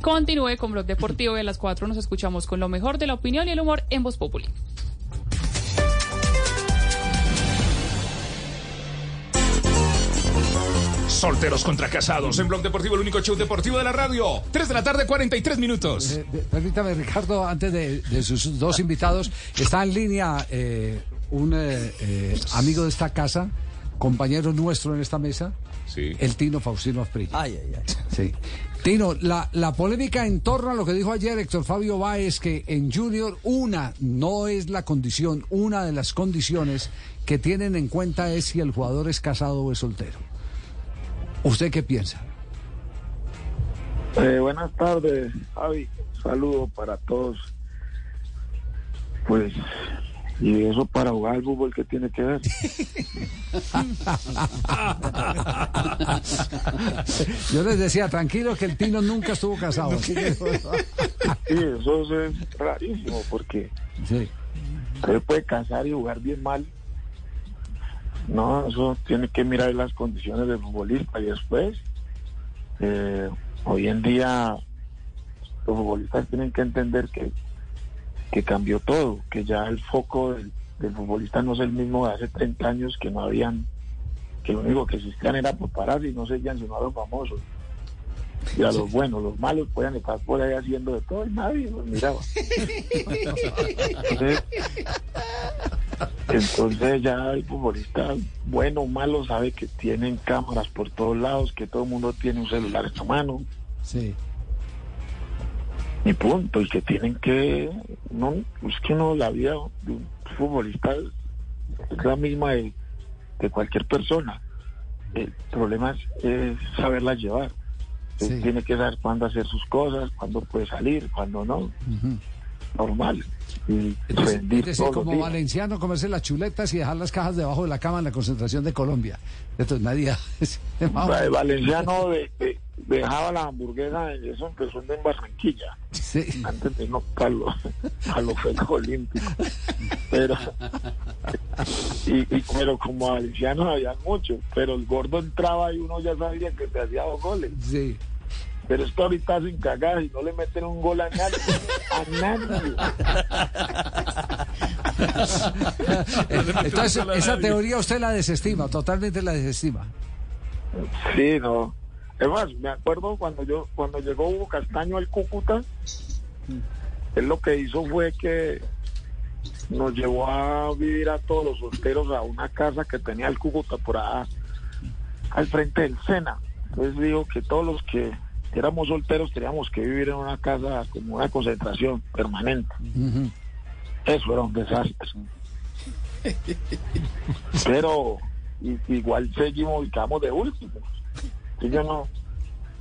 Continúe con Blog Deportivo y a las 4 nos escuchamos con lo mejor de la opinión y el humor en Voz Populi. Solteros contra casados en Blog Deportivo, el único show deportivo de la radio. 3 de la tarde, 43 minutos. Eh, de- permítame, Ricardo, antes de, de sus dos invitados, está en línea eh, un eh, eh, amigo de esta casa, compañero nuestro en esta mesa, el Tino Faustino Asprilla. Ay, ay, ay. Sí. Tino, la, la polémica en torno a lo que dijo ayer Héctor Fabio Báez, que en Junior una no es la condición, una de las condiciones que tienen en cuenta es si el jugador es casado o es soltero. ¿Usted qué piensa? Eh, buenas tardes, Javi. Saludo para todos. Pues, y eso para jugar al fútbol, ¿qué tiene que ver? Yo les decía, tranquilo que el Tino nunca estuvo casado. que- Sí, eso es rarísimo, porque Sí. usted puede casar y jugar bien mal. No, eso tiene que mirar las condiciones del futbolista y después, eh, hoy en día, los futbolistas tienen que entender que, que cambió todo, que ya el foco del, futbolista no es el mismo de hace 30 años que no habían, que lo único que existían era prepararse y no seguían sino a los famosos. Y a los buenos, los malos pueden estar por ahí haciendo de todo y nadie los miraba. Entonces, entonces ya el futbolista, bueno o malo, sabe que tienen cámaras por todos lados, que todo el mundo tiene un celular en la mano. Sí. Y punto, y que tienen que, no, es que no, la vida de un futbolista es la misma de, de cualquier persona. El problema es, es saberla llevar. Él. Tiene que saber cuándo hacer sus cosas, cuándo puede salir, cuándo no. Normal. Y Entonces, rendir es decir, todos los como días. valenciano, comerse las chuletas y dejar las cajas debajo de la cama en la concentración de Colombia. Entonces nadie... El Valenciano de- de- dejaba la hamburguesa, eso empezó en Barranquilla, antes de no a los, a los Juegos Olímpicos. Pero, y, y- pero como valencianos había muchos, pero el gordo entraba y uno ya sabía que te hacía dos goles. Sí. Pero es que ahorita hacen cagadas y no le meten un gol a nadie. A nadie. Entonces, esa teoría usted la desestima, totalmente la desestima. Sí, no. Es más, me acuerdo cuando yo cuando llegó Hugo Castaño al Cúcuta, él lo que hizo fue que nos llevó a vivir a todos los solteros a una casa que tenía el Cúcuta por allá al frente del Sena. Entonces dijo que todos los que éramos solteros teníamos que vivir en una casa como una concentración permanente. Eso era un desastre. Pero igual seguimos y quedamos de último. Y yo no,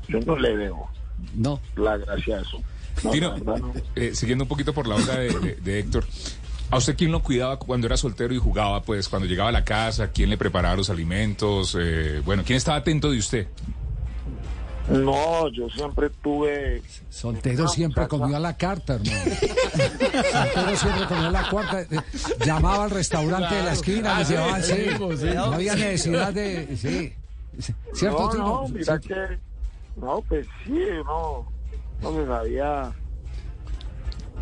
yo no le veo no. la gracia a eso. No, Tino, la verdad no. eh, siguiendo un poquito por la onda de, de- de Héctor, ¿a usted quién lo cuidaba cuando era soltero y jugaba? Pues cuando llegaba a la casa, ¿quién le preparaba los alimentos? Eh, bueno, ¿quién estaba atento de usted? No, yo siempre tuve. Soltero siempre comió a la carta, hermano. Soltero siempre comió a la cuarta. eh, Llamaba al restaurante de la esquina, Ah, le sí, llevaban, sí. sí, sí. No había necesidad de. Sí. ¿Cierto, no, no, mira que. No, pues sí, no. No se sabía.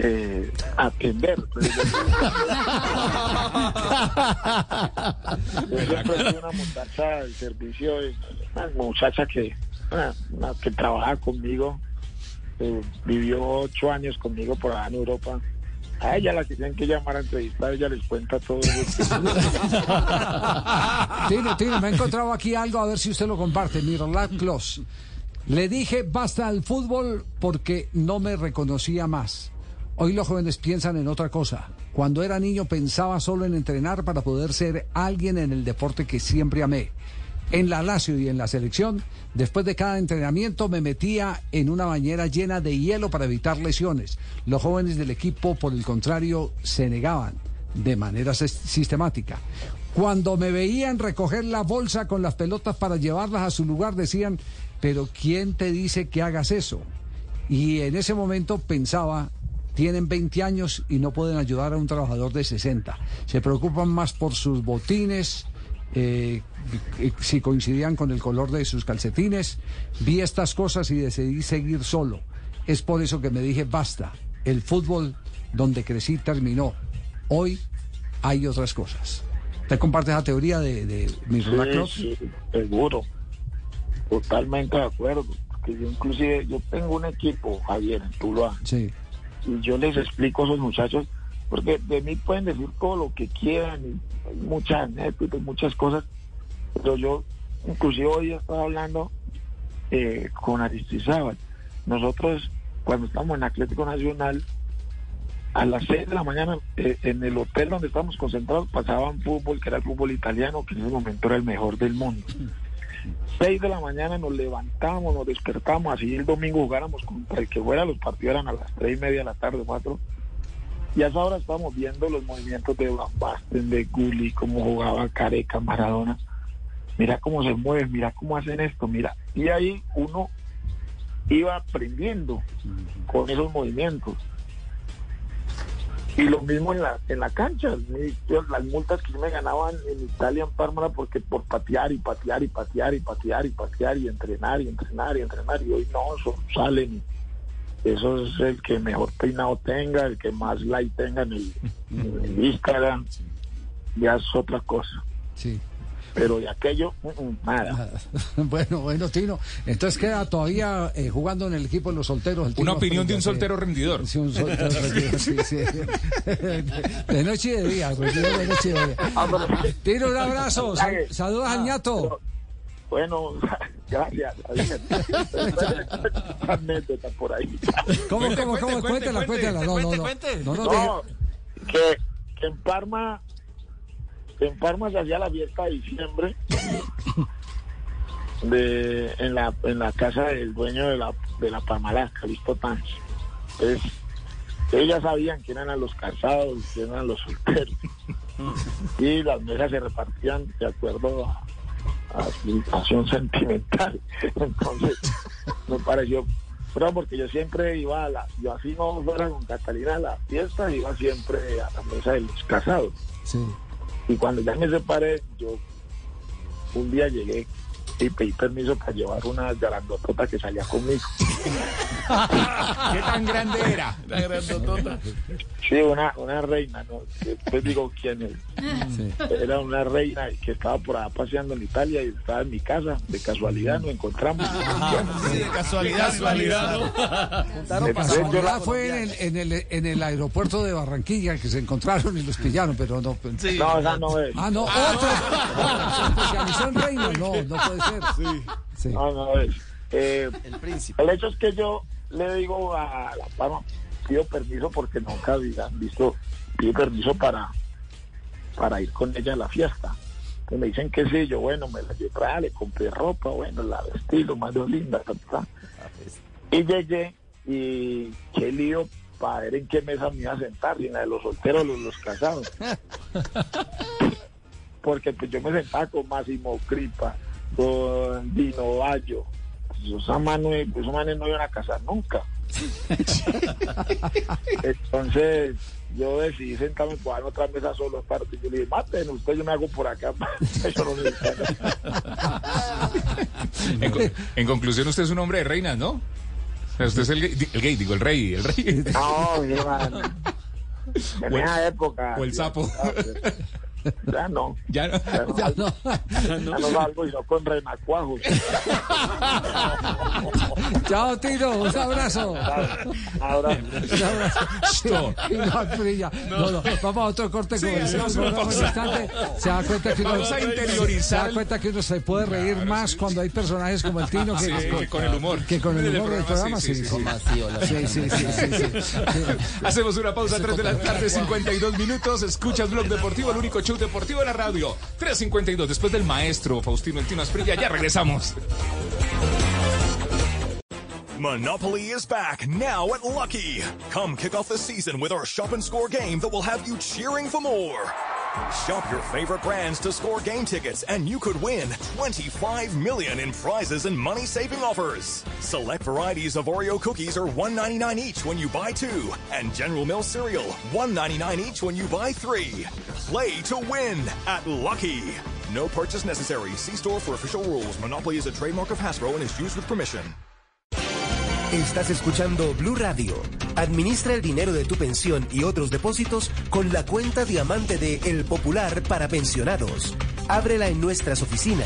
Eh, atender. Yo, yo siempre fui una muchacha del servicio, una muchacha que, una- una que trabaja conmigo, eh, vivió ocho años conmigo por allá en Europa. A ella la que tienen que llamar a entrevistar, ella les cuenta todo. Tino, Tino, me he encontrado aquí algo, a ver si usted lo comparte. Miroslav Klos. Le dije basta al fútbol porque no me reconocía más. Hoy los jóvenes piensan en otra cosa. Cuando era niño pensaba solo en entrenar para poder ser alguien en el deporte que siempre amé. En la Lazio y en la selección, después de cada entrenamiento me metía en una bañera llena de hielo para evitar lesiones. Los jóvenes del equipo, por el contrario, se negaban de manera sis- sistemática. Cuando me veían recoger la bolsa con las pelotas para llevarlas a su lugar, decían, pero ¿quién te dice que hagas eso? Y en ese momento pensaba, tienen 20 años y no pueden ayudar a un trabajador de 60. Se preocupan más por sus botines, eh, eh, si coincidían con el color de sus calcetines. Vi estas cosas y decidí seguir solo. Es por eso que me dije, basta, el fútbol donde crecí terminó. Hoy hay otras cosas. ¿Te comparte esa teoría de, de Miroslav Sí, sí, seguro. Totalmente de acuerdo. Porque yo inclusive, yo tengo un equipo, Javier, en Tuluá. Sí. Y yo les explico a esos muchachos, porque de mí pueden decir todo lo que quieran, y muchas anécdotas, muchas cosas. Pero yo, inclusive hoy estaba hablando eh, con Aristizábal. Nosotros, cuando estamos en Atlético Nacional, a las 6 de la mañana eh, en el hotel donde estábamos concentrados pasaban fútbol, que era el fútbol italiano, que en ese momento era el mejor del mundo. 6 de la mañana nos levantamos, nos despertamos, así el domingo jugáramos contra el que fuera, los partidos eran a las 3 y media de la tarde, 4. Y a esa hora estábamos viendo los movimientos de Van Basten, de Gulli, cómo jugaba Careca, Maradona. Mira cómo se mueven, mira cómo hacen esto, mira. Y ahí uno iba aprendiendo con esos movimientos. Y lo mismo en la, en la cancha. Las multas que me ganaban en Italia, en Parma, porque por patear y patear y patear y patear y patear y entrenar y entrenar y entrenar. Y hoy no, salen. Eso es el que mejor peinado tenga, el que más like tenga en el, en el Instagram. Ya es otra cosa. Sí. Pero de aquello, mm, mm, nada. Bueno, bueno, Tino. Entonces queda todavía eh, jugando en el equipo de los solteros. el Una opinión de un soltero rendidor. Sí, un soltero rendidor, sí, sí. De noche y de día, pues, sí, de noche y de día. Tino, un abrazo. Sal- saludos al ñato. Bueno, gracias. anécdota por ahí. ¿Cómo, cómo, cómo? Cuéntela, cuéntela. No, no, no. cuente. No, no, No, te- que, que en Parma que en Parma se hacía la fiesta de diciembre de, en, la, en la casa del dueño de la, de la Parmalá, Calisto Tanch. Entonces, ellos ya sabían quién eran los casados, quién eran los solteros. y las mesas se repartían de acuerdo a, a su situación sentimental. Entonces, me pareció pero porque yo siempre iba a la, yo así no fuera con Catalina a la fiesta, iba siempre a la mesa de los casados. Sí. Y cuando ya me separé, yo un día llegué y pedí permiso para llevar una grandotota que salía conmigo. ¿Qué tan grande era? La grandotota. Sí, una, una reina, ¿no? Después digo quién es. Era una reina que estaba por allá paseando en Italia y estaba en mi casa. De casualidad nos encontramos. Sí, de casualidad, casualidad. De casualidad fue en el, en, el, en el aeropuerto de Barranquilla que se encontraron y los pillaron, pero no. No, esa no es. Ah, no, otra. Se especializó en reino, no, no puede ser. Sí. No, no es. Eh, El príncipe. el hecho es que yo le digo a la Palma, pido permiso porque nunca había visto, pido permiso para, para ir con ella a la fiesta. Entonces me dicen que sí, yo bueno, me la llevé, ah, le compré ropa, bueno, la vestí, lo más linda, ta, ta, ta. Y llegué y qué lío para ver en qué mesa me iba a sentar, si en la de los solteros o los, los casados. Porque pues yo me sentaba con Máximo Cripa, con Dino Bayo. Esos manes, esos manes no iban a casar nunca. Entonces yo decidí sentarme por en otra mesa solo aparte. Yo le dije, maten, usted yo me hago por acá. En, co- en conclusión, usted es un hombre de reinas, ¿no? Usted es el gay, di- el gay, digo, el rey, el rey. No, mi hermano. En O el- esa época. o el sapo. Ya no. Ya no. Ya no. Ya no salgo y no con renacuajos. Chao, Tino, un abrazo. Ahora. Un abrazo. Sí, y no. No, no, vamos a otro corte Sí, comercial. Se da cuenta que uno, Vamos a interiorizar Se da cuenta que uno se puede reír más cuando hay personajes como el Tino que, Sí, que con el humor. Que con el humor del programa, sí, sí. sí, sí. sí. Sí, sí, sí, sí, sí, sí. Hacemos una pausa, 3 de la tarde, 52 minutos. Escuchas Blog Deportivo, el único show deportivo de la radio. 3.52, después del maestro Faustino El Tino Asprilla, ya regresamos. Monopoly is back now at Lucky. Come kick off the season with our shop and score game that will have you cheering for more. Shop your favorite brands to score game tickets and you could win 25 million in prizes and money-saving offers. Select varieties of Oreo cookies are 1.99 each when you buy 2 and General Mills cereal 1.99 each when you buy 3. Play to win at Lucky. No purchase necessary. See store for official rules. Monopoly is a trademark of Hasbro and is used with permission. Estás escuchando Blue Radio. Administra el dinero de tu pensión y otros depósitos con la cuenta diamante de El Popular para pensionados. Ábrela en nuestras oficinas.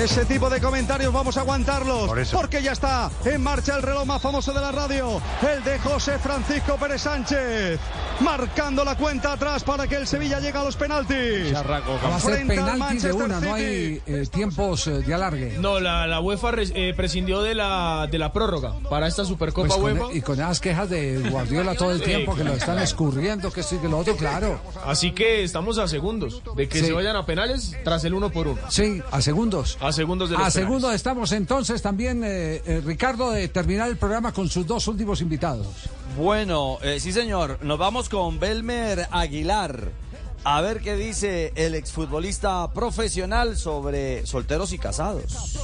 Ese tipo de comentarios vamos a aguantarlos. Porque ya está en marcha el reloj más famoso de la radio, el de José Francisco Pérez Sánchez. Marcando la cuenta atrás para que el Sevilla llegue a los penaltis. Va a ser Frente al penalti de una, no hay eh, tiempos eh, de alargue. No, la, la UEFA res- eh, prescindió de la, de la prórroga para esta Supercopa Pues con- UEFA. y con esas quejas de Guardiola todo el Sí, tiempo, que lo están escurriendo, que esto y que lo otro, claro. Así que estamos a segundos de que Sí. se vayan a penales tras el uno por uno. Sí, a segundos. A segundos de los A penales. segundo estamos entonces también, eh, eh, Ricardo, de terminar el programa con sus dos últimos invitados. Bueno, eh, sí señor, nos vamos con Belmer Aguilar. A ver qué dice el exfutbolista profesional sobre solteros y casados.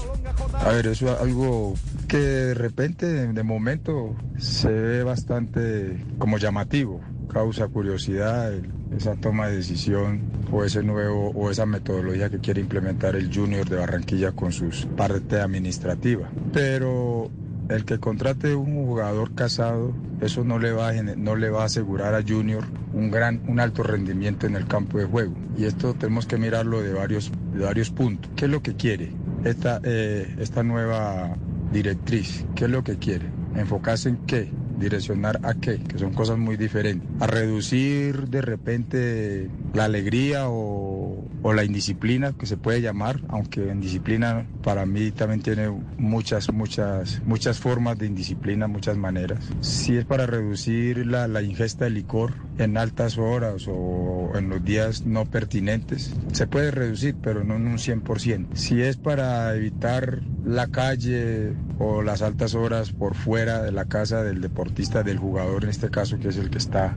A ver, eso es algo que de repente, de momento, se ve bastante como llamativo. Causa curiosidad esa toma de decisión o ese nuevo o esa metodología que quiere implementar el Junior de Barranquilla con sus parte administrativa. Pero el que contrate un jugador casado, eso no le va a, no le va a asegurar a Junior un gran, un alto rendimiento en el campo de juego. Y esto tenemos que mirarlo de varios, de varios puntos. ¿Qué es lo que quiere esta, eh, esta nueva directriz? ¿Qué es lo que quiere? ¿Enfocarse en qué? ¿Direccionar a qué? Que son cosas muy diferentes. A reducir de repente la alegría o, o la indisciplina, que se puede llamar, aunque en disciplina para mí también tiene muchas, muchas, muchas formas de indisciplina, muchas maneras. Si es para reducir la, la ingesta de licor en altas horas o en los días no pertinentes, se puede reducir, pero no en un 100%. Si es para evitar la calle o las altas horas por fuera de la casa del deportista, del jugador en este caso, que es el que está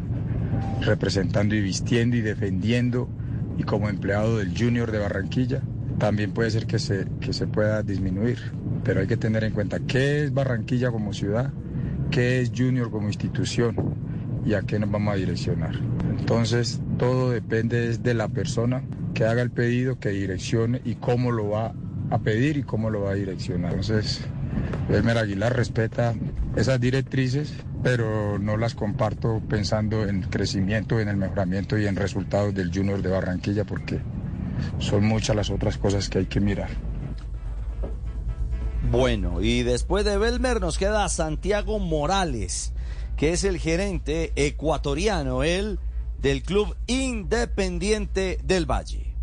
representando y vistiendo y defendiendo y como empleado del Junior de Barranquilla, también puede ser que se, que se pueda disminuir. Pero hay que tener en cuenta qué es Barranquilla como ciudad, qué es Junior como institución y a qué nos vamos a direccionar. Entonces, todo depende de la persona que haga el pedido, que direccione y cómo lo va a pedir y cómo lo va a direccionar. Entonces, Elmer Aguilar respeta esas directrices, pero no las comparto pensando en crecimiento, en el mejoramiento y en resultados del Junior de Barranquilla, porque son muchas las otras cosas que hay que mirar. Bueno, y después de Belmer nos queda Santiago Morales, que es el gerente ecuatoriano, él, del Club Independiente del Valle.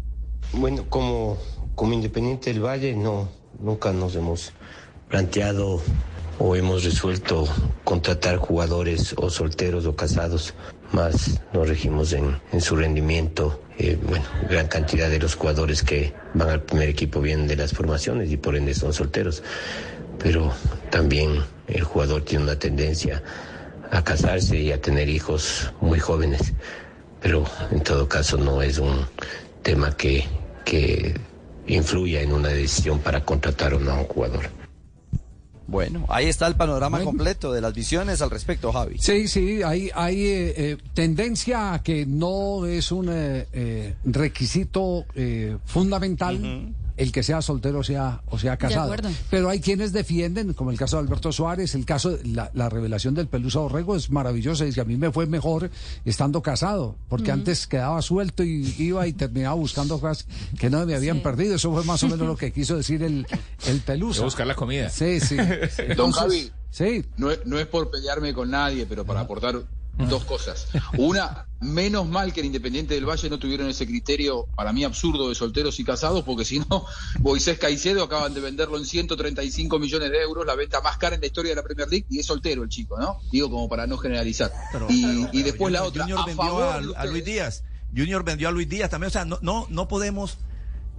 Bueno, como, como Independiente del Valle, no, nunca nos hemos planteado o hemos resuelto contratar jugadores o solteros o casados, más nos regimos en, su rendimiento. Eh, bueno, gran cantidad de los jugadores que van al primer equipo vienen de las formaciones y por ende son solteros. Pero también el jugador tiene una tendencia a casarse y a tener hijos muy jóvenes. Pero en todo caso no es un tema que, que influya en una decisión para contratar o no a un jugador. Bueno, ahí está el panorama completo de las visiones al respecto, Javi. Sí, sí, hay, hay eh, eh, tendencia a que no es un eh, eh, requisito eh, fundamental el que sea soltero o sea, o sea casado. Pero hay quienes defienden, como el caso de Alberto Suárez, el caso, la, la revelación del Pelusa Orrego es maravillosa. Dice, a mí me fue mejor estando casado, porque antes quedaba suelto y iba y terminaba buscando cosas que no me habían Sí. perdido. Eso fue más o menos lo que quiso decir el, el Pelusa. De buscar la comida. Sí, sí. Don Entonces, Javi, sí. no, no es por pelearme con nadie, pero para aportar dos cosas. Una, menos mal que el Independiente del Valle no tuvieron ese criterio, para mí absurdo, de solteros y casados, porque si no, Moisés Caicedo acaban de venderlo en 135 millones de euros, la venta más cara en la historia de la Premier League, y es soltero el chico, ¿no? Digo como para no generalizar. y, y después la otra, Junior a vendió favor a. Luis Díaz. Junior vendió a Luis Díaz también. O sea, no, no, no podemos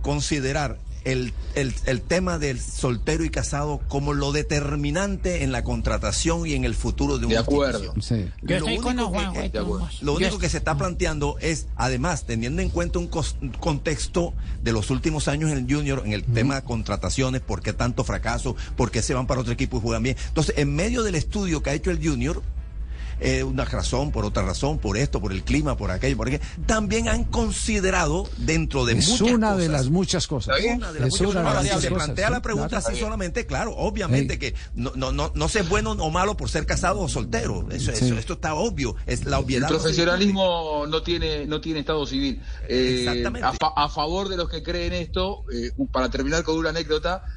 considerar el, el, el tema del soltero y casado como lo determinante en la contratación y en el futuro de una De acuerdo. Yo Lo con único que- Juanjo, eh, de acuerdo. lo Yo único est- que se está planteando es, además, teniendo en cuenta un, un contexto de los últimos años en el Junior, en el tema de contrataciones, por qué tanto fracaso, por qué se van para otro equipo y juegan bien. Entonces, en medio del estudio que ha hecho el Junior, eh, una razón, por otra razón, por esto, por el clima, por aquello, por aquello, también han considerado dentro de es muchas una de cosas, las muchas cosas. una de las Es muchas una de cosas. las se plantea sí, la pregunta claro. así solamente, claro, obviamente que no, no, no, no se es bueno o malo por ser casado o soltero. Eso, Sí. eso- esto está obvio. Es la El obviedad. se profesionalismo no tiene, no tiene estado civil. Eh, Exactamente. a, fa- a favor de los que creen esto, eh, para terminar con una anécdota,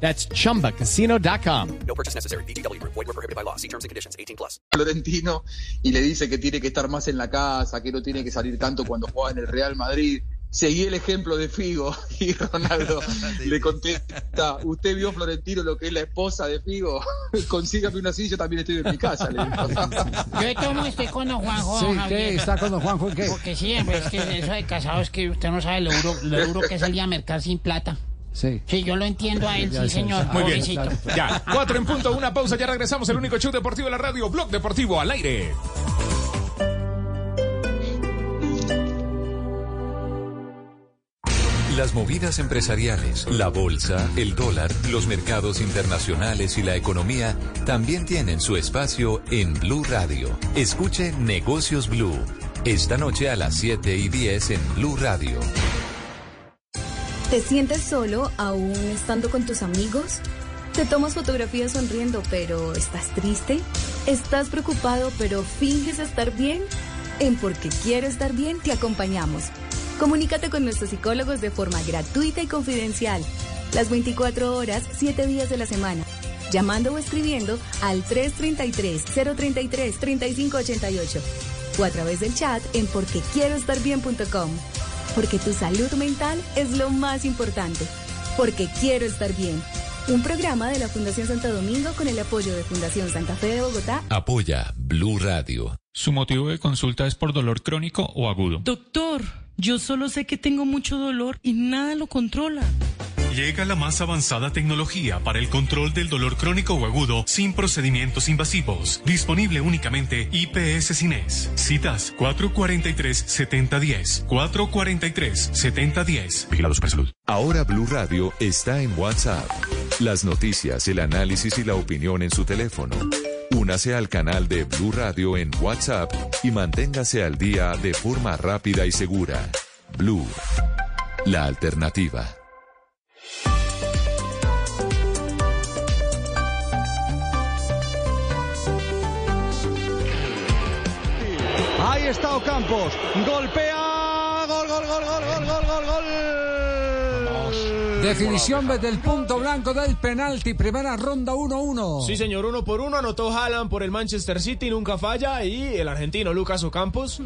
That's chumbacasino.com. No purchase necessary. BGW. Void were prohibited by law. See terms and conditions. 18 plus. Florentino y le dice que tiene que estar más en la casa, que no tiene que salir tanto cuando juega en el Real Madrid. Seguí el ejemplo de Figo y Ronaldo le contesta, ¿usted vio Florentino lo que es la esposa de Figo? Consígame una silla, yo también estoy en mi casa. Le dijo. Yo modo estoy con don Juanjo. Sí, Javier. ¿qué? ¿Está con don Juanjo qué? Porque siempre, es que eso de casado es que usted no sabe lo duro, lo duro que es el día mercar sin plata. Sí. Sí, yo lo entiendo a él, Ya, sí, señor. Muy bien. Ya, cuatro en punto, una pausa, ya regresamos. El único show deportivo de la radio, Blog Deportivo al aire. Las movidas empresariales, la bolsa, el dólar, los mercados internacionales y la economía también tienen su espacio en Blue Radio. Escuche Negocios Blue. Esta noche a las 7 y 10 en Blue Radio. ¿Te sientes solo aún estando con tus amigos? ¿Te tomas fotografías sonriendo pero estás triste? ¿Estás preocupado pero finges estar bien? En Porque Quiero Estar Bien te acompañamos. Comunícate con nuestros psicólogos de forma gratuita y confidencial. Las 24 horas, 7 días de la semana. Llamando o escribiendo al 333-033-3588 o a través del chat en porquequieroestarbien.com. Porque tu salud mental es lo más importante. Porque quiero estar bien. Un programa de la Fundación Santo Domingo con el apoyo de Fundación Santa Fe de Bogotá. Apoya Blue Radio. ¿Su motivo de consulta es por dolor crónico o agudo? Doctor, yo solo sé que tengo mucho dolor y nada lo controla. Llega la más avanzada tecnología para el control del dolor crónico o agudo sin procedimientos invasivos. Disponible únicamente IPS Cines. Citas 443-7010. 443-7010. Vigilado Supersalud. Ahora Blue Radio está en WhatsApp. Las noticias, el análisis y la opinión en su teléfono. Únase al canal de Blue Radio en WhatsApp y manténgase al día de forma rápida y segura. Blue, la alternativa. Ahí está Ocampos. Golpea. Gol, gol, gol, gol, gol, gol, gol, gol. Definición desde el punto blanco del penalti. Primera ronda 1-1. Sí, señor, uno por uno anotó Haaland por el Manchester City, nunca falla, y el argentino Lucas Ocampos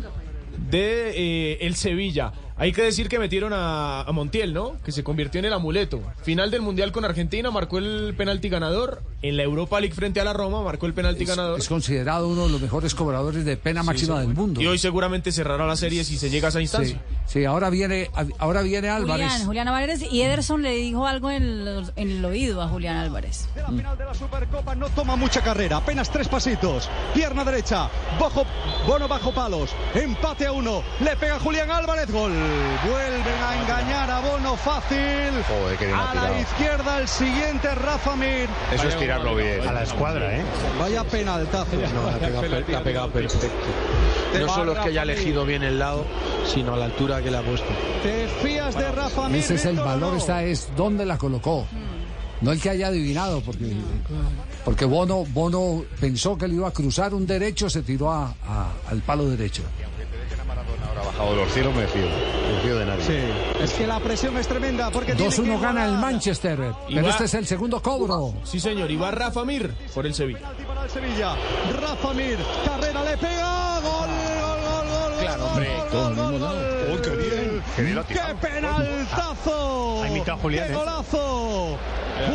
de eh, el Sevilla. Hay que decir que metieron a, a Montiel, ¿no? Que se convirtió en el amuleto. Final del Mundial con Argentina, marcó el penalti ganador. En la Europa League frente a la Roma, marcó el penalti ganador. Es considerado uno de los mejores cobradores de pena máxima del mundo. Y hoy seguramente cerrará la serie si se llega a esa instancia. sí, ahora viene, ahora viene Álvarez. Julián, Julián Álvarez y Ederson le dijo algo en el, en el oído a Julián Álvarez. La final de la Supercopa no toma mucha carrera, apenas tres pasitos. Pierna derecha, bajo, Bono bajo palos, empate a uno, le pega Julián Álvarez, gol. Vuelven a engañar a Bono fácil. Joder, qué bien ha a la izquierda el siguiente Rafa Mir. Eso es tirarlo bien. A la escuadra, ¿eh? Vaya penaltazo. No, la ha pegado, ha perfecto. No solo es que haya elegido bien el lado, sino a la altura que le ha puesto. Te fías de Rafa Mir. Ese es el Víctor, ¿o valor, no? está es dónde la colocó. No el que haya adivinado, porque, porque Bono, Bono pensó que le iba a cruzar un derecho, se tiró a- a- al palo derecho. Ha bajado los cielos, me fío. Me fío de nadie. Sí, es que la presión es tremenda porque tiene que 2-1 gana el. Manchester, pero va- este es el segundo cobro. Sí, señor, y va Rafa Mir por el Sevilla. para el Sevilla. Rafa Mir, carrera le pega, gol, gol, gol, gol. Claro, hombre. Gol, gol, gol, gol. qué bien. Qué bien lo ha ¡Qué tirado. penaltazo! Imitado Julián, ¡Qué ¿eh? golazo!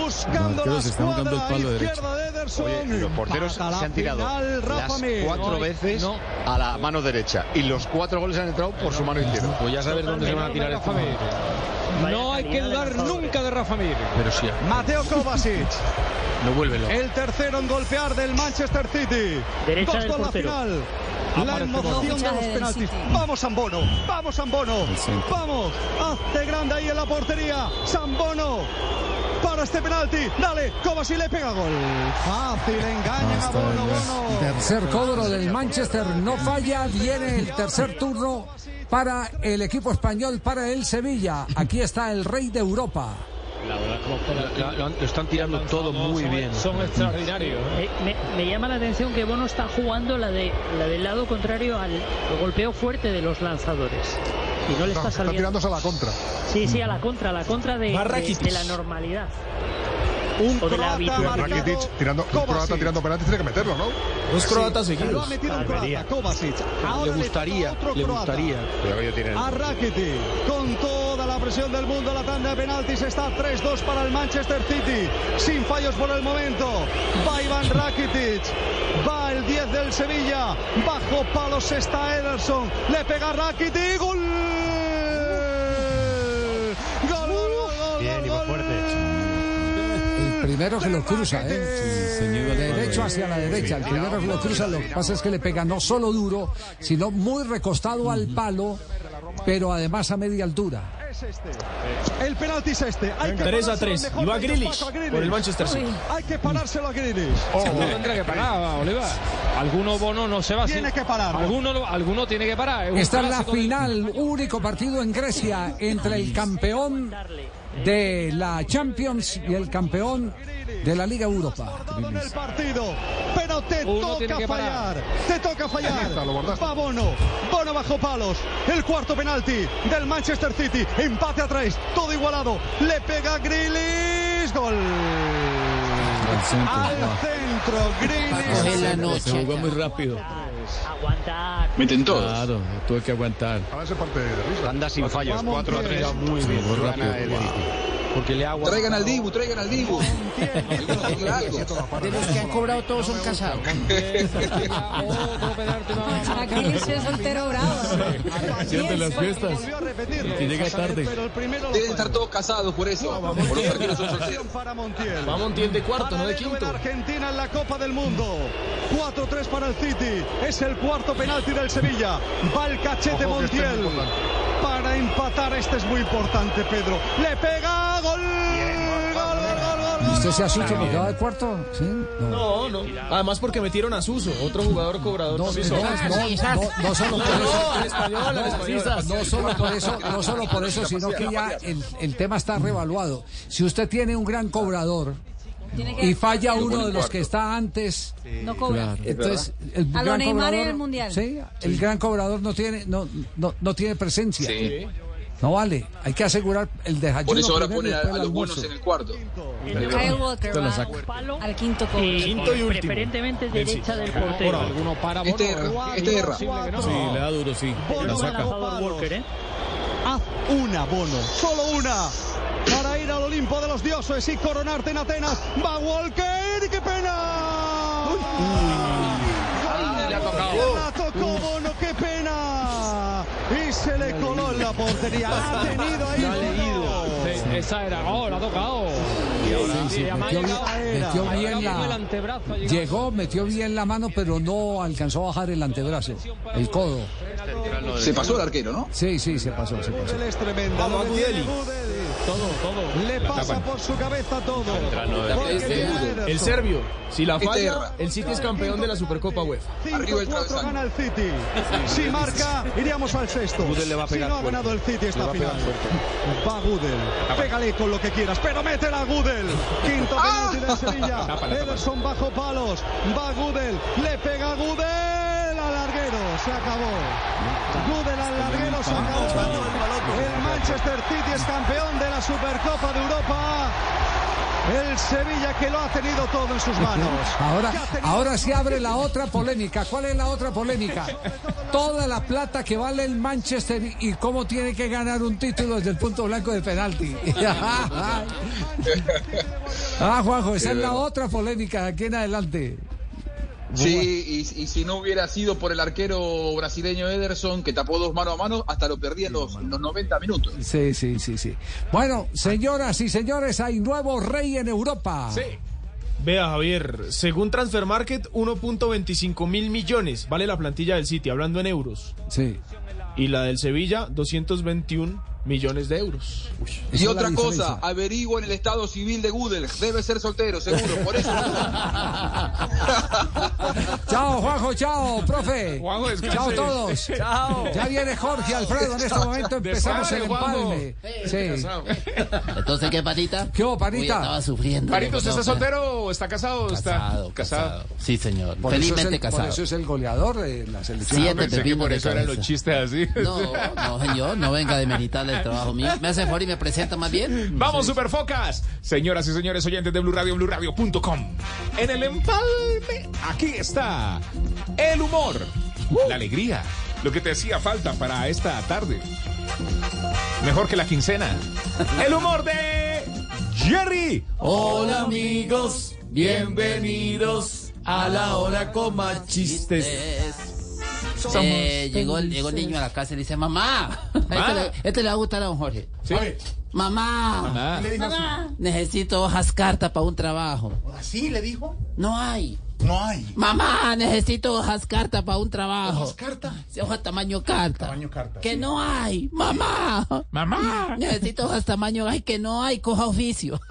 Buscando la están buscando el escuadra izquierda de Ederson. Oye, los porteros la se han tirado final, las cuatro No, veces no. a la mano derecha y los cuatro goles han entrado por su mano izquierda. Pues ya sabes dónde se van a tirar estos. No hay que dudar nunca de Rafa Mir. Pero sí, Mateo Kovacic. no vuelve loco. El tercero en golpear del Manchester City. Derecha Dos del por la final. La emoción Bono. de los penaltis. Vamos Sambono, vamos Sambono. El Vamos, hazte grande ahí en la portería. Sambono. Para este penalti, dale, Kovacic le pega gol. Fácil, engañan a Bono, Bono. Tercer cobro del Manchester, no falla, viene el tercer turno para el equipo español, para el Sevilla. Aquí está el rey de Europa. La verdad, como- la- lo, lo están tirando todo muy bien. Son extraordinarios. Eh, me, me llama la atención que Bono está jugando la, de, la del lado contrario al, golpeo fuerte de los lanzadores. Y no le está saliendo. tirándose a la contra. Sí, sí, a la contra, a la contra de la normalidad. Un o árbitro. marcado. Rakitic tirando, un croata tirando penalti tiene que meterlo, ¿no? Dos croatas Lo seguidos. ha metido un croata, Kovacic. Ahora Le gustaría, le croata. gustaría. A Rakitic, con toda la presión del mundo, la tanda de penaltis está 3-2 para el Manchester City, sin fallos por el momento. Va Iván Rakitic, va el 10 del Sevilla, bajo palos está Ederson, le pega Rakitic, gol, primero que lo cruza, ¿eh? De derecho hacia la derecha. El primero que lo cruza, lo que pasa es que le pega no solo duro, sino muy recostado al palo, pero además a media altura. El penalti es este. Hay que 3 a parárselo 3. mejor Y va Grealish por el Manchester City. Hay que parárselo a Grealish. No tendrá que parar, Oliva. Alguno bono no se va Tiene que pararlo. Alguno, alguno tiene que parar. un Esta es la final, único partido en Grecia entre el campeón de la Champions y el campeón de la Liga Europa. en el partido, pero te Uno toca que fallar, te toca fallar. Va Bono, Bono bajo palos, el cuarto penalti del Manchester City, empate a tres, todo igualado, le pega Grealish, gol. Al centro, Coge la Grealish. noche. jugó muy rápido. Aguantar. Meten todos. Claro, tuve que aguantar. A veces parte de risa. Anda sin fallos, Vamos, 4 a 3. bien. Muy bien. Muy rápido. Porque le agua. Traigan al Dibu, traigan al Dibu. De los que han cobrado todos son casados. Aquí es soltero bravo. Siente las fiestas. Volvió a repetirlo. Que llega tarde. Pero el primero lo Deben estar todos casados por eso. Por los arqueros son solteros. para Montiel. Va Montiel de cuarto, no de quinto. en Argentina en la Copa del Mundo. 4-3 para el City. Es el cuarto penalti del Sevilla. Va el cachete que Montiel. Para empatar, este es muy importante, Pedro. Le pega. Gol. Gol, ¿Usted se asusta porque va de cuarto? ¿Sí? No, no. Además porque metieron a Suso, otro jugador cobrador. No, no, no, no, no solo por eso. No, solo por eso, no solo por eso, sino que ya el, el tema está revaluado. Si usted tiene un gran cobrador y falla uno de los que está antes, No cobra. entonces el A lo gran Neymar en cobrador, el Mundial. sí, el gran cobrador no tiene, no, no, no tiene presencia. Sí. No vale, hay que asegurar el desayuno. Por eso ahora ponen a, a el los buenos en el cuarto. Kyle Walker va saca. Palo. al quinto. Y Quinto y último. preferentemente derecha del Por portero. alguno para Este erra, este erra. Sí, le da duro, sí. Bono lanzador palos. Walker, ¿eh? Haz una, Bono. Solo una. Para ir al Olimpo de los dioses y coronarte en Atenas. Va Walker. ¡Y ¡Qué pena! ha tocado. Tocó Bono, qué pena. Y se le coló en la portería. La ha tenido ahí. Bono. Esa era. Oh, la ha tocado. Sí, sí, metió bien, metió bien la, llegó, metió bien la mano, pero no alcanzó a bajar el antebrazo, el codo. Se pasó el arquero, ¿no? Sí, sí, se pasó, se pasó. Vamos, Todo, todo. Le pasa por su cabeza todo. El serbio, si la Este falla, el City es campeón de la Supercopa UEFA. Arriba el 5-4 travesaño. gana el City. Si marca, iríamos al sexto. Gudel le va a pegar si no ha ganado el City esta final. Va Gudel. Pégale con lo que quieras, pero métela a Gudel. Quinto penalti del Sevilla. Ederson bajo palos. Va Gudel. Le pega a Gudel al larguero. Se acabó. Gudel al larguero. Se acabó. El Manchester City es campeón de la Supercopa de Europa. El Sevilla que lo ha tenido todo en sus manos. Ahora, ahora se abre la otra polémica. ¿Cuál es la otra polémica? Toda la plata que vale el Manchester y cómo tiene que ganar un título desde el punto blanco de penalti. ah, Juanjo, esa es la otra polémica de aquí en adelante. Sí, y, y si no hubiera sido por el arquero brasileño Ederson, que tapó dos mano a mano, hasta lo perdí en los, en los 90 minutos. Sí, sí, sí, sí. Bueno, señoras y señores, hay nuevo rey en Europa. Sí. Vea, Javier, según Transfer Market, 1.25 mil millones vale la plantilla del City, hablando en euros. Sí. Y la del Sevilla, 221 millones de euros. Y otra cosa, averigua en el estado civil de Gudel. Debe ser soltero, seguro. Por eso. Chao. Juanjo, chao, profe. Juanjo, chao todos. Chao. Ya viene Jorge Alfredo. En este momento empezamos el empalme. Sí. Entonces, ¿qué, Panita? ¿Qué hubo, Uy, Panita? estaba sufriendo. Parito, ¿usted está soltero o está casado? o está Casado, casado. Sí, señor. Por eso es Felizmente el- Por casado. eso es el goleador de la selección. Siete Pensé que por eso eran los chistes así. No, no, señor, no venga de meritarle el trabajo mío. ¿Me hace favor y me presenta más bien? Vamos, Superfocas. Señoras y señores oyentes de Blue Radio. En el empalme, aquí está el humor, la alegría, lo que te hacía falta para esta tarde. Mejor que la quincena. El humor de Jerry. Hola amigos, bienvenidos a la hora con más chistes. Eh, llegó, el, llegó el niño a la casa y le dice, mamá, este le, este le va a gustar a don Jorge. Mamá, Mamá. ¿Le dijo así? necesito hojas carta para un trabajo. ¿Así le dijo? No hay. No hay. Mamá, necesito hojas carta para un trabajo. ¿Hojas carta? Sí, hojas tamaño carta. Tamaño carta. Que sí. no hay. Mamá. Mamá. Necesito hojas tamaño. Ay, que no hay. Coja oficio.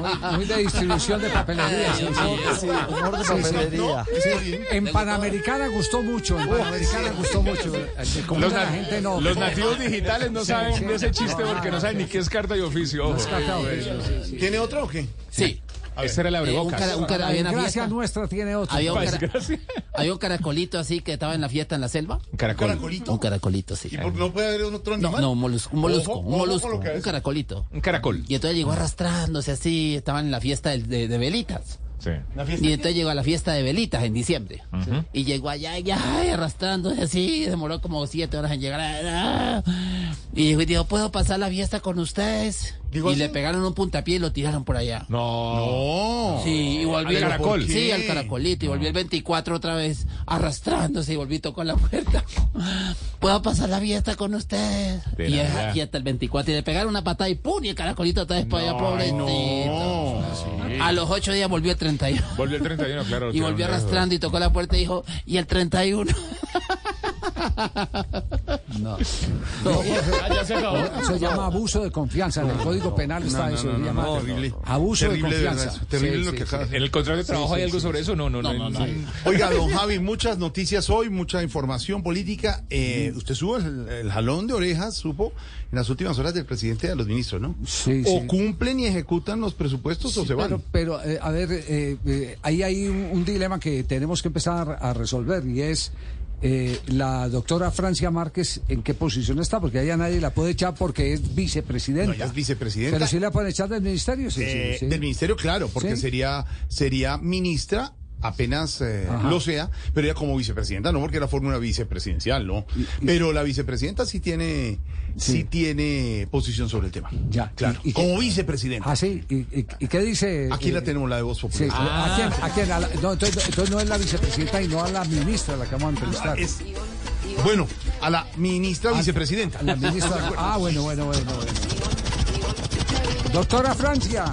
Muy, muy de distribución de papelería. sí, sí. Sí, humor de papelería. Sí, en Panamericana gustó mucho, en Panamericana gustó mucho. Común Los, la gente no. los nativos digitales no Sí, saben sí. de ese chiste porque no saben ni qué es carta y oficio. ojo. Es carta de oficio, sí, sí. ¿Tiene otro o qué? Sí. Ese era el Eh, un abrebocas. cara- un cara- La había una fiesta. nuestra tiene otro. Había un, cara- gracias. había un caracolito así que estaba en la fiesta en la selva. Un caracol. Caracolito. Un caracolito, sí. ¿Y por- no puede haber otro No, animal? no, un molusco, un molusco, Ojo, un ojo molusco, que un caracolito. Un caracol. Y entonces llegó arrastrándose así, estaban en la fiesta del- de, de velitas. Sí. ¿La fiesta Y entonces llegó a la fiesta de velitas en diciembre. Y llegó allá, y ay, arrastrándose así, demoró como siete horas en llegar. ah. Y dijo, ¿puedo pasar la fiesta con ustedes? ¿Digo y así? le pegaron un puntapié y lo tiraron por allá. No. Sí, y volvió ¿Al caracol? Sí, al caracolito. Y volvió el 24 otra vez arrastrándose y volví con la puerta. ¿Puedo pasar la fiesta con ustedes? De Y, y hasta el 24 y le pegaron una patada y ¡pum! Y el caracolito otra vez para allá, pobrecito. A los ocho días volvió el 31. Volvió el 31, claro. Y volvió arrastrando y tocó la puerta y dijo, ¿y el 31? No. Ah, ya se acabó. Eso se llama abuso de confianza. En el Código Penal está eso. Abuso Terrible, de confianza. terrible Sí, lo sí, que acaba En el contrato de trabajo Sí, hay algo sí. sobre eso. No, no, no. No, no, no. no. Oiga, don Javi, muchas noticias hoy, mucha información política. Eh, usted supo el, el jalón de orejas, supo, en las últimas horas del presidente y de los ministros, ¿no? Sí, o sí. cumplen y ejecutan los presupuestos o se van. Pero, pero, eh, a ver, eh, eh, ahí hay un, un dilema que tenemos que empezar a resolver y es eh, la doctora Francia Márquez en qué posición está, porque allá nadie la puede echar porque es vicepresidenta. No, ella es vicepresidenta. Pero sí la pueden echar del ministerio, sí, sí, Eh, sí. Del ministerio, claro, porque Sí. sería, sería ministra apenas eh, lo sea, pero ella como vicepresidenta, no porque era fórmula vicepresidencial, ¿no? Pero la vicepresidenta sí tiene, sí, tiene posición sobre el tema. Ya, Claro, y- y- como vicepresidenta. Ah, sí, ¿y, y- y qué dice? Aquí la eh, tenemos, la de voz Sí, popular. ¿a quién? ¿A quién? A la- no, entonces, entonces no es la vicepresidenta y no a la ministra la que vamos a entrevistar. Es- bueno, a la ministra vicepresidenta. A la ministra. Ah, bueno, bueno, bueno, bueno. Doctora Francia.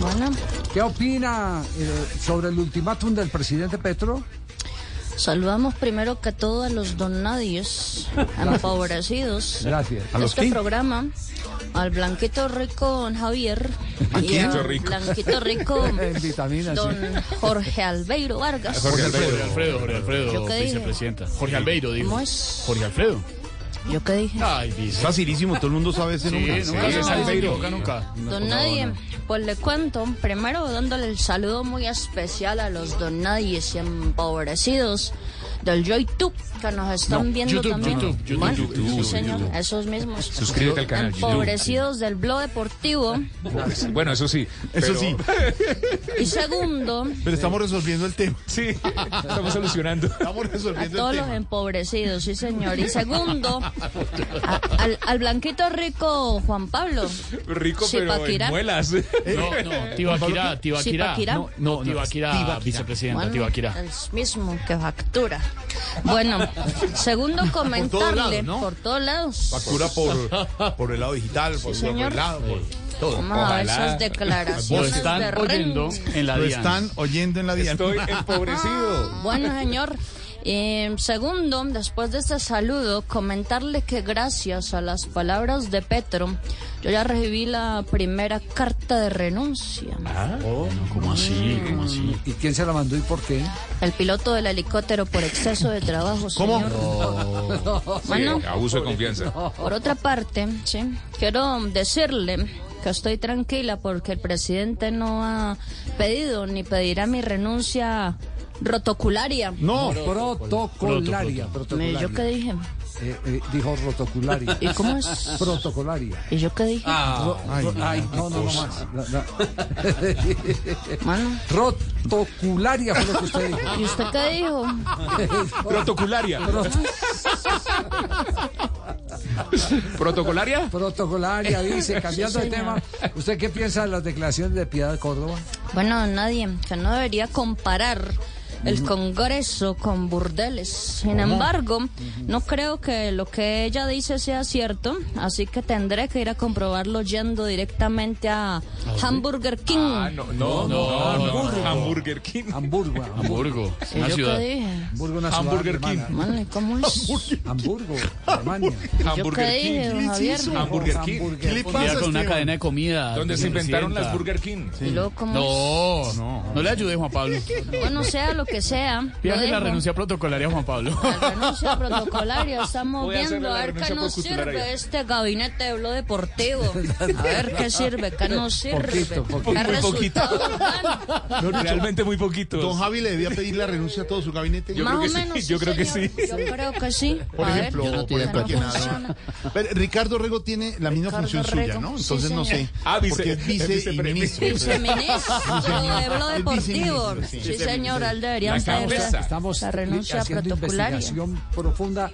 Bueno, ¿Qué opina eh, sobre el ultimátum del presidente Petro? saludamos primero que todo a los donadies empobrecidos Gracias. de este programa. Al Blanquito Rico, don Javier. Y Blanquito al Rico. Blanquito Rico, don sí. Jorge Albeiro Vargas. Jorge Alfredo. Jorge Alfredo, Jorge Alfredo. Jorge Albeiro, digo. ¿Cómo es? Jorge Alfredo. ¿Yo qué dije? Ay, vice. Facilísimo, todo el mundo sabe ese Sí, nunca es se nunca. Don Nadie, pues le cuento, primero dándole el saludo muy especial a los Don Nadies y empobrecidos del YouTube que nos están No, viendo YouTube, también. YouTube, YouTube, Bueno, YouTube, sí, señor, esos mismos. Suscríbete al canal. YouTube. Empobrecidos del blog deportivo. Bueno, eso sí. Eso pero- sí, Y segundo, pero estamos resolviendo el tema. Sí, estamos solucionando. Estamos a resolviendo todos el los empobrecidos, sí señor. Y segundo, a- al, al blanquito rico Juan Pablo. Rico, pero en muelas. No, no, Tibaquirá, Tibaquirá. No, no, Tibaquirá, vicepresidenta, Bueno, Tibaquirá. el mismo que factura. Bueno, segundo comentarle lados, ¿no? por todos lados. Factura por, por el lado digital, por, Sí, por señor. el lado, por todo. Vamos a ver esas declaraciones Lo están de oyendo en la Lo DIAN. están oyendo en la DIAN. Estoy empobrecido. Bueno, señor. Y segundo, después de este saludo, comentarle que gracias a las palabras de Petro, yo ya recibí la primera carta de renuncia. Ah, ¿Cómo así? ¿Cómo así? ¿Y quién se la mandó y por qué? El piloto del helicóptero por exceso de trabajo, señor. Bueno. Sí, abuso de confianza. Por otra parte, sí, quiero decirle que estoy tranquila porque el presidente no ha pedido ni pedirá mi renuncia rotocularia. No, protocolaria. protocolaria. ¿Yo qué dije? Eh, eh, dijo rotocularia. ¿Y cómo es? Protocolaria. ¿Y yo qué dije? Ro- Ay, no, no, no más. No, no. Rotocularia fue lo que usted dijo. ¿Y usted qué dijo? Protocolaria. ¿Protocolaria? Protocolaria, dice, cambiando Sí, de tema. ¿Usted qué piensa de las declaraciones de Piedad Córdoba? Bueno, nadie, que no debería comparar el Congreso con burdeles. Sin ¿Cómo? embargo, no creo que lo que ella dice sea cierto, así que tendré que ir a comprobarlo yendo directamente a Hamburger King. Ah, no, no, no, no, Hamburger King. Hamburgo. Hamburgo, ¿Y yo qué dije? Hamburgo, una ciudad Hamburger King. alemana. Mano, ¿y ¿cómo es? Hamburgo, Alemania. ¿Yo qué dije, don Javier? Hamburger King. ¿Qué le día con una cadena de comida. Donde se inventaron las Burger King. ¿Y luego cómo No, es? no, no le ayude, Juan Pablo. Bueno, sea lo que sea. lo Pídale la renuncia protocolaria a Juan Pablo. La renuncia protocolaria, estamos Voy a viendo a ver qué renuncia nos sirve este gabinete de blog deportivo. A ver qué sirve, qué nos sirve. Poquito, poquito. ¿Qué Muy poquito. resultados dan? Realmente muy poquito. Don Javi le debía pedir la renuncia a todo su gabinete. Más o menos, yo creo que señor. sí. Yo creo que sí. Por A ver, ejemplo, que por ejemplo, no aquí nada. funciona. Pero Ricardo Rego tiene la misma Ricardo función suya, Rego, ¿no? sí, Entonces no sé. Ah, vice- porque es vice y vicepre- ministro. Viceministro de El deportivo. viceministro, Sí, señor, él debería Estamos, pedir estamos la renuncia haciendo protocolaria. investigación profunda.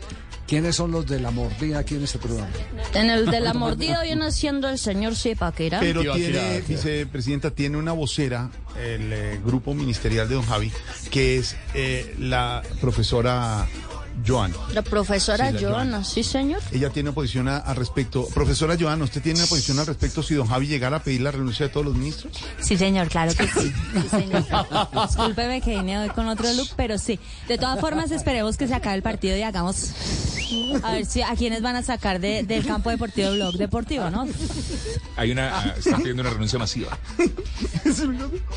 ¿Quiénes son los de la mordida aquí en este programa? En el de la mordida viene siendo el señor Zipaquirá. Pero tiene, vicepresidenta, tiene una vocera, el eh, grupo ministerial de Don Javi, que es eh, la profesora Joana. La profesora Sí, la Joana, sí, señor. Ella tiene una posición a- al respecto. Profesora Joana, ¿usted tiene una posición al respecto si Don Javi llegara a pedir la renuncia de todos los ministros? Sí, señor, claro que sí. Sí, señor. Discúlpeme que vine hoy con otro look, pero sí. De todas formas, esperemos que se acabe el partido y hagamos. A ver si a quiénes van a sacar de- del campo deportivo blog deportivo, ¿no? Hay una, ah, están pidiendo una renuncia masiva.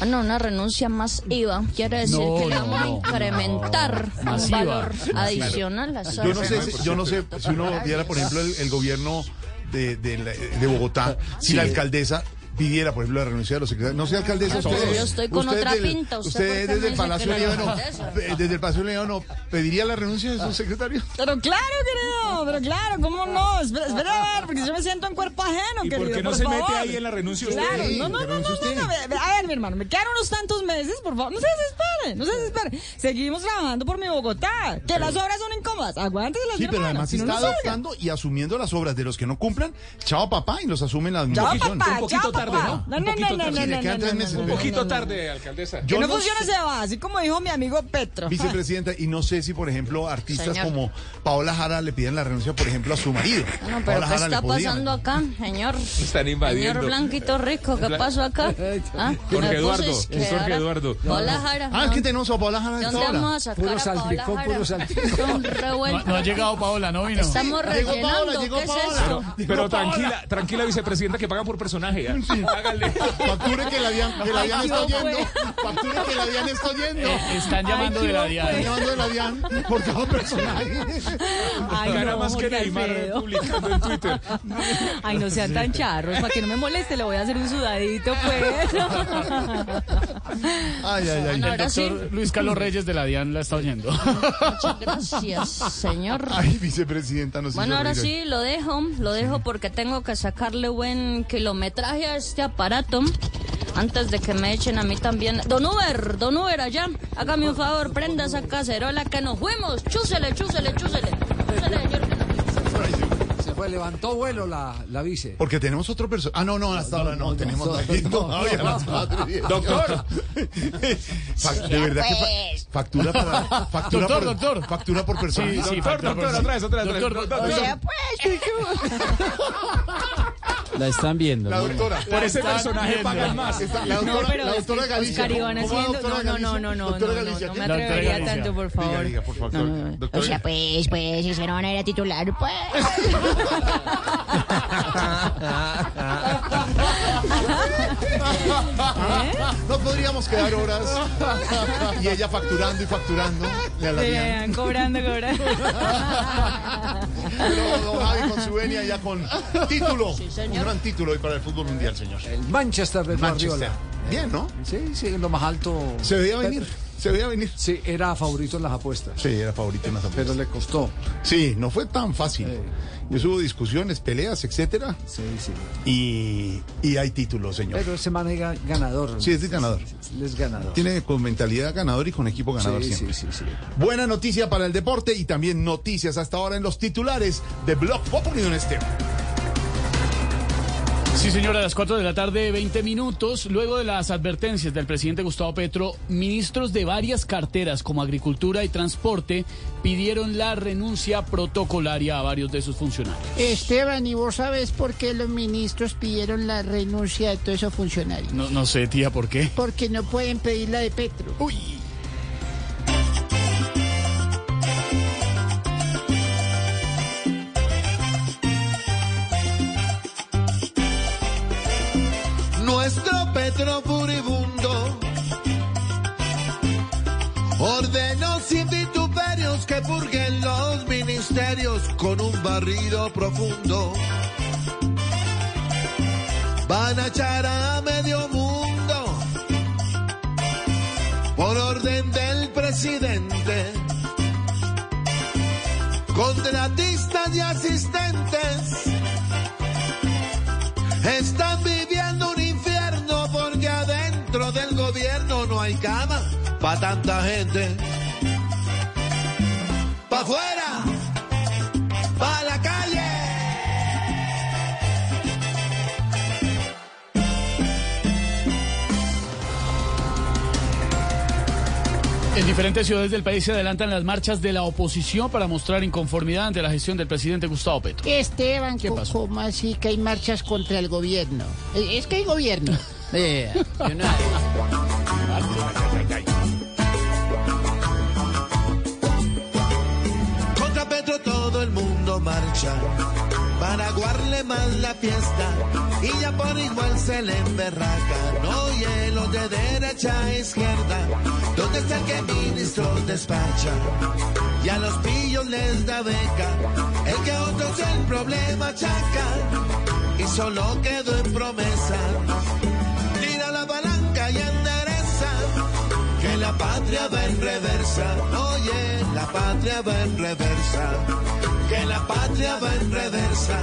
Ah, no, una renuncia más IVA. Quiere decir No, que le no, vamos a no, incrementar un Masiva. valor Masiva. Yo no sé, si- yo no sé si uno viera, por ejemplo, el, el gobierno de, de, la- de Bogotá, si Sí. la alcaldesa pidiera, por ejemplo, la renuncia de los secretarios. No sé, alcaldesa, Ah, usted, yo estoy con usted otra del- pinta, ¿usted Usted me desde el Palacio Líbano, eh, desde el Palacio Líbano, ¿pediría la renuncia de sus secretarios? Pero claro, querido, pero claro, ¿cómo no? Espera, espera a ver, porque yo me siento en cuerpo ajeno, ¿Y querido. por qué no se mete ahí en la renuncia usted? Claro, no, no, no, no, no, A ver, mi hermano, me quedan unos tantos meses, por favor, no se desespere, no se desespere. Seguimos trabajando por mi Bogotá, que las obras son incómodas, aguántese las Sí, pero además si está no salga. adoptando y asumiendo las obras de los que no cumplan. Chao, papá, y los asumen la Chao, administración. papá, Un poquito chao, papá. ¿No? No, Un no, poquito no, no, Sí, Un poquito tarde, alcaldesa. Que no sé- se va, así como dijo mi amigo Petro. Vicepresidenta, y no sé si, por ejemplo, artistas como Paola Jara le piden la renuncia, por ejemplo, a su marido. Pero ¿qué está pasando acá, señor? Están invadiendo. Señor Blanquito Rico, ¿qué pasó acá? ¿Ah? Jorge Eduardo, Jorge. Eduardo. Paola Jara. Ah, es que tenemos a Paola Jara a ¿De esta dónde vamos a sacar Puro a Paola salpicón, Jara? puro salpicón. No, ha llegado Paola, no vino. Estamos rellenando. ¿Qué es eso? Pero tranquila, tranquila, vicepresidenta, que pagan por personaje. ¿Ah? Hágale. Facture que la Dian, que la Dian Ay, está no, oyendo. Facture que la Dian está oyendo. Eh, están llamando Ay, de la DIAN. Están llamando de la Dian por cada personaje. Ay, Gana no, más que Neymar publicando en Twitter. Ay, no sean tan charros, para que no me moleste, le voy a hacer un sudadito, pues. Ay, ay, ay. El ahora sí. doctor Luis Carlos Reyes de la DIAN la está oyendo. Muchas gracias, señor. Ay, vicepresidenta, no sé Bueno, ahora sí, lo dejo, lo dejo porque tengo que sacarle buen kilometraje a este aparato antes de que me echen a mí también. Don Uber, don Uber allá, hágame un favor, prenda esa cacerola que nos fuimos. Chúsele, chúsele, chúsele. Chúsele, señor. Se fue, levantó vuelo la, la vice. Porque tenemos otro personaje. Ah, no, no, hasta ahora no, tenemos. Doctor. De verdad que fa- factura para factura Doctor, por, doctor. factura por persona. Sí, sí, Doctor, doctor, por- otra vez, otra vez. Doctor, Doctor, doctor. Vea, pues. La están viendo. La ¿no? doctora. Por ese personaje viendo. pagan más. Está- la No, doctora, pero la es doctora que Galicia. Oscar Iván ¿Cómo va, haciendo- doctora no, no, Galicia? no, no, Doctora no, no, no ¿qué- me atrevería tanto, por Diga, favor. diga, por favor. No, no, no. Doctora O sea, pues, pues, si se no van a ir a titular, pues. No podríamos quedar horas y ella facturando y facturando. Le. Vean, cobrando, cobrando. Pero don Javi con su venia ya con título. un gran título hoy para el fútbol mundial, señor. El Manchester de Manchester. Guardiola. Bien, ¿no? Sí, sí, en lo más alto. Se veía venir. Se veía venir. Sí, era favorito en las apuestas. Sí, era favorito en las apuestas. Pero le costó. Sí, no fue tan fácil. Y hubo discusiones, peleas, etcétera. Sí, sí. Y, y hay títulos, señor. Pero ese man es ga- ganador. Sí, es ganador. Es ganador. Tiene con mentalidad ganador y con equipo ganador Sí, siempre. sí, sí, sí. Buena noticia para el deporte y también noticias hasta ahora en los titulares de Blog Populi Don Esteban. Sí, señora, a las 4 de la tarde, 20 minutos. Luego de las advertencias del presidente Gustavo Petro, ministros de varias carteras como Agricultura y Transporte pidieron la renuncia protocolaria a varios de sus funcionarios. Esteban, ¿y vos sabes por qué los ministros pidieron la renuncia de todos esos funcionarios? No, no sé, tía, ¿por qué? Porque no pueden pedir la de Petro. Uy. Nuestro Petro furibundo ordenó sin vituperios que purguen los ministerios con un barrido profundo. Van a echar a medio mundo por orden del presidente. Para tanta gente. Pa' afuera, pa' la calle. En diferentes ciudades del país se adelantan las marchas de la oposición para mostrar inconformidad ante la gestión del presidente Gustavo Petro. Esteban, ¿Qué pasó? ¿cómo así que hay marchas contra el gobierno? Eh, Es que hay gobierno. Eh, yo no- marcha para aguarle más la fiesta y ya por igual se le emberraca. No hielo de derecha a izquierda, ¿dónde está el que ministros despacha? Y a los pillos les da beca, el que a otros el problema achaca y solo quedó en promesa. Tira la palanca y que la patria va en reversa. Oye, la patria va en reversa. Que la patria va en reversa.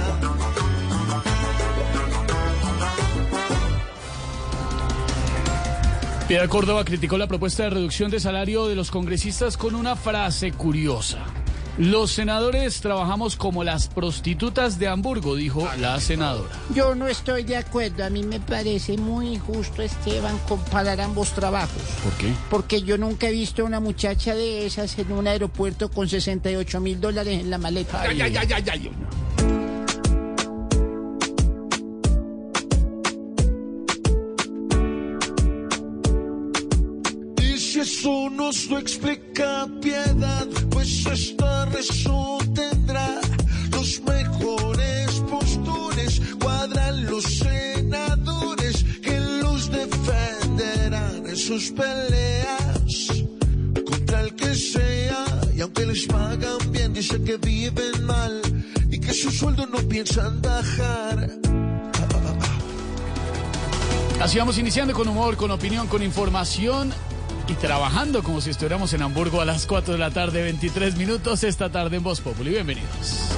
Piedra Córdoba criticó la propuesta de reducción de salario de los congresistas con una frase curiosa. Los senadores trabajamos como las prostitutas de Hamburgo, dijo la senadora. Yo no estoy de acuerdo. A mí me parece muy injusto, Esteban, comparar ambos trabajos. ¿Por qué? Porque yo nunca he visto a una muchacha de esas en un aeropuerto con 68 mil dólares en la maleta. Ay, ay, ay, ay, ay. Eso no se explica piedad, pues esta razón tendrá los mejores postures, cuadran los senadores que los defenderán en sus peleas contra el que sea. Y aunque les pagan bien, dice que viven mal y que su sueldo no piensan bajar. Así vamos iniciando con humor, con opinión, con información y trabajando como si estuviéramos en Hamburgo a las 4 de la tarde, 23 minutos esta tarde en Voz Populi. Bienvenidos.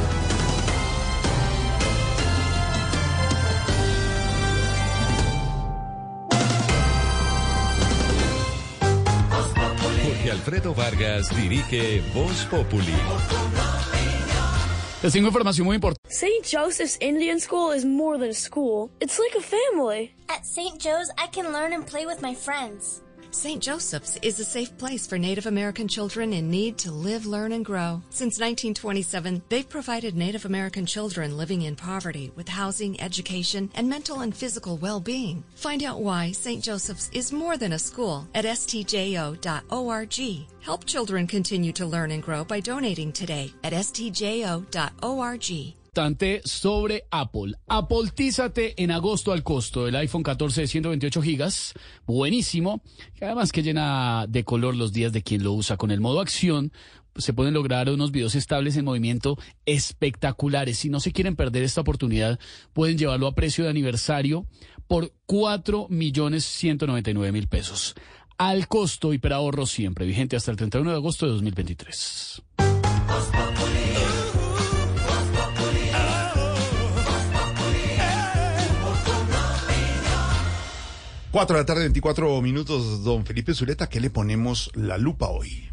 Jorge Alfredo Vargas dirige Voz Populi. Les tengo información muy importante. St. Joseph's Indian School is more than a school. It's like a family. At St. Joe's, I can learn and play with my friends. St. Joseph's is a safe place for Native American children in need to live, learn, and grow. Since 1927, they've provided Native American children living in poverty with housing, education, and mental and physical well-being. Find out why St. Joseph's is more than a school at stjo.org. Help children continue to learn and grow by donating today at stjo.org. Tante sobre Apple. Apoltízate en agosto al costo del iPhone 14 de 128 gigas. Buenísimo. Además que llena de color los días de quien lo usa. Con el modo acción se pueden lograr unos videos estables en movimiento espectaculares. Si no se quieren perder esta oportunidad, pueden llevarlo a precio de aniversario por 4 millones 199 mil pesos. Al costo hiperahorro siempre, vigente hasta el 31 de agosto de 2023. 4 de la tarde, 24 minutos, don Felipe Zuleta, ¿qué le ponemos la lupa hoy?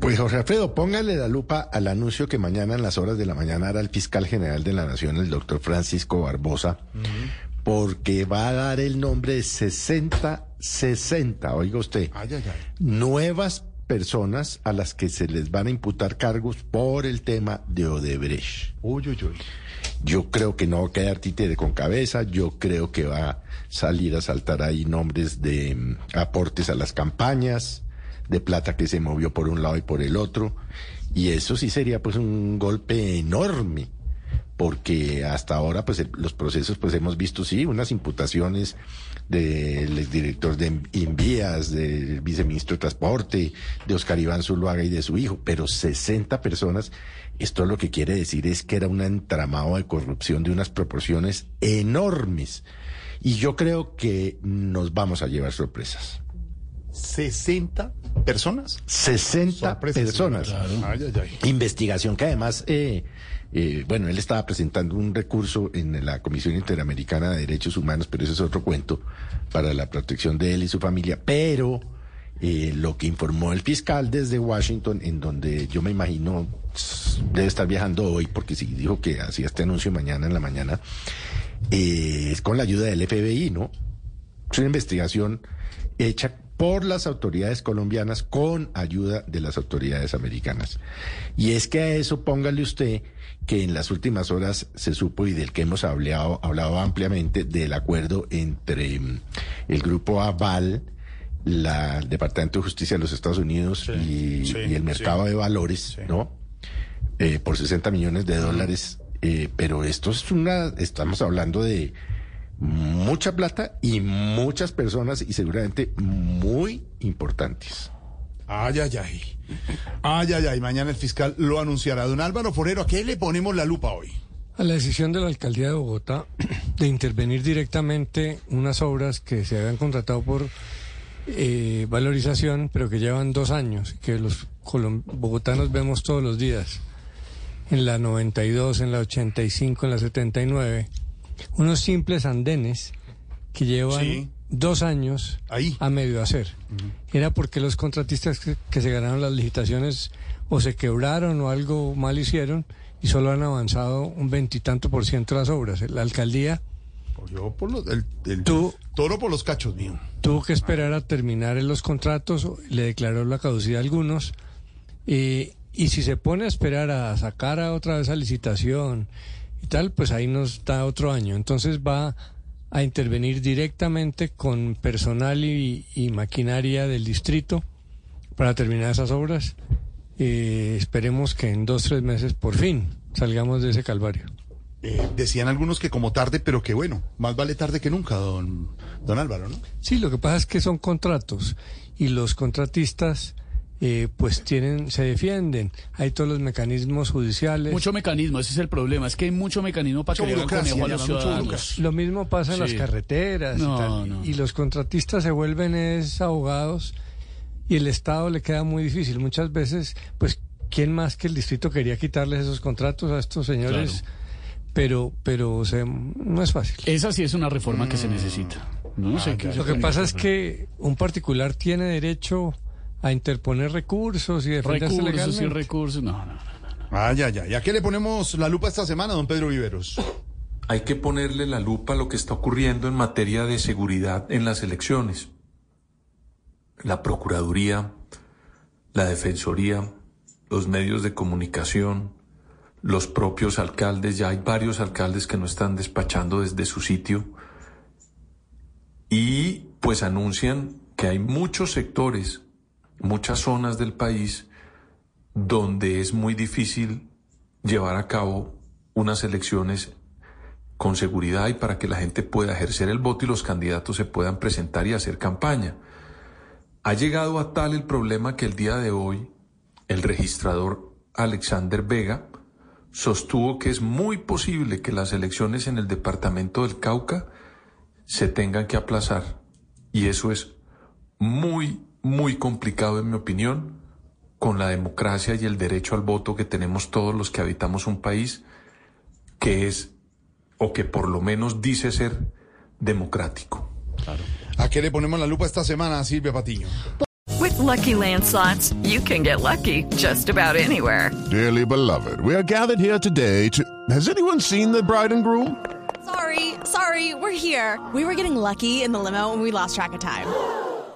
Pues Jorge Alfredo, póngale la lupa al anuncio que mañana en las horas de la mañana hará el fiscal general de la Nación, el doctor Francisco Barbosa, porque va a dar el nombre de 60, 60, oiga usted, Ay, ay, ay. nuevas personas a las que se les van a imputar cargos por el tema de Odebrecht. Uy, uy, uy. Yo creo que no va a quedar títere con cabeza, yo creo que va a salir a saltar ahí nombres de mm, aportes a las campañas, de plata que se movió por un lado y por el otro, y eso sí sería pues un golpe enorme, porque hasta ahora pues los procesos pues hemos visto sí unas imputaciones del director de Invías, del viceministro de Transporte, de Oscar Iván Zuluaga y de su hijo, pero 60 personas, esto lo que quiere decir es que era un entramado de corrupción de unas proporciones enormes. Y yo creo que nos vamos a llevar sorpresas. 60 personas. 60 Sorpresas, personas. sí, claro. Ay, ay, ay. Investigación que además, eh, eh, bueno, él estaba presentando un recurso en la Comisión Interamericana de Derechos Humanos, pero ese es otro cuento para la protección de él y su familia. Pero eh, lo que informó el fiscal desde Washington, en donde yo me imagino debe estar viajando hoy, porque si dijo que hacía este anuncio mañana en la mañana, es con la ayuda del FBI, ¿no? Es una investigación hecha por las autoridades colombianas con ayuda de las autoridades americanas. Y es que a eso póngale usted que en las últimas horas se supo y del que hemos hablado, hablado ampliamente del acuerdo entre mm, el grupo Aval, la, el Departamento de Justicia de los Estados Unidos y, sí, y el mercado sí. de valores, ¿no? Eh, por 60 millones de dólares. eh, pero esto es una, estamos hablando de mucha plata y muchas personas y seguramente muy importantes. Ay, ay, ay. Ay, ay, ay. Mañana el fiscal lo anunciará. Don Álvaro Forero, ¿a qué le ponemos la lupa hoy? A la decisión de la alcaldía de Bogotá de intervenir directamente unas obras que se habían contratado por eh, valorización, pero que llevan dos años, que los bogotanos vemos todos los días, en la 92, en la 85, en la 79, unos simples andenes que llevan Sí. dos años a medio hacer. Era porque los contratistas que, que se ganaron las licitaciones o se quebraron o algo mal hicieron y solo han avanzado un veintitanto por ciento las obras. La alcaldía Yo por los, el, el toro por los cachos mío. tuvo que esperar a terminar en los contratos, le declaró la caducidad a algunos, eh, y si se pone a esperar a sacar a otra vez a licitación y tal, pues ahí nos da otro año. Entonces va a intervenir directamente con personal y, y maquinaria del distrito para terminar esas obras. Eh, esperemos que en dos, tres meses por fin salgamos de ese calvario. Eh, decían algunos que como tarde, pero que bueno, más vale tarde que nunca, don, don Álvaro, ¿no? Sí, lo que pasa es que son contratos y los contratistas eh, pues tienen, se defienden. Hay todos los mecanismos judiciales. Mucho mecanismo, ese es el problema. Es que hay mucho mecanismo para que le hagan conejo a los ciudadanos. Lo mismo pasa en las carreteras y, tal. no. y los contratistas se vuelven es abogados y el Estado le queda muy difícil. Muchas veces, pues, ¿quién más que el distrito quería quitarles esos contratos a estos señores? Pero, pero o sea, no es fácil. Esa sí es una reforma que se necesita. No sé qué- Lo que pasa es que un particular tiene derecho a interponer recursos y defenderse recursos y legalmente. recursos, no, no. Ay, ay, ay. ¿A qué le ponemos la lupa esta semana, don Pedro Viveros? Hay que ponerle la lupa a lo que está ocurriendo en materia de seguridad en las elecciones. la Procuraduría, la Defensoría, los medios de comunicación, los propios alcaldes, ya hay varios alcaldes que no están despachando desde su sitio y pues anuncian que hay muchos sectores, muchas zonas del país donde es muy difícil llevar a cabo unas elecciones con seguridad y para que la gente pueda ejercer el voto y los candidatos se puedan presentar y hacer campaña. Ha llegado a tal el problema que el día de hoy el registrador Alexander Vega sostuvo que es muy posible que las elecciones en el departamento del Cauca se tengan que aplazar. Y eso es muy, muy complicado en mi opinión con la democracia y el derecho al voto que tenemos todos los que habitamos un país que es, o que por lo menos dice ser democrático. ¿A qué le ponemos la lupa esta semana, Silvia Patiño? With lucky landslots, you can get lucky just about anywhere. Dearly beloved, we are gathered here today to. Has anyone seen the bride and groom? Sorry, sorry, we're here. We were getting lucky in the limo and we lost track of time.